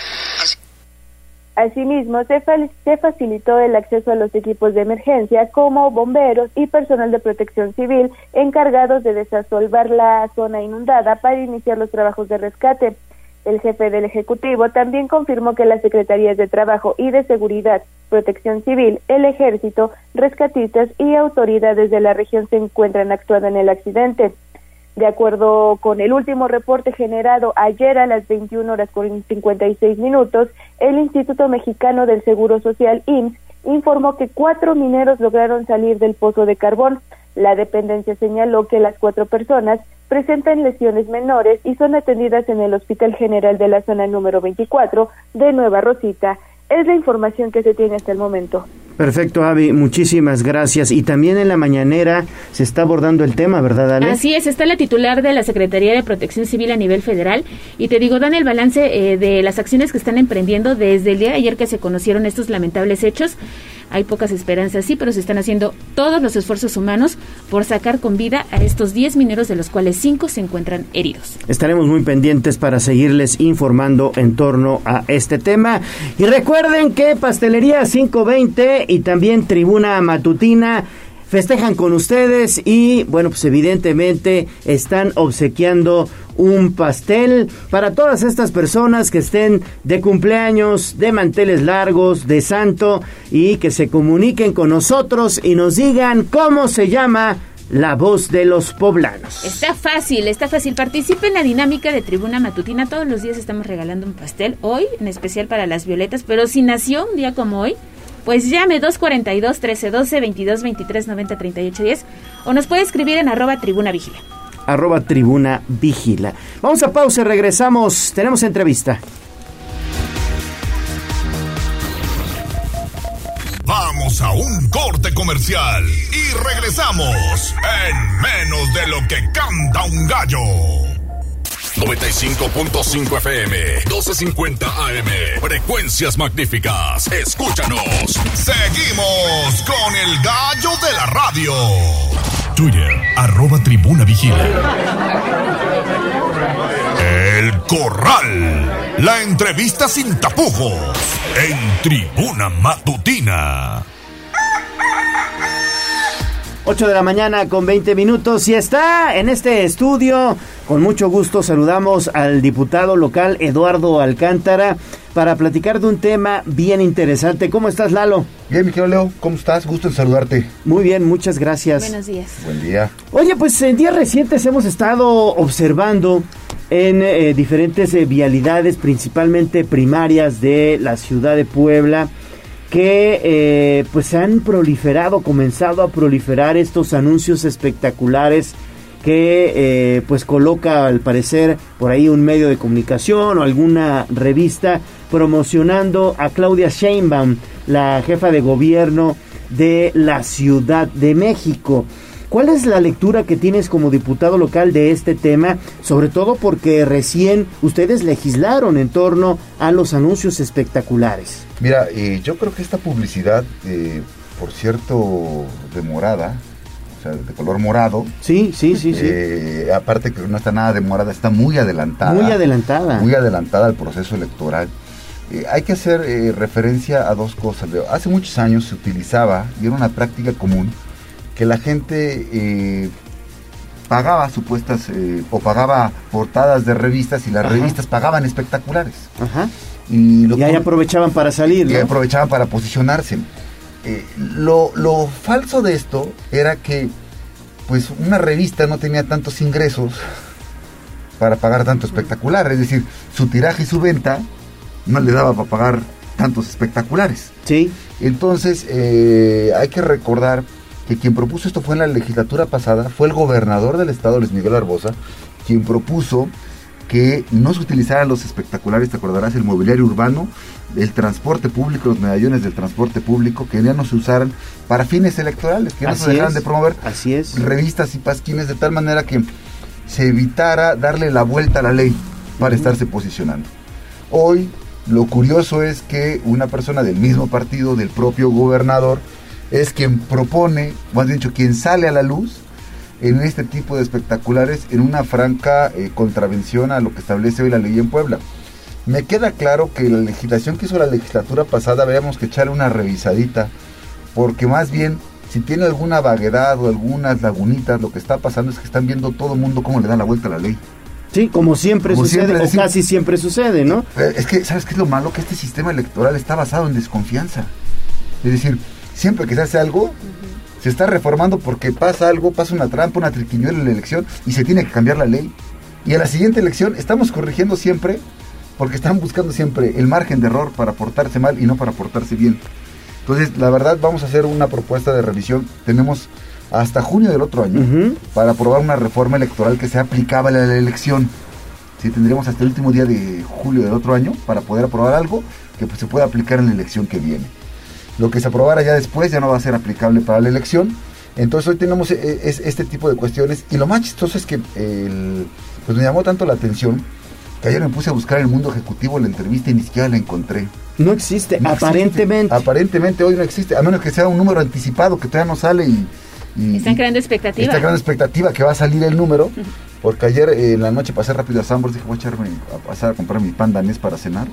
Asimismo, se, se facilitó el acceso a los equipos de emergencia como bomberos y personal de protección civil encargados de desasolvar la zona inundada para iniciar los trabajos de rescate. El jefe del Ejecutivo también confirmó que las Secretarías de Trabajo y de Seguridad, Protección Civil, el Ejército, rescatistas y autoridades de la región se encuentran actuando en el accidente. De acuerdo con el último reporte generado ayer a las 21 horas con 56 minutos, el Instituto Mexicano del Seguro Social, IMSS, informó que cuatro mineros lograron salir del pozo de carbón. La dependencia señaló que las cuatro personas presentan lesiones menores y son atendidas en el Hospital General de la zona número 24 de Nueva Rosita. Es la información que se tiene hasta el momento. Perfecto, Avi, muchísimas gracias. Y también en la mañanera se está abordando el tema, ¿verdad, Ale? Así es, está la titular de la Secretaría de Protección Civil a nivel federal y te digo, dan el balance eh, de las acciones que están emprendiendo desde el día de ayer que se conocieron estos lamentables hechos hay pocas esperanzas, sí, pero se están haciendo todos los esfuerzos humanos por sacar con vida a estos 10 mineros, de los cuales 5 se encuentran heridos. Estaremos muy pendientes para seguirles informando en torno a este tema. Y recuerden que Pastelería 520 y también Tribuna Matutina festejan con ustedes y bueno pues evidentemente están obsequiando un pastel para todas estas personas que estén de cumpleaños, de manteles largos, de santo y que se comuniquen con nosotros y nos digan cómo se llama la voz de los poblanos. Está fácil, está fácil. Participe en la dinámica de Tribuna Matutina. Todos los días estamos regalando un pastel. Hoy, en especial para las violetas, pero si nació un día como hoy, pues llame 242 1312 22 23 90 38 10 o nos puede escribir en arroba tribuna vigila. Arroba tribuna vigila. Vamos a pausa, regresamos. Tenemos entrevista. Vamos a un corte comercial y regresamos en menos de lo que canta un gallo. 95.5 FM, 12.50 AM. Frecuencias magníficas. Escúchanos. Seguimos con el gallo de la radio. Twitter, arroba tribuna vigila. El Corral. La entrevista sin tapujos. En tribuna matutina. 8 de la mañana con 20 minutos y está en este estudio. Con mucho gusto saludamos al diputado local Eduardo Alcántara para platicar de un tema bien interesante. ¿Cómo estás, Lalo? Bien, Miguel Leo, ¿cómo estás? Gusto en saludarte. Muy bien, muchas gracias. Buenos días. Buen día. Oye, pues en días recientes hemos estado observando en eh, diferentes eh, vialidades, principalmente primarias de la ciudad de Puebla, que eh, pues han proliferado, comenzado a proliferar estos anuncios espectaculares que eh, pues coloca al parecer por ahí un medio de comunicación o alguna revista promocionando a Claudia Sheinbaum, la jefa de gobierno de la Ciudad de México. ¿Cuál es la lectura que tienes como diputado local de este tema? Sobre todo porque recién ustedes legislaron en torno a los anuncios espectaculares. Mira, eh, yo creo que esta publicidad, eh, por cierto, demorada, o sea, de color morado. Sí, sí, sí, sí. Eh, aparte que no está nada demorada, está muy adelantada. Muy adelantada. Muy adelantada al proceso electoral. hay que hacer referencia a dos cosas. Hace muchos años se utilizaba, y era una práctica común, que la gente pagaba supuestas o pagaba portadas de revistas y las revistas pagaban espectaculares. Ajá. Y, ahí aprovechaban para salir. Y aprovechaban para posicionarse. Eh, lo, lo, falso de esto era que pues una revista no tenía tantos ingresos para pagar tanto espectacular. Es decir, su tiraje y su venta no le daba para pagar tantos espectaculares. Sí. Entonces, eh, hay que recordar que quien propuso esto fue en la legislatura pasada, fue el gobernador del estado, Luis Miguel Arbosa, quien propuso que no se utilizaran los espectaculares, te acordarás, el mobiliario urbano, el transporte público, los medallones del transporte público, que ya no se usaran para fines electorales, que no se dejaran de promover Así es. revistas y pasquines de tal manera que se evitara darle la vuelta a la ley para estarse posicionando. Hoy lo curioso es que una persona del mismo partido, del propio gobernador, es quien propone, más dicho, quien sale a la luz en este tipo de espectaculares en una franca eh, contravención a lo que establece hoy la ley en Puebla. Me queda claro que la legislación que hizo la legislatura pasada veamos que echarle una revisadita, porque más bien si tiene alguna vaguedad o algunas lagunitas, lo que está pasando es que están viendo todo el mundo cómo le dan la vuelta a la ley. Sí, como siempre sucede, o casi siempre sucede, ¿no? Eh, es que, ¿sabes qué es lo malo? Que este sistema electoral está basado en desconfianza. Es decir, siempre que se hace algo, se está reformando porque pasa algo, pasa una trampa, una triquiñuela en la elección y se tiene que cambiar la ley. Y a la siguiente elección estamos corrigiendo siempre porque están buscando siempre el margen de error para portarse mal y no para portarse bien. Entonces, la verdad, vamos a hacer una propuesta de revisión. Tenemos hasta junio del otro año para aprobar una reforma electoral que sea aplicable a la elección. Sí, tendríamos hasta el último día de julio del otro año para poder aprobar algo que pues, se pueda aplicar en la elección que viene. Lo que se aprobara ya después ya no va a ser aplicable para la elección. Entonces hoy tenemos eh, este tipo de cuestiones y lo más chistoso es que pues me llamó tanto la atención que ayer me puse a buscar en el mundo ejecutivo la entrevista y ni siquiera la encontré. No existe, aparentemente. Aparentemente hoy no existe, a menos que sea un número anticipado que todavía no sale y... Están creando expectativa. Está creando expectativa que va a salir el número, porque ayer en la noche pasé rápido a Sambors, dije voy a echarme a pasar a comprar mi pan danés para cenar.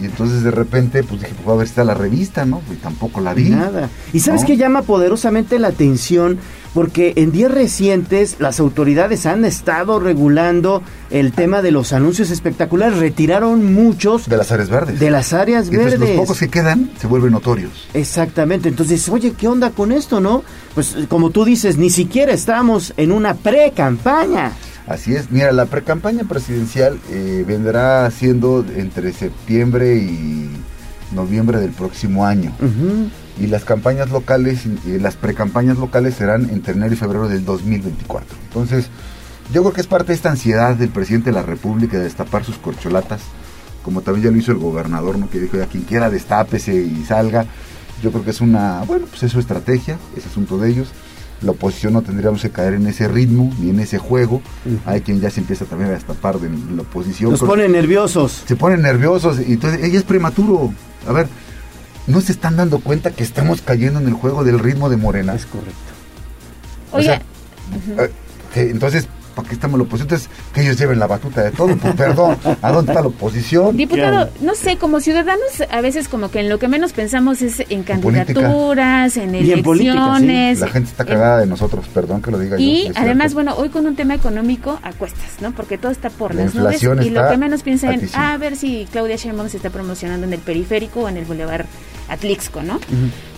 Y entonces de repente, pues dije, pues a ver si está la revista, ¿no? Y tampoco la vi. Nada. Y sabes que llama poderosamente la atención porque en días recientes las autoridades han estado regulando el tema de los anuncios espectaculares, retiraron muchos de las áreas verdes. De las áreas y verdes. Los pocos que quedan se vuelven notorios. Exactamente. Entonces, oye, ¿qué onda con esto, no? Pues como tú dices, ni siquiera estamos en una pre-campaña. Así es, mira, la precampaña presidencial eh, vendrá siendo entre septiembre y noviembre del próximo año. Y las campañas locales, eh, las precampañas locales serán entre enero y febrero del 2024. Entonces, yo creo que es parte de esta ansiedad del presidente de la República de destapar sus corcholatas, como también ya lo hizo el gobernador, ¿no? que dijo ya quien quiera destápese y salga. Yo creo que es una, bueno, pues es su estrategia, es asunto de ellos la oposición no tendríamos que caer en ese ritmo ni en ese juego. Hay quien ya se empieza también a destapar de la oposición. Nos ponen nerviosos. Se ponen nerviosos y entonces ella es prematuro. A ver, ¿no se están dando cuenta que estamos cayendo en el juego del ritmo de Morena? Es correcto. Oye. Eh, entonces, ¿para qué estamos la oposición? Entonces, que ellos lleven la batuta de todo, pues perdón, ¿a dónde está la oposición? Diputado, no sé, como ciudadanos, a veces como que en lo que menos pensamos es en candidaturas, en, elecciones. La gente está cagada de nosotros, perdón que lo diga y además, bueno, hoy con un tema económico a cuestas, ¿no? Porque todo está por las nubes y lo que menos piensan en, a ver si Claudia Sheinbaum se está promocionando en el periférico o en el Boulevard Atlixco, ¿no?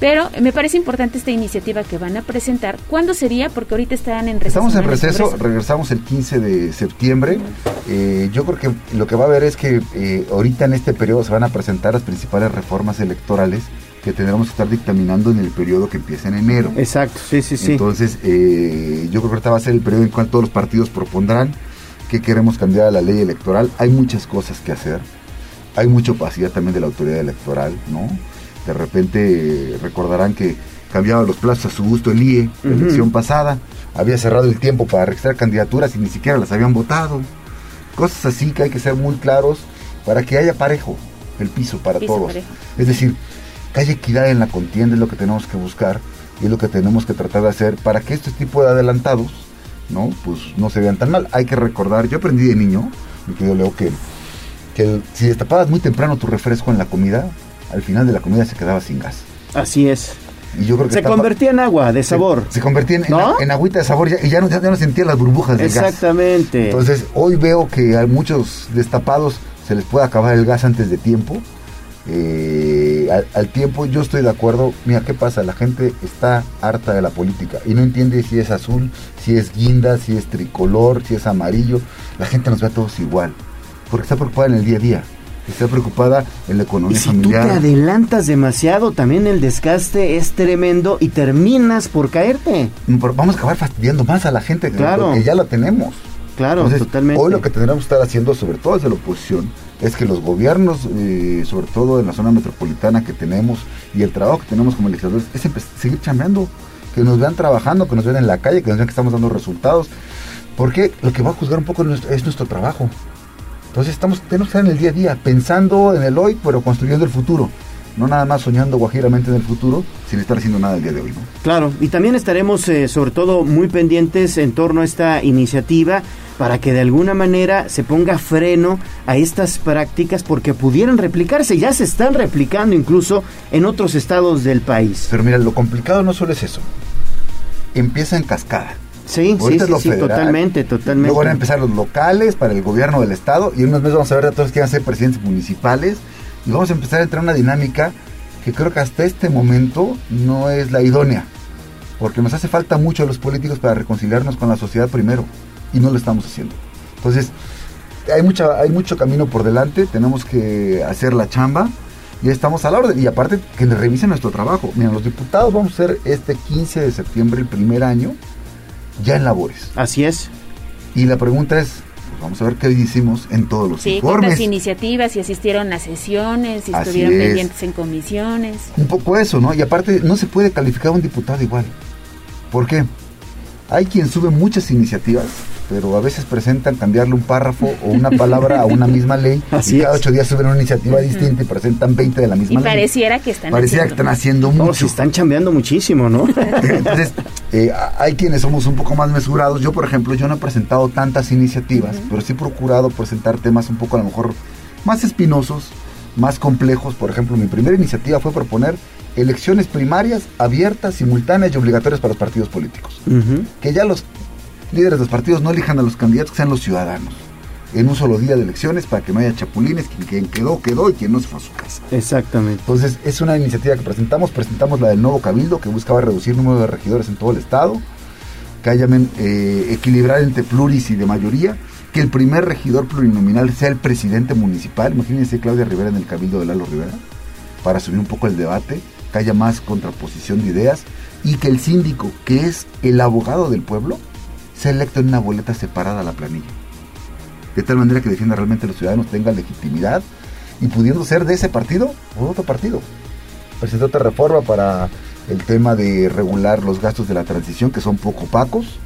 Pero me parece importante esta iniciativa que van a presentar. ¿Cuándo sería? Porque ahorita están en receso. Estamos en receso, regresamos el 15 de septiembre. Eh, yo creo que lo que va a haber es que eh, ahorita en este periodo se van a presentar las principales reformas electorales que tendremos que estar dictaminando en el periodo que empieza en enero. Exacto, sí, sí, sí. Entonces, eh, yo creo que ahorita va a ser el periodo en cual todos los partidos propondrán que queremos cambiar a la ley electoral. Hay muchas cosas que hacer. Hay mucha opacidad también de la autoridad electoral, ¿no? De repente recordarán que cambiaba los plazos a su gusto el IE, la elección pasada. había cerrado el tiempo para registrar candidaturas y ni siquiera las habían votado. Cosas así que hay que ser muy claros para que haya parejo el piso para todos. Es decir, que haya equidad en la contienda es lo que tenemos que buscar y es lo que tenemos que tratar de hacer para que este tipo de adelantados, ¿no? Pues no se vean tan mal. Hay que recordar, yo aprendí de niño, mi querido Leo, que, que si destapabas muy temprano tu refresco en la comida, al final de la comida se quedaba sin gas. Así es. Y yo creo que se convertía en agua de sabor. Se, convertía en, en, agüita de sabor y ya no, ya no sentía las burbujas del gas. Exactamente. Entonces, hoy veo que a muchos destapados se les puede acabar el gas antes de tiempo. Eh, al, tiempo yo estoy de acuerdo. Mira, ¿qué pasa? La gente está harta de la política y no entiende si es azul, si es guinda, si es tricolor, si es amarillo. La gente nos ve a todos igual, porque está preocupada en el día a día está preocupada en la economía y si familiar. tú te adelantas demasiado, también el desgaste es tremendo y terminas por caerte. Vamos a acabar fastidiando más a la gente claro. porque ya la tenemos. Claro, totalmente. Hoy lo que tendremos que estar haciendo, sobre todo desde la oposición, es que los gobiernos, eh, sobre todo en la zona metropolitana que tenemos y el trabajo que tenemos como legisladores, es seguir chambeando, que nos vean trabajando, que nos vean en la calle, que nos vean que estamos dando resultados. Porque lo que va a juzgar un poco es nuestro trabajo. Entonces estamos, tenemos que estar en el día a día, pensando en el hoy, pero construyendo el futuro. No nada más soñando guajiramente en el futuro, sin estar haciendo nada el día de hoy. Claro, y también estaremos eh, sobre todo muy pendientes en torno a esta iniciativa para que de alguna manera se ponga freno a estas prácticas porque pudieran replicarse, ya se están replicando incluso en otros estados del país. Pero mira, lo complicado no solo es eso, empieza en cascada. Sí, sí, sí, totalmente, totalmente. Luego van a empezar los locales para el gobierno del estado y en unos meses vamos a ver a todos que van a ser presidentes municipales y vamos a empezar a entrar en una dinámica que creo que hasta este momento no es la idónea, porque nos hace falta mucho a los políticos para reconciliarnos con la sociedad primero y no lo estamos haciendo. Entonces, hay, mucha, hay mucho camino por delante, tenemos que hacer la chamba y estamos a la orden. Y aparte, que revisen nuestro trabajo. Mira, los diputados vamos a ser este 15 de septiembre, el primer año, ya en labores. Así es. Y la pregunta es, pues vamos a ver qué hicimos en todos los sí, informes. cuántas iniciativas, si asistieron a sesiones, si estuvieron pendientes en comisiones. Un poco eso, ¿no? Y aparte, no se puede calificar a un diputado igual. ¿Por qué? Hay quien sube muchas iniciativas pero a veces presentan cambiarle un párrafo o una palabra a una misma ley y cada ocho días suben una iniciativa distinta y presentan 20 de la misma y pareciera que están pareciera haciendo. que están haciendo mucho. se están chambeando muchísimo, ¿no? Entonces, eh, hay quienes somos un poco más mesurados. Yo, por ejemplo, yo no he presentado tantas iniciativas, pero sí he procurado presentar temas un poco a lo mejor más espinosos, más complejos. Por ejemplo, mi primera iniciativa fue proponer elecciones primarias abiertas, simultáneas y obligatorias para los partidos políticos. Que ya los líderes de los partidos no elijan a los candidatos, que sean los ciudadanos. En un solo día de elecciones para que no haya chapulines, quien, quedó, quedó y quien no se fue a su casa. Exactamente. Entonces, es una iniciativa que presentamos. Presentamos la del nuevo Cabildo, que buscaba reducir el número de regidores en todo el Estado, que haya eh, equilibrar entre pluris y de mayoría, que el primer regidor plurinominal sea el presidente municipal. Imagínense Claudia Rivera en el Cabildo de Lalo Rivera, para subir un poco el debate, que haya más contraposición de ideas y que el síndico, que es el abogado del pueblo, sea electo en una boleta separada a la planilla. De tal manera que defienda realmente a los ciudadanos, tenga legitimidad y pudiendo ser de ese partido o de otro partido. Presentó otra reforma para el tema de regular los gastos de la transición, que son poco opacos,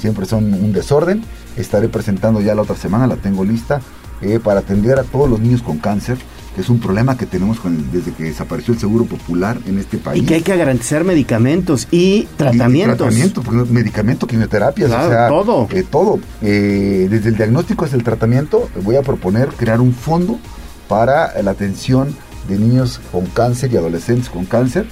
siempre son un desorden. Estaré presentando ya la otra semana, la tengo lista, eh, para atender a todos los niños con cáncer que es un problema que tenemos desde que desapareció el seguro popular en este país. Y que hay que garantizar medicamentos y tratamientos. tratamiento, medicamento, quimioterapias, o sea, todo. Eh, todo. Eh, desde el diagnóstico hasta el tratamiento, voy a proponer crear un fondo para la atención de niños con cáncer y adolescentes con cáncer.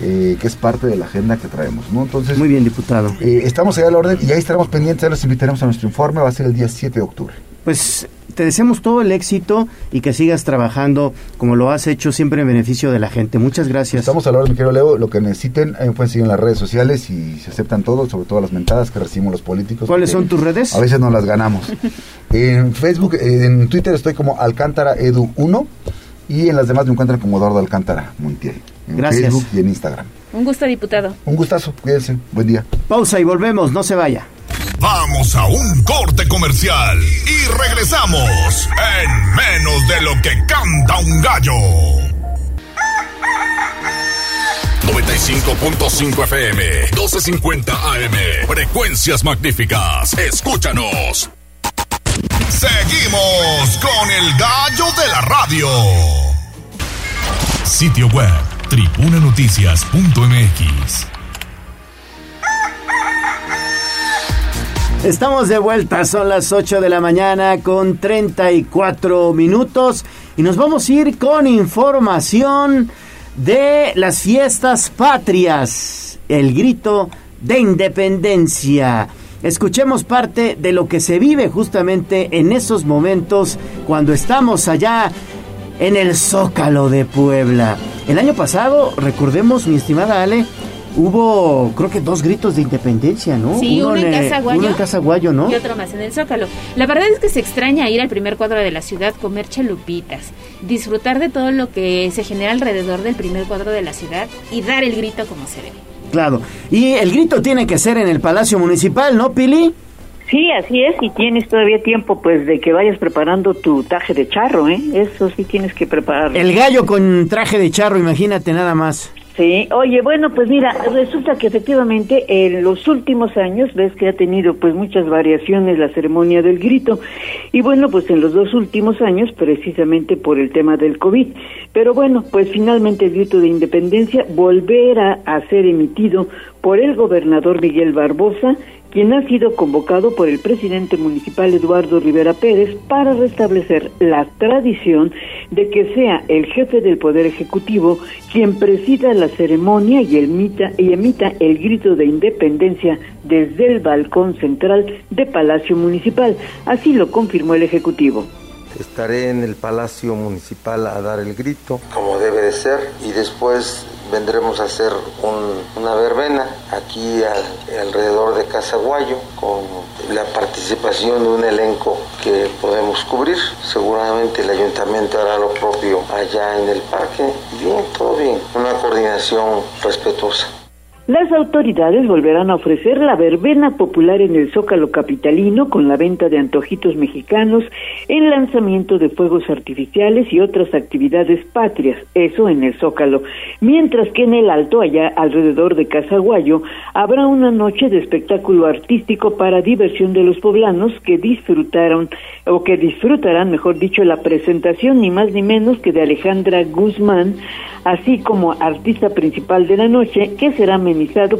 Eh, que es parte de la agenda que traemos, ¿no? Entonces, muy bien, diputado. estamos ahí a la orden y ahí estaremos pendientes, ya los invitaremos a nuestro informe, va a ser el día 7 de octubre. Pues te deseamos todo el éxito y que sigas trabajando como lo has hecho siempre en beneficio de la gente. Muchas gracias. Estamos a la hora, mi querido Leo. Lo que necesiten, ahí pueden seguir en las redes sociales y se aceptan todos, sobre todo las mentadas que recibimos los políticos. ¿Cuáles son tus redes? A veces no las ganamos. en Facebook, en Twitter estoy como Alcántara Edu 1 y en las demás me encuentran como Eduardo Alcántara Montiel. En Gracias. Facebook y en Instagram. Un gusto, diputado. Un gustazo, cuídense. Buen día. Pausa y volvemos, no se vaya. Vamos a un corte comercial y regresamos en menos de lo que canta un gallo. 95.5 FM, 1250 AM. Frecuencias magníficas. Escúchanos. Seguimos con el gallo de la radio. Sitio web, tribunanoticias.mx. Estamos de vuelta, son las 8 de la mañana con 34 minutos y nos vamos a ir con información de las fiestas patrias, el grito de independencia. Escuchemos parte de lo que se vive justamente en esos momentos cuando estamos allá en el Zócalo de Puebla. El año pasado, recordemos, mi estimada Ale, hubo creo que dos gritos de independencia, ¿no? Sí, uno, en, Casa Guayo, uno en Casa Guayo, ¿no? Y otro más en el Zócalo. La verdad es que se extraña ir al primer cuadro de la ciudad, comer chalupitas, disfrutar de todo lo que se genera alrededor del primer cuadro de la ciudad y dar el grito como se debe. Claro. Y el grito tiene que ser en el Palacio Municipal, ¿no, Pili? Sí, así es, y tienes todavía tiempo pues de que vayas preparando tu traje de charro, ¿eh? Eso sí tienes que preparar. El gallo con traje de charro, imagínate nada más. Sí, oye, bueno, pues mira, resulta que efectivamente en los últimos años ves que ha tenido pues muchas variaciones la ceremonia del grito y bueno, pues en los dos últimos años precisamente por el tema del COVID. Pero bueno, pues finalmente el grito de independencia volverá a ser emitido por el gobernador Miguel Barbosa quien ha sido convocado por el presidente municipal Eduardo Rivera Pérez para restablecer la tradición de que sea el jefe del Poder Ejecutivo quien presida la ceremonia y emita, y emita el grito de independencia desde el balcón central de Palacio Municipal. Así lo confirmó el Ejecutivo. Estaré en el Palacio Municipal a dar el grito, como debe de ser, y después vendremos a hacer una verbena aquí alrededor de Casaguayo con la participación de un elenco que podemos cubrir. Seguramente el ayuntamiento hará lo propio allá en el parque. Bien, todo bien. Una coordinación respetuosa. Las autoridades volverán a ofrecer la verbena popular en el Zócalo Capitalino con la venta de antojitos mexicanos, el lanzamiento de fuegos artificiales y otras actividades patrias, eso en el Zócalo, mientras que en el Alto, allá alrededor de Casaguayo, habrá una noche de espectáculo artístico para diversión de los poblanos que disfrutaron o que disfrutarán, mejor dicho, la presentación ni más ni menos que de Alejandra Guzmán, así como artista principal de la noche, que será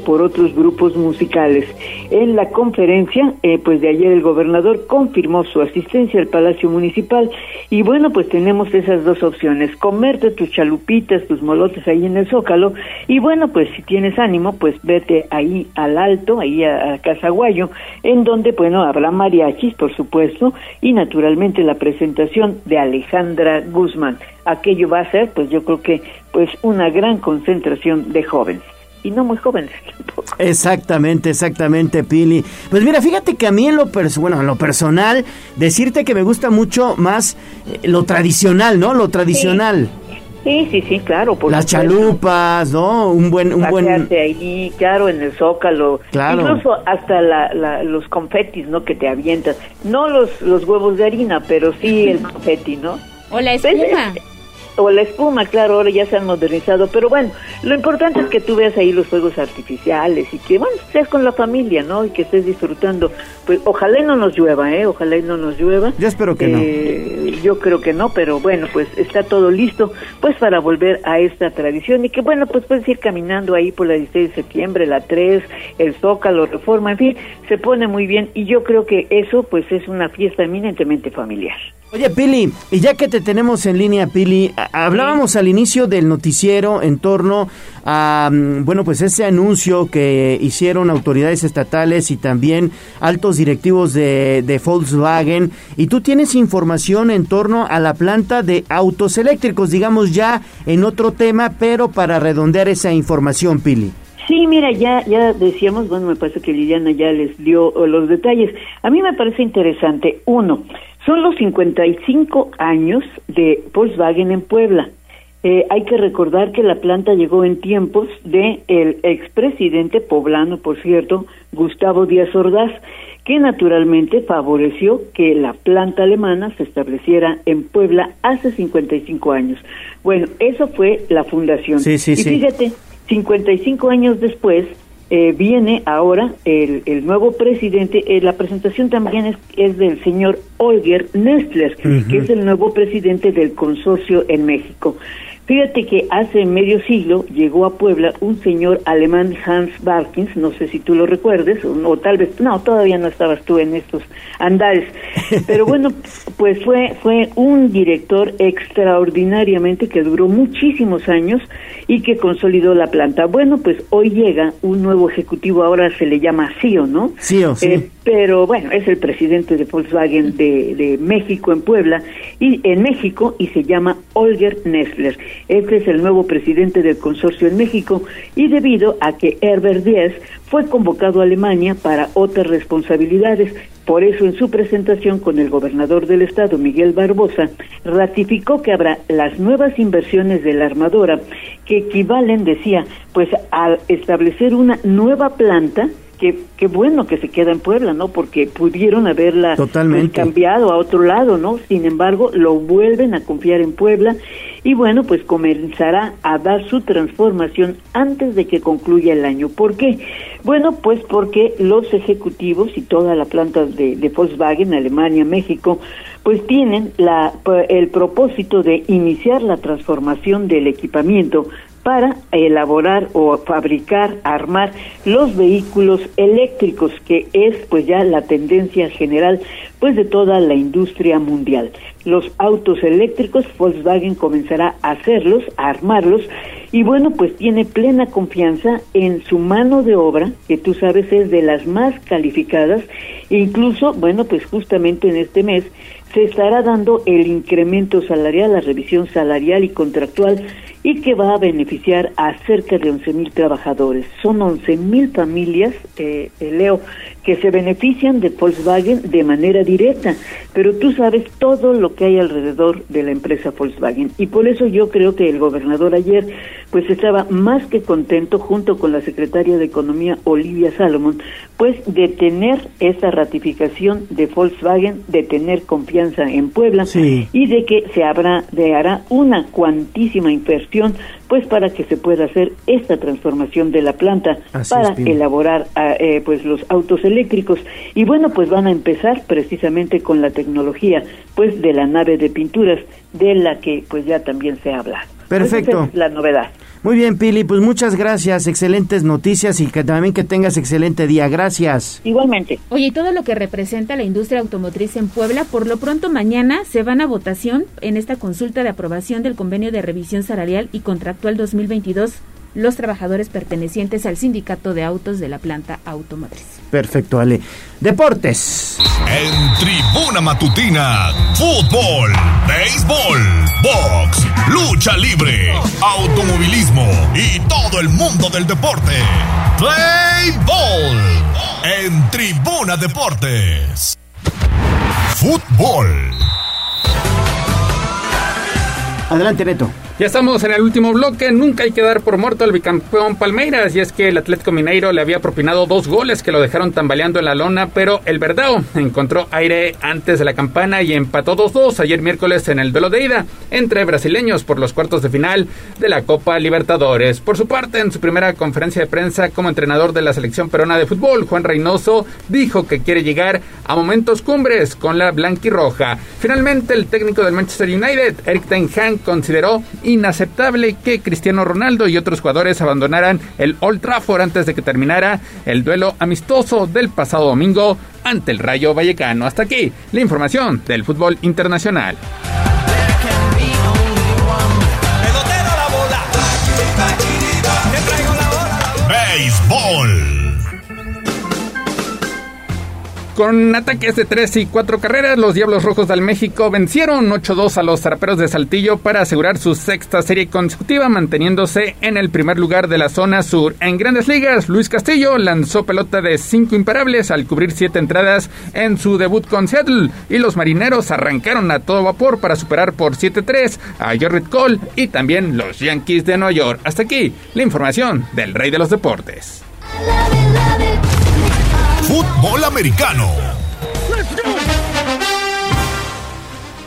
por otros grupos musicales. En la conferencia, eh, pues de ayer el gobernador confirmó su asistencia al Palacio Municipal y bueno, pues tenemos esas dos opciones, comerte tus chalupitas, tus molotes ahí en el Zócalo y bueno, pues si tienes ánimo, pues vete ahí al Alto, ahí a, a Casaguayo, en donde, bueno, habrá mariachis, por supuesto, y naturalmente la presentación de Alejandra Guzmán aquello va a ser, pues yo creo que, pues una gran concentración de jóvenes y no muy jóvenes tampoco. Exactamente, exactamente, Pili. Pues mira, fíjate que a mí en lo, bueno, en lo personal, decirte que me gusta mucho más eh, lo tradicional, ¿no? Lo tradicional. Sí. Sí, sí, claro. Por Las chalupas, ¿no? Un buen... Un buen... ahí, claro, en el zócalo. Claro. Incluso hasta la, los confetis, ¿no? Que te avientas. No los, los huevos de harina, pero sí el confeti, ¿no? O la espuma o la espuma, claro, ahora ya se han modernizado, pero bueno, lo importante es que tú veas ahí los fuegos artificiales y que, bueno, estés con la familia, ¿no? Y que estés disfrutando. Pues ojalá y no nos llueva, ¿eh? Ojalá y no nos llueva. Yo espero que no. Eh, yo creo que no, pero bueno, pues está todo listo, pues para volver a esta tradición y que, bueno, pues puedes ir caminando ahí por la 16 de septiembre, la 3, el Zócalo, Reforma, en fin, se pone muy bien y yo creo que eso, pues es una fiesta eminentemente familiar. Oye, Pili, y ya que te tenemos en línea, Pili, hablábamos al inicio del noticiero en torno a, mm, bueno, pues ese anuncio que hicieron autoridades estatales y también altos directivos de, de Volkswagen, y tú tienes información en torno a la planta de autos eléctricos, digamos ya en otro tema, pero para redondear esa información, Pili. Sí, mira, ya, ya decíamos, bueno, me parece que Liliana ya les dio los detalles. A mí me parece interesante, uno, son los 55 años de Volkswagen en Puebla. Eh, hay que recordar que la planta llegó en tiempos de el expresidente poblano, por cierto, Gustavo Díaz Ordaz, que naturalmente favoreció que la planta alemana se estableciera en Puebla hace 55 años. Bueno, eso fue la fundación. Sí, sí, y fíjate, 55 años después, eh, viene ahora el, el nuevo presidente. Eh, la presentación también es, es del señor Olger Nestler, que es el nuevo presidente del consorcio en México. Fíjate que hace medio siglo llegó a Puebla un señor alemán, Hans Barkins, no sé si tú lo recuerdes, o, tal vez, no, todavía no estabas tú en estos andares, pero bueno, pues fue, fue un director extraordinariamente que duró muchísimos años y que consolidó la planta. Bueno, pues hoy llega un nuevo ejecutivo, ahora se le llama CEO, ¿no? CEO, sí. Eh, pero bueno, es el presidente de Volkswagen de, México en Puebla y en México y se llama Olger Nestler. Este es el nuevo presidente del consorcio en México y debido a que Herbert Diess fue convocado a Alemania para otras responsabilidades. Por eso, en su presentación con el gobernador del estado, Miguel Barbosa, ratificó que habrá las nuevas inversiones de la armadora que equivalen, decía, pues a establecer una nueva planta qué, bueno que se queda en Puebla, ¿no? Porque pudieron haberla pues, cambiado a otro lado, ¿no? Sin embargo, lo vuelven a confiar en Puebla y bueno, pues comenzará a dar su transformación antes de que concluya el año. ¿Por qué? Bueno, pues porque los ejecutivos y toda la planta de, de Volkswagen, Alemania, México, pues tienen la, el propósito de iniciar la transformación del equipamiento para elaborar o fabricar, armar los vehículos eléctricos, que es pues ya la tendencia general pues de toda la industria mundial. Los autos eléctricos, Volkswagen comenzará a hacerlos, a armarlos, y bueno, pues tiene plena confianza en su mano de obra, que tú sabes es de las más calificadas, incluso, bueno, pues justamente en este mes se estará dando el incremento salarial, la revisión salarial y contractual y que va a beneficiar a cerca de 11 mil trabajadores. Son 11 mil familias, eh, eh, Leo, que se benefician de Volkswagen de manera directa, pero tú sabes todo lo que hay alrededor de la empresa Volkswagen. Y por eso yo creo que el gobernador ayer pues estaba más que contento junto con la secretaria de Economía Olivia Salomón, pues de tener esa ratificación de Volkswagen, de tener confianza en Puebla y de que se habrá de hará una cuantísima inversión pues para que se pueda hacer esta transformación de la planta para elaborar ah, eh, pues los autos eléctricos y bueno pues van a empezar precisamente con la tecnología pues de la nave de pinturas de la que pues ya también se habla perfecto la novedad muy bien, Pili, pues muchas gracias, excelentes noticias y que también que tengas excelente día. Gracias. Igualmente. Oye, y todo lo que representa la industria automotriz en Puebla, por lo pronto mañana se van a votación en esta consulta de aprobación del convenio de revisión salarial y contractual 2022 los trabajadores pertenecientes al sindicato de autos de la planta automotriz. Perfecto, Ale. Deportes. En Tribuna Matutina, fútbol, béisbol, box, lucha libre, automovilismo y todo el mundo del deporte. Play Ball en Tribuna Deportes. Fútbol. Adelante, Neto. Ya estamos en el último bloque. Nunca hay que dar por muerto al bicampeón Palmeiras. Y es que el Atlético Mineiro le había propinado dos goles que lo dejaron tambaleando en la lona. Pero el Verdao encontró aire antes de la campana y empató 2-2 ayer miércoles en el duelo de ida entre brasileños por los cuartos de final de la Copa Libertadores. Por su parte, en su primera conferencia de prensa como entrenador de la selección peruana de fútbol, Juan Reynoso dijo que quiere llegar a momentos cumbres con la blanquirroja. Finalmente, el técnico del Manchester United, Eric Ten Hag, consideró inaceptable que Cristiano Ronaldo y otros jugadores abandonaran el Old Trafford antes de que terminara el duelo amistoso del pasado domingo ante el Rayo Vallecano. Hasta aquí la información del fútbol internacional. Béisbol. Con ataques de tres y cuatro carreras, los Diablos Rojos del México vencieron 8-2 a los Zaraperos de Saltillo para asegurar su sexta serie consecutiva, manteniéndose en el primer lugar de la zona sur. En Grandes Ligas, Luis Castillo lanzó pelota de cinco imparables al cubrir siete entradas en su debut con Seattle y los Marineros arrancaron a todo vapor para superar por 7-3 a Jorrit Cole y también los Yankees de Nueva York. Hasta aquí la información del Rey de los Deportes. Fútbol americano.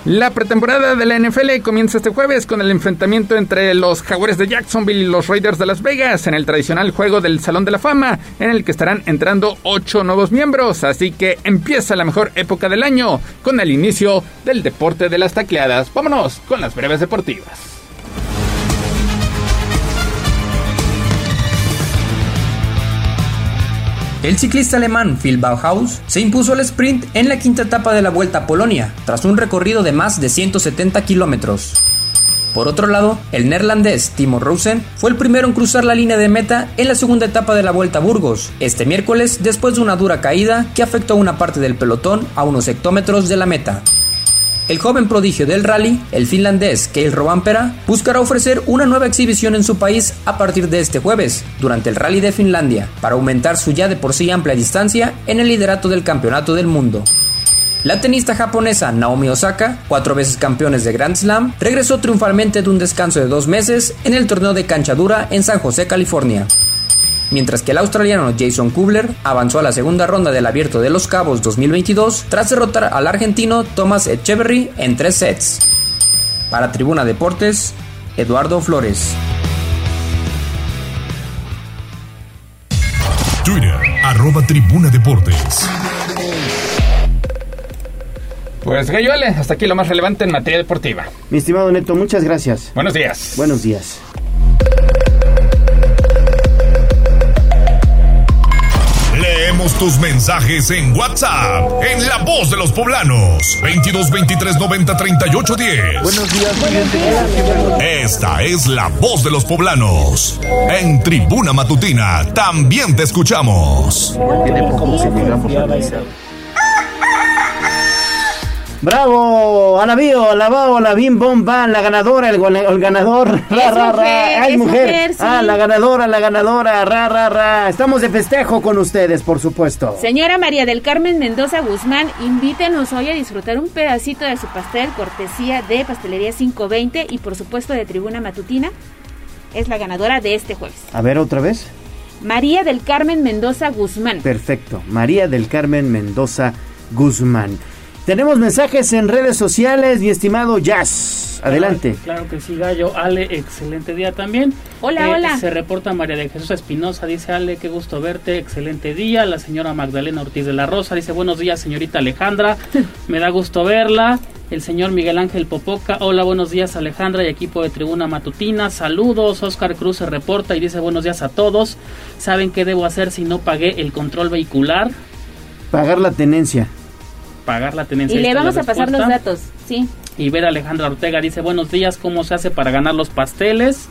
La pretemporada de la NFL comienza este jueves con el enfrentamiento entre los Jaguares de Jacksonville y los Raiders de Las Vegas en el tradicional juego del Salón de la Fama, en el que estarán entrando ocho nuevos miembros. Así que empieza la mejor época del año con el inicio del deporte de las tacleadas. Vámonos con las breves deportivas. El ciclista alemán Phil Bauhaus se impuso al sprint en la quinta etapa de la Vuelta a Polonia, tras un recorrido de más de 170 kilómetros. Por otro lado, el neerlandés Timo Rosen fue el primero en cruzar la línea de meta en la segunda etapa de la Vuelta a Burgos, este miércoles después de una dura caída que afectó a una parte del pelotón a unos hectómetros de la meta. El joven prodigio del rally, el finlandés Keil Rovanpera, buscará ofrecer una nueva exhibición en su país a partir de este jueves, durante el Rally de Finlandia, para aumentar su ya de por sí amplia distancia en el liderato del Campeonato del Mundo. La tenista japonesa Naomi Osaka, cuatro veces campeones de Grand Slam, regresó triunfalmente de un descanso de dos meses en el torneo de cancha dura en San José, California mientras que el australiano Jason Kubler avanzó a la segunda ronda del Abierto de los Cabos 2022 tras derrotar al argentino Thomas Echeverry en tres sets. Para Tribuna Deportes, Eduardo Flores. Twitter, arroba Tribuna Deportes. Pues Gallo hasta aquí lo más relevante en materia deportiva. Mi estimado Neto, muchas gracias. Buenos días. Buenos días. Tus mensajes en WhatsApp en La Voz de los Poblanos 22 23 90 38 10. Buenos días, Esta es La Voz de los Poblanos. En Tribuna Matutina también te escuchamos. Bravo, alabío, alabao, alabim, bomba, la ganadora, el, el ganador, ra, ra, ra, es mujer, ah, la ganadora, la ganadora, ra, ra, ra, estamos de festejo con ustedes, por supuesto. Señora María del Carmen Mendoza Guzmán, invítenos hoy a disfrutar un pedacito de su pastel, cortesía de Pastelería 520 y por supuesto de Tribuna Matutina, es la ganadora de este jueves. A ver, otra vez. María del Carmen Mendoza Guzmán. Perfecto, María del Carmen Mendoza Guzmán. Tenemos mensajes en redes sociales, mi estimado Jazz. Adelante. Claro, que sí, Gallo. Ale, excelente día también. Hola, eh, hola. Se reporta María de Jesús Espinosa. Dice Ale, qué gusto verte. Excelente día. La señora Magdalena Ortiz de la Rosa dice buenos días, señorita Alejandra. Me da gusto verla. El señor Miguel Ángel Popoca. Hola, buenos días, Alejandra y equipo de Tribuna Matutina. Saludos. Oscar Cruz se reporta y dice buenos días a todos. ¿Saben qué debo hacer si no pagué el control vehicular? Pagar la tenencia pagar la tenencia. Y le vamos a pasar los datos, sí. Y ver a Alejandra Ortega dice, buenos días, ¿cómo se hace para ganar los pasteles?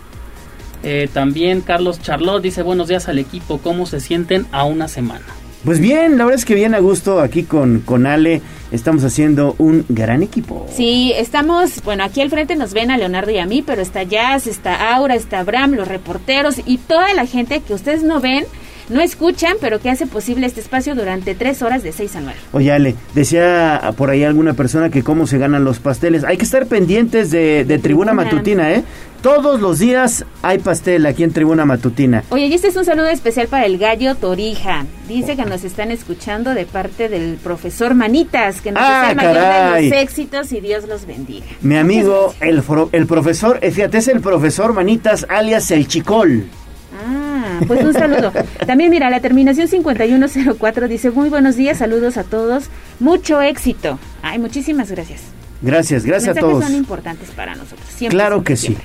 Eh, también Carlos Charlot dice, buenos días al equipo, ¿cómo se sienten a una semana? Pues bien, la verdad es que bien a gusto aquí con, con Ale. Estamos haciendo un gran equipo. Sí, estamos, bueno, aquí al frente nos ven a Leonardo y a mí, pero está Jazz, está Aura, está Bram, los reporteros y toda la gente que ustedes no ven no escuchan, pero que hace posible este espacio durante tres horas de seis a nueve. Oye, Ale, decía por ahí alguna persona que cómo se ganan los pasteles. Hay que estar pendientes de, de Tribuna Matutina, ¿eh? Todos los días hay pastel aquí en Tribuna Matutina. Oye, y este es un saludo especial para el gallo Torija. Dice que nos están escuchando de parte del profesor Manitas, que nos ah, el mayor de los éxitos y Dios los bendiga. Mi amigo, el, el profesor, eh, fíjate, es el profesor Manitas, alias el Chicol. Ah, pues un saludo. También mira, la terminación 5104 dice, muy buenos días, saludos a todos, mucho éxito. Ay, muchísimas gracias. Gracias, gracias a todos. son importantes para nosotros. Siempre, claro que sí.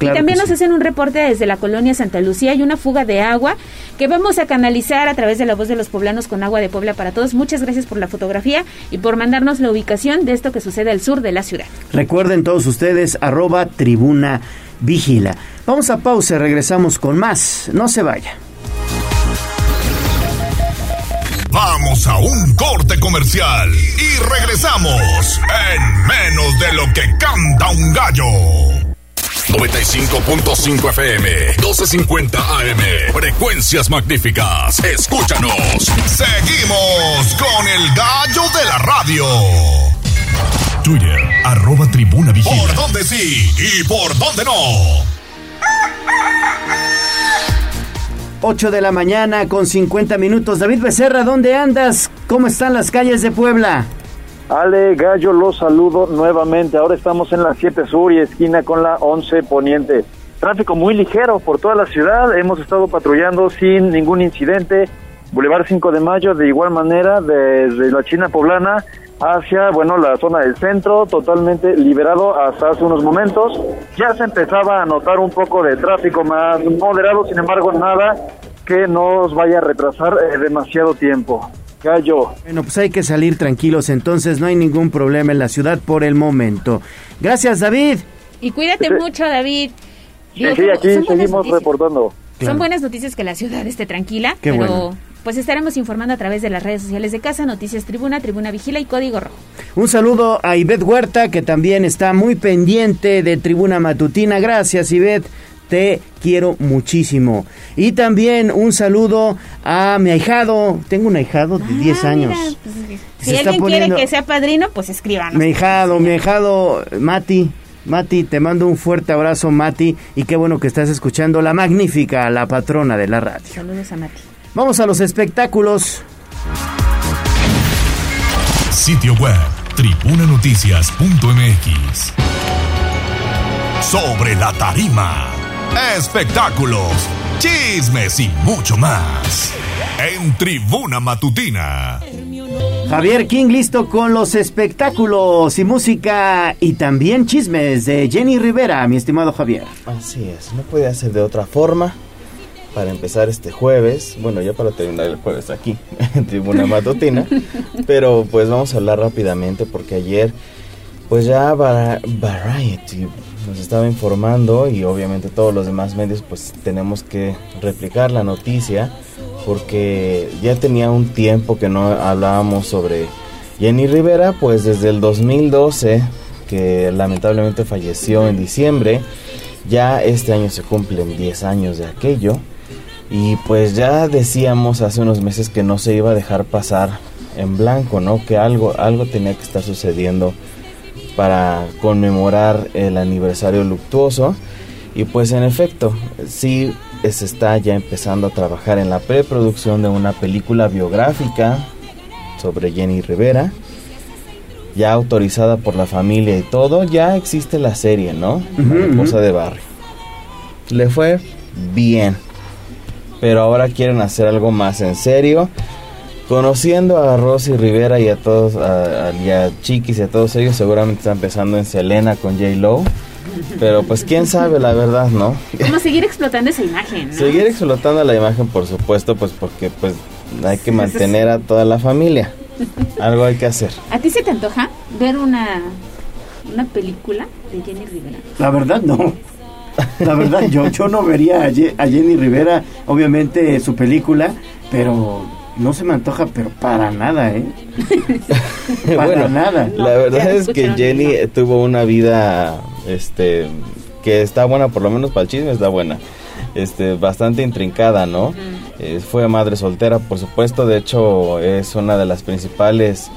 y también nos hacen un reporte desde la colonia Santa Lucía. Hay una fuga de agua que vamos a canalizar a través de la voz de los poblanos con agua de Puebla para todos. Muchas gracias por la fotografía y por mandarnos la ubicación de esto que sucede al sur de la ciudad. Recuerden todos ustedes, arroba tribuna vigila. Vamos a pausa, regresamos con más. No se vaya. Vamos a un corte comercial y regresamos en menos de lo que canta un gallo. 95.5 FM, 12.50 AM, frecuencias magníficas. Escúchanos. Seguimos con el gallo de la radio. Twitter, arroba tribuna vigila. ¿Por dónde sí y por dónde no? 8 de la mañana con 50 minutos. David Becerra, ¿dónde andas? ¿Cómo están las calles de Puebla? Ale Gallo, los saludo nuevamente. Ahora estamos en la 7 Sur y esquina con la 11 Poniente. Tráfico muy ligero por toda la ciudad. Hemos estado patrullando sin ningún incidente. Boulevard 5 de Mayo, de igual manera, desde la China Poblana hacia, bueno, la zona del centro, totalmente liberado hasta hace unos momentos. Ya se empezaba a notar un poco de tráfico más moderado, sin embargo, nada que nos vaya a retrasar eh, demasiado tiempo. Gallo. Bueno, pues hay que salir tranquilos, entonces no hay ningún problema en la ciudad por el momento. Gracias, David. Y cuídate mucho, David. sí, aquí seguimos reportando. Son buenas noticias que la ciudad esté tranquila, pero pues estaremos informando a través de las redes sociales de Casa, Noticias Tribuna, Tribuna Vigila y Código Rojo. Un saludo a Ivette Huerta, que también está muy pendiente de Tribuna Matutina. Gracias, Ivette te quiero muchísimo. Y también un saludo a mi ahijado. Tengo un ahijado de 10 ah, años. Pues, si alguien quiere que sea padrino, pues escríbanos. Mi ahijado, mi ahijado Mati. Mati, te mando un fuerte abrazo, Mati, y qué bueno que estás escuchando la magnífica, la patrona de la radio. Saludos a Mati. Vamos a los espectáculos. Sitio web, tribunanoticias.mx. Sobre la tarima espectáculos, chismes y mucho más. En Tribuna Matutina. Javier King listo con los espectáculos y música y también chismes de Jenny Rivera, mi estimado Javier. Así es, no puede ser de otra forma. Para empezar este jueves, bueno, ya para terminar el jueves aquí en Tribuna Matutina, pero pues vamos a hablar rápidamente porque ayer, pues ya Variety nos estaba informando y obviamente todos los demás medios pues tenemos que replicar la noticia porque ya tenía un tiempo que no hablábamos sobre Jenny Rivera pues desde el 2012 que lamentablemente falleció en diciembre ya este año se cumplen 10 años de aquello y pues ya decíamos hace unos meses que no se iba a dejar pasar en blanco, ¿no? Que algo algo tenía que estar sucediendo para conmemorar el aniversario luctuoso. Y pues en efecto, sí se está ya empezando a trabajar en la preproducción de una película biográfica sobre Jenny Rivera. Ya autorizada por la familia y todo, ya existe la serie, ¿no? Cosa de barrio. Le fue bien. Pero ahora quieren hacer algo más en serio Conociendo a Rosy Rivera y a todos, a, Chiquis y a todos ellos, seguramente están empezando en Selena con J. Lo. Pero pues quién sabe, la verdad, ¿no? Como seguir explotando esa imagen, ¿no? Seguir explotando la imagen, por supuesto, pues porque pues hay que mantener a toda la familia. Algo hay que hacer. ¿A ti se te antoja ver una, una película de Jenny Rivera? La verdad, no. La verdad, yo, yo no vería a Jenny Rivera, obviamente, su película, pero no se me antoja, pero para nada, ¿eh? para nada. La verdad es que Jenny tuvo una vida, este, que está buena, por lo menos para el chisme está buena. Este, bastante intrincada, ¿no? Eh, fue madre soltera, por supuesto, de hecho es una de las principales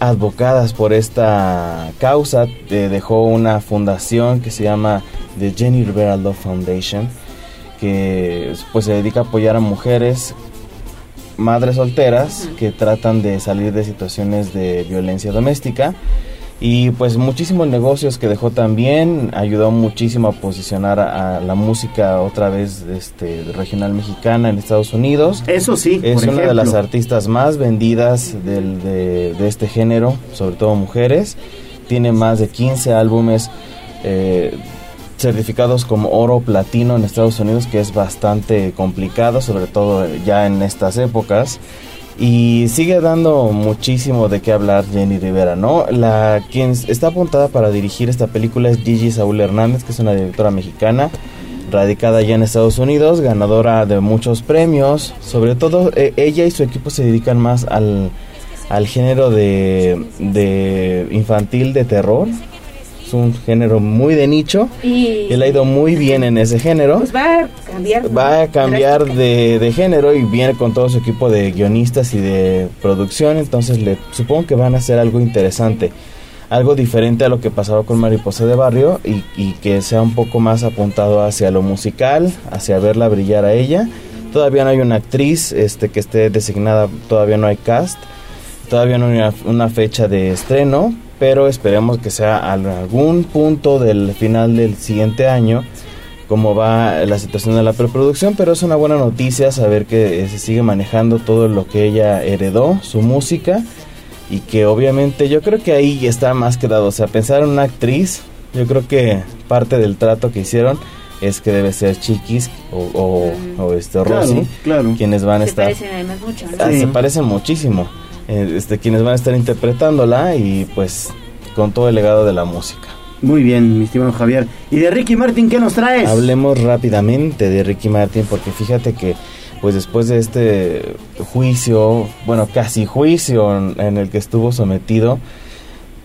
advocadas por esta causa. Eh, dejó una fundación que se llama The Jenny Rivera Love Foundation, que pues se dedica a apoyar a mujeres madres solteras que tratan de salir de situaciones de violencia doméstica y pues muchísimos negocios que dejó también ayudó muchísimo a posicionar a, la música otra vez este regional mexicana en Estados Unidos. Eso sí es una de las artistas más vendidas del, de, de, este género sobre todo mujeres. Tiene más de 15 álbumes eh, certificados como oro platino en Estados Unidos, que es bastante complicado, sobre todo ya en estas épocas. Y sigue dando muchísimo de qué hablar Jenny Rivera, ¿no? La quien está apuntada para dirigir esta película es Gigi Saúl Hernández, que es una directora mexicana radicada ya en Estados Unidos, ganadora de muchos premios. Sobre todo e, ella y su equipo se dedican más al, al género de, de infantil de terror es un género muy de nicho. Y él ha ido muy bien en ese género. Pues va a cambiar. Va a cambiar de, de, género y viene con todo su equipo de guionistas y de producción. Entonces le supongo que van a hacer algo interesante. Algo diferente a lo que pasaba con Mariposa de Barrio y, y que sea un poco más apuntado hacia lo musical, hacia verla brillar a ella. Todavía no hay una actriz este, que esté designada, todavía no hay cast Todavía no hay una, una fecha de estreno, pero esperemos que sea a algún punto del final del siguiente año cómo va la situación de la preproducción, pero es una buena noticia saber que eh, se sigue manejando todo lo que ella heredó, su música, y que obviamente yo creo que ahí está más que dado, o sea, pensar en una actriz, yo creo que parte del trato que hicieron es que debe ser Chiquis o, o, este Rosy, claro. quienes van a Se estar... parecen además mucho, ¿no? Ah, Se parecen muchísimo. Eh, este, quienes van a estar interpretándola y pues con todo el legado de la música. Muy bien, mi estimado Javier. ¿Y de Ricky Martin qué nos traes? Hablemos rápidamente de Ricky Martin porque fíjate que pues después de este juicio, bueno, casi juicio en, el que estuvo sometido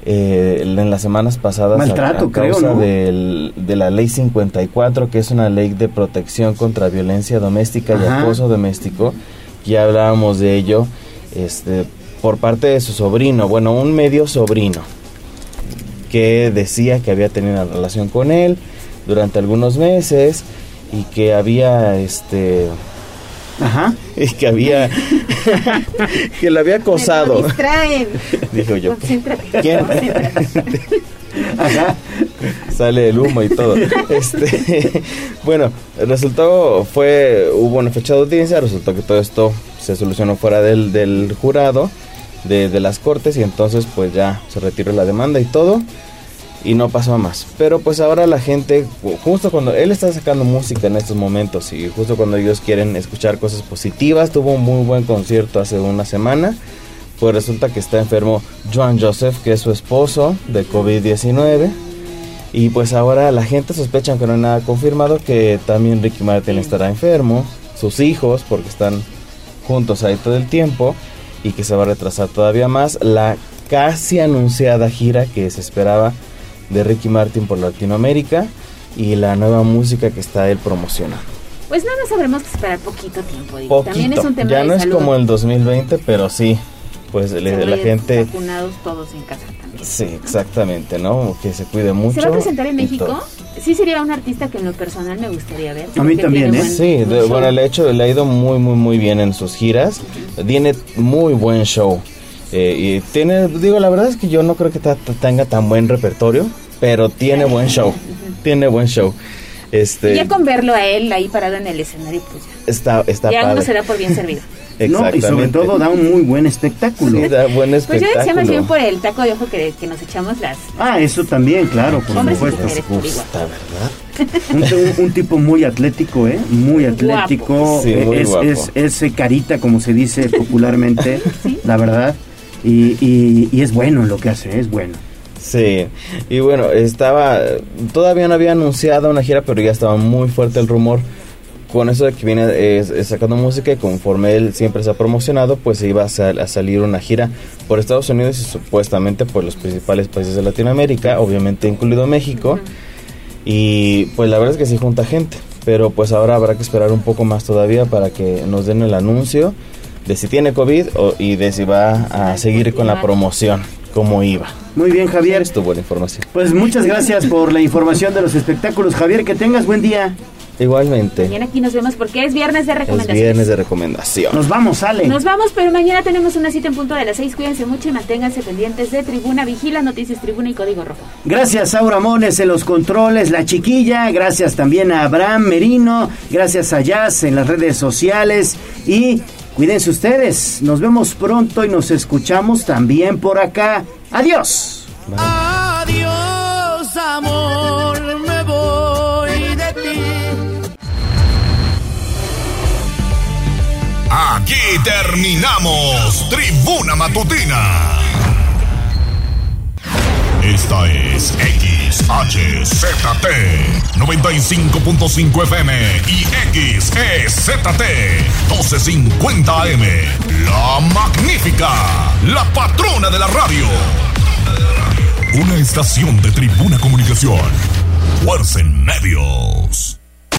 eh, en las semanas pasadas Maltrato, a, causa creo, ¿no? del- de la ley 54, que es una ley de protección contra violencia doméstica y acoso doméstico. Ya hablábamos de ello este, por parte de su sobrino, bueno, un medio sobrino que decía que había tenido una relación con él durante algunos meses y que había este Ajá. y que había que lo había acosado distraen. dijo yo Concéntrate. ¿Quién? Concéntrate. sale el humo y todo este bueno resultó fue hubo una fecha de audiencia resultó que todo esto se solucionó fuera del, del jurado de, las cortes y entonces pues ya se retiró la demanda y todo y no pasó más. Pero pues ahora la gente, ju- justo cuando él está sacando música en estos momentos y justo cuando ellos quieren escuchar cosas positivas, tuvo un muy buen concierto hace una semana. Pues resulta que está enfermo Joan Joseph, que es su esposo, de COVID-19. Y pues ahora la gente sospecha, aunque no hay nada confirmado, que también Ricky Martin estará enfermo, sus hijos, porque están juntos ahí todo el tiempo, y que se va a retrasar todavía más la casi anunciada gira que se esperaba de Ricky Martin por Latinoamérica y la nueva música que está él promocionando. Pues nada más habremos que esperar poquito tiempo. digo. También es Poquito, un tema ya de no es como el 2020, pero sí, pues le- la gente, Vacunados todos en casa sí, exactamente, ¿no? Que se cuide mucho. ¿Se va a presentar en México? todo. Sí sería un artista que en lo personal me gustaría ver. A mí también, ¿eh? buen- Sí, buen de- bueno, le ha, hecho, le ha ido muy, muy, muy bien en sus giras. Tiene muy buen show. Eh, y tiene, digo, la verdad es que yo no creo que ta- ta- tenga tan buen repertorio, pero tiene buen show. Tiene buen show. Y Este, ya con verlo a él ahí parado en el escenario, pues ya. está, está ya uno padre. se da por bien servido. No, y sobre todo da un muy buen espectáculo. Sí, da buen Pues yo decía más espectáculo. bien por el taco de ojo que, que nos echamos las... Ah, eso también, claro, por Hombres y supuesto. Gusta, ¿verdad? Un, un- un tipo muy atlético, ¿eh? Muy atlético. Guapo. Sí, eh, muy es, guapo. es, es, eh, carita, como se dice popularmente, la verdad. Y, y- y es bueno en lo que hace, es bueno. Sí, y bueno, estaba, todavía no había anunciado una gira, pero ya estaba muy fuerte el rumor. Con eso de que viene eh, sacando música y conforme él siempre se ha promocionado, pues iba a, sal- a salir una gira por Estados Unidos y supuestamente por los principales países de Latinoamérica, obviamente incluido México. Y pues la verdad es que sí junta gente, pero pues ahora habrá que esperar un poco más todavía para que nos den el anuncio de si tiene COVID o- y de si va a seguir con la promoción como iba. Muy bien, Javier. Estuvo la información. Pues muchas gracias por la información de los espectáculos, Javier. Que tengas buen día. Igualmente. Mañana aquí nos vemos porque es viernes de Es recomendaciones. viernes de recomendación. Nos vamos, Ale. Nos vamos, pero mañana tenemos una cita en punto de las seis. Cuídense mucho y manténganse pendientes de Tribuna Vigila, Noticias Tribuna y Código Rojo. Gracias Aura Mones en los controles, la chiquilla, gracias también a Abraham Merino, gracias a Jazz en las redes sociales y cuídense ustedes. Nos vemos pronto y nos escuchamos también por acá. Adiós. Adiós, amor, me voy de ti. Aquí terminamos Tribuna Matutina. Esta es XHZT 95.5 FM y XEZT 1250 AM. La magnífica, la patrona de la radio. Una estación de Tribuna Comunicación. Fuerza en medios.